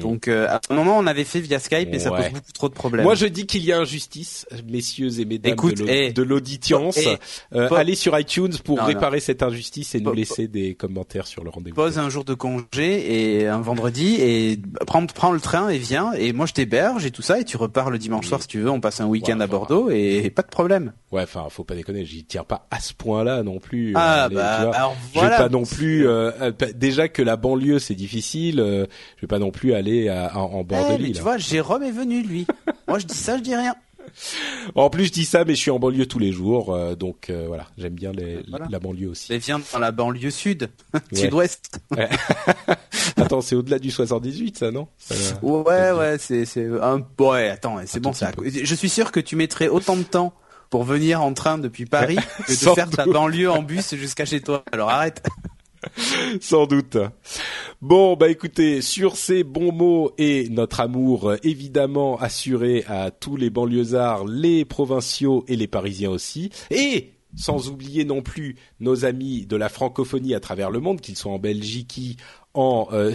Donc euh, à un moment on avait fait via Skype et ça pose beaucoup trop de problèmes. Moi, je dis qu'il y a injustice, messieurs et mesdames Écoute, de eh, de l'audience. eh, Euh, allez sur iTunes pour Non, non. réparer cette injustice et nous laisser des commentaires sur le rendez-vous. pose un jour de congé et un vendredi et prends, prends le train et viens et moi je t'héberge et tout ça et tu repars le dimanche soir si tu veux on passe un week-end Ouais, à Bordeaux et pas de problème. Ouais, enfin, faut pas déconner, j'y tiens pas à ce point-là non plus. Ah, Allez, bah, alors je vais voilà. pas non plus euh, euh, déjà que la banlieue c'est difficile, euh, je vais pas non plus aller à- en, en bord Eh, de mais l'île. tu vois Jérôme est venu lui. moi je dis ça je dis rien. En plus, je dis ça, mais je suis en banlieue tous les jours, euh, donc euh, voilà, j'aime bien les- Voilà. la banlieue aussi. Mais viens dans la banlieue sud, <laughs> sud-ouest. <laughs> Attends, c'est au-delà du 78, ça, non? Ça- Ouais ouais c'est c'est un ouais attends c'est bon ça. Je suis sûr que tu mettrais autant de temps pour venir en train depuis Paris <laughs> que de faire ta doute. banlieue en bus jusqu'à chez toi. Alors arrête. Sans doute. Bon, bah écoutez, sur ces bons mots et notre amour euh, évidemment assuré à tous les banlieusards, les provinciaux et les parisiens aussi, et sans oublier non plus nos amis de la francophonie à travers le monde, qu'ils soient en Belgique, en, euh, Eh,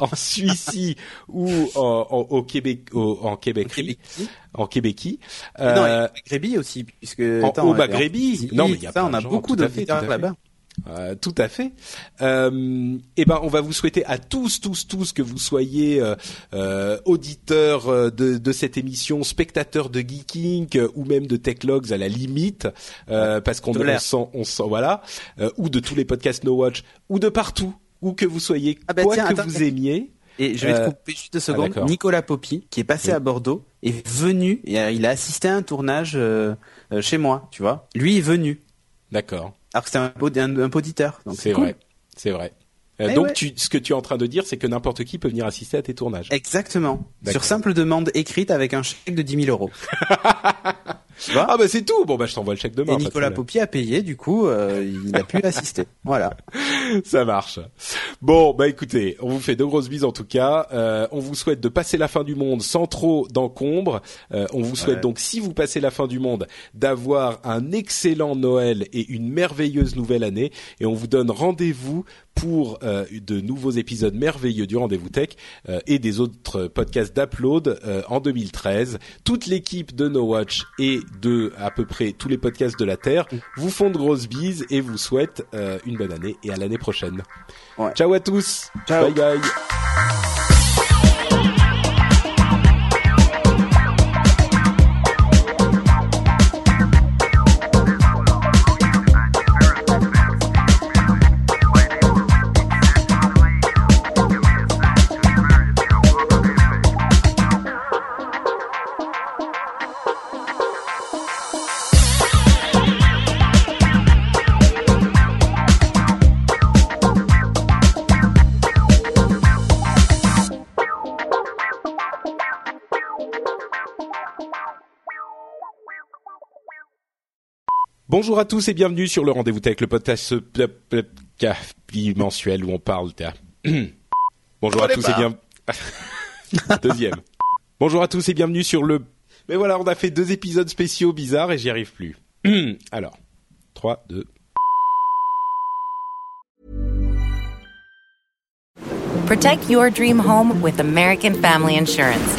en, Suisse <laughs> ou en, en- au Québec, au- en Québec, en Non, Euh, Maghrébie aussi puisque en- attends, au Maghrébie. Non, mais il y a ça on a de beaucoup fait. là-bas. Euh, tout à fait. Euh, eh ben, on va vous souhaiter à tous, tous, tous que vous soyez euh, euh, auditeurs de, de cette émission, spectateurs de Geeking euh, ou même de Techlogs à la limite, euh, parce qu'on on sent, on sent, voilà, euh, ou de tous les podcasts No Watch, ou de partout, où que vous soyez, Ah bah quoi tiens, que attends, vous aimiez. Et je vais Euh, te couper juste deux secondes. d'accord. Nicolas Poppy, qui est passé Oui. à Bordeaux, est venu et il a assisté à un tournage chez moi, tu vois. Lui est venu, D'accord, alors que c'est un, pod- un, un poditeur. Donc c'est cool. vrai, c'est vrai. Euh, donc, ouais. tu, ce que tu es en train de dire, c'est que n'importe qui peut venir assister à tes tournages. Exactement. Sur simple demande écrite avec un chèque de 10 000 euros. <laughs> Ah bah c'est tout. Bon bah je t'envoie le chèque demain. Et Nicolas. Poppy a payé, du coup, euh, il a pu <laughs> assister. Voilà. Ça marche. Bon, bah écoutez, on vous fait de grosses bises en tout cas. Euh, on vous souhaite de passer la fin du monde sans trop d'encombre. Euh, on vous souhaite Ouais. donc, si vous passez la fin du monde, d'avoir un excellent Noël et une merveilleuse nouvelle année. Et on vous donne rendez-vous pour euh, de nouveaux épisodes merveilleux du Rendez-vous Tech euh, et des autres podcasts d'Upload euh, en 2013. Toute l'équipe de No Watch et de à peu près tous les podcasts de la Terre vous font de grosses bises et vous souhaitent euh, une bonne année et à l'année prochaine. Ouais. Ciao à tous. Ciao. Bye bye. Bonjour à tous et bienvenue sur le Rendez-vous Tech, le podcast euh, mensuel où on parle. <clears throat> Bonjour à tous et bah. bien. <laughs> Deuxième. Bonjour à tous et bienvenue sur le. Mais voilà, on a fait deux épisodes spéciaux bizarres et j'y arrive plus. <clears throat> Alors, 3, 2. Protect your dream home with American Family Insurance.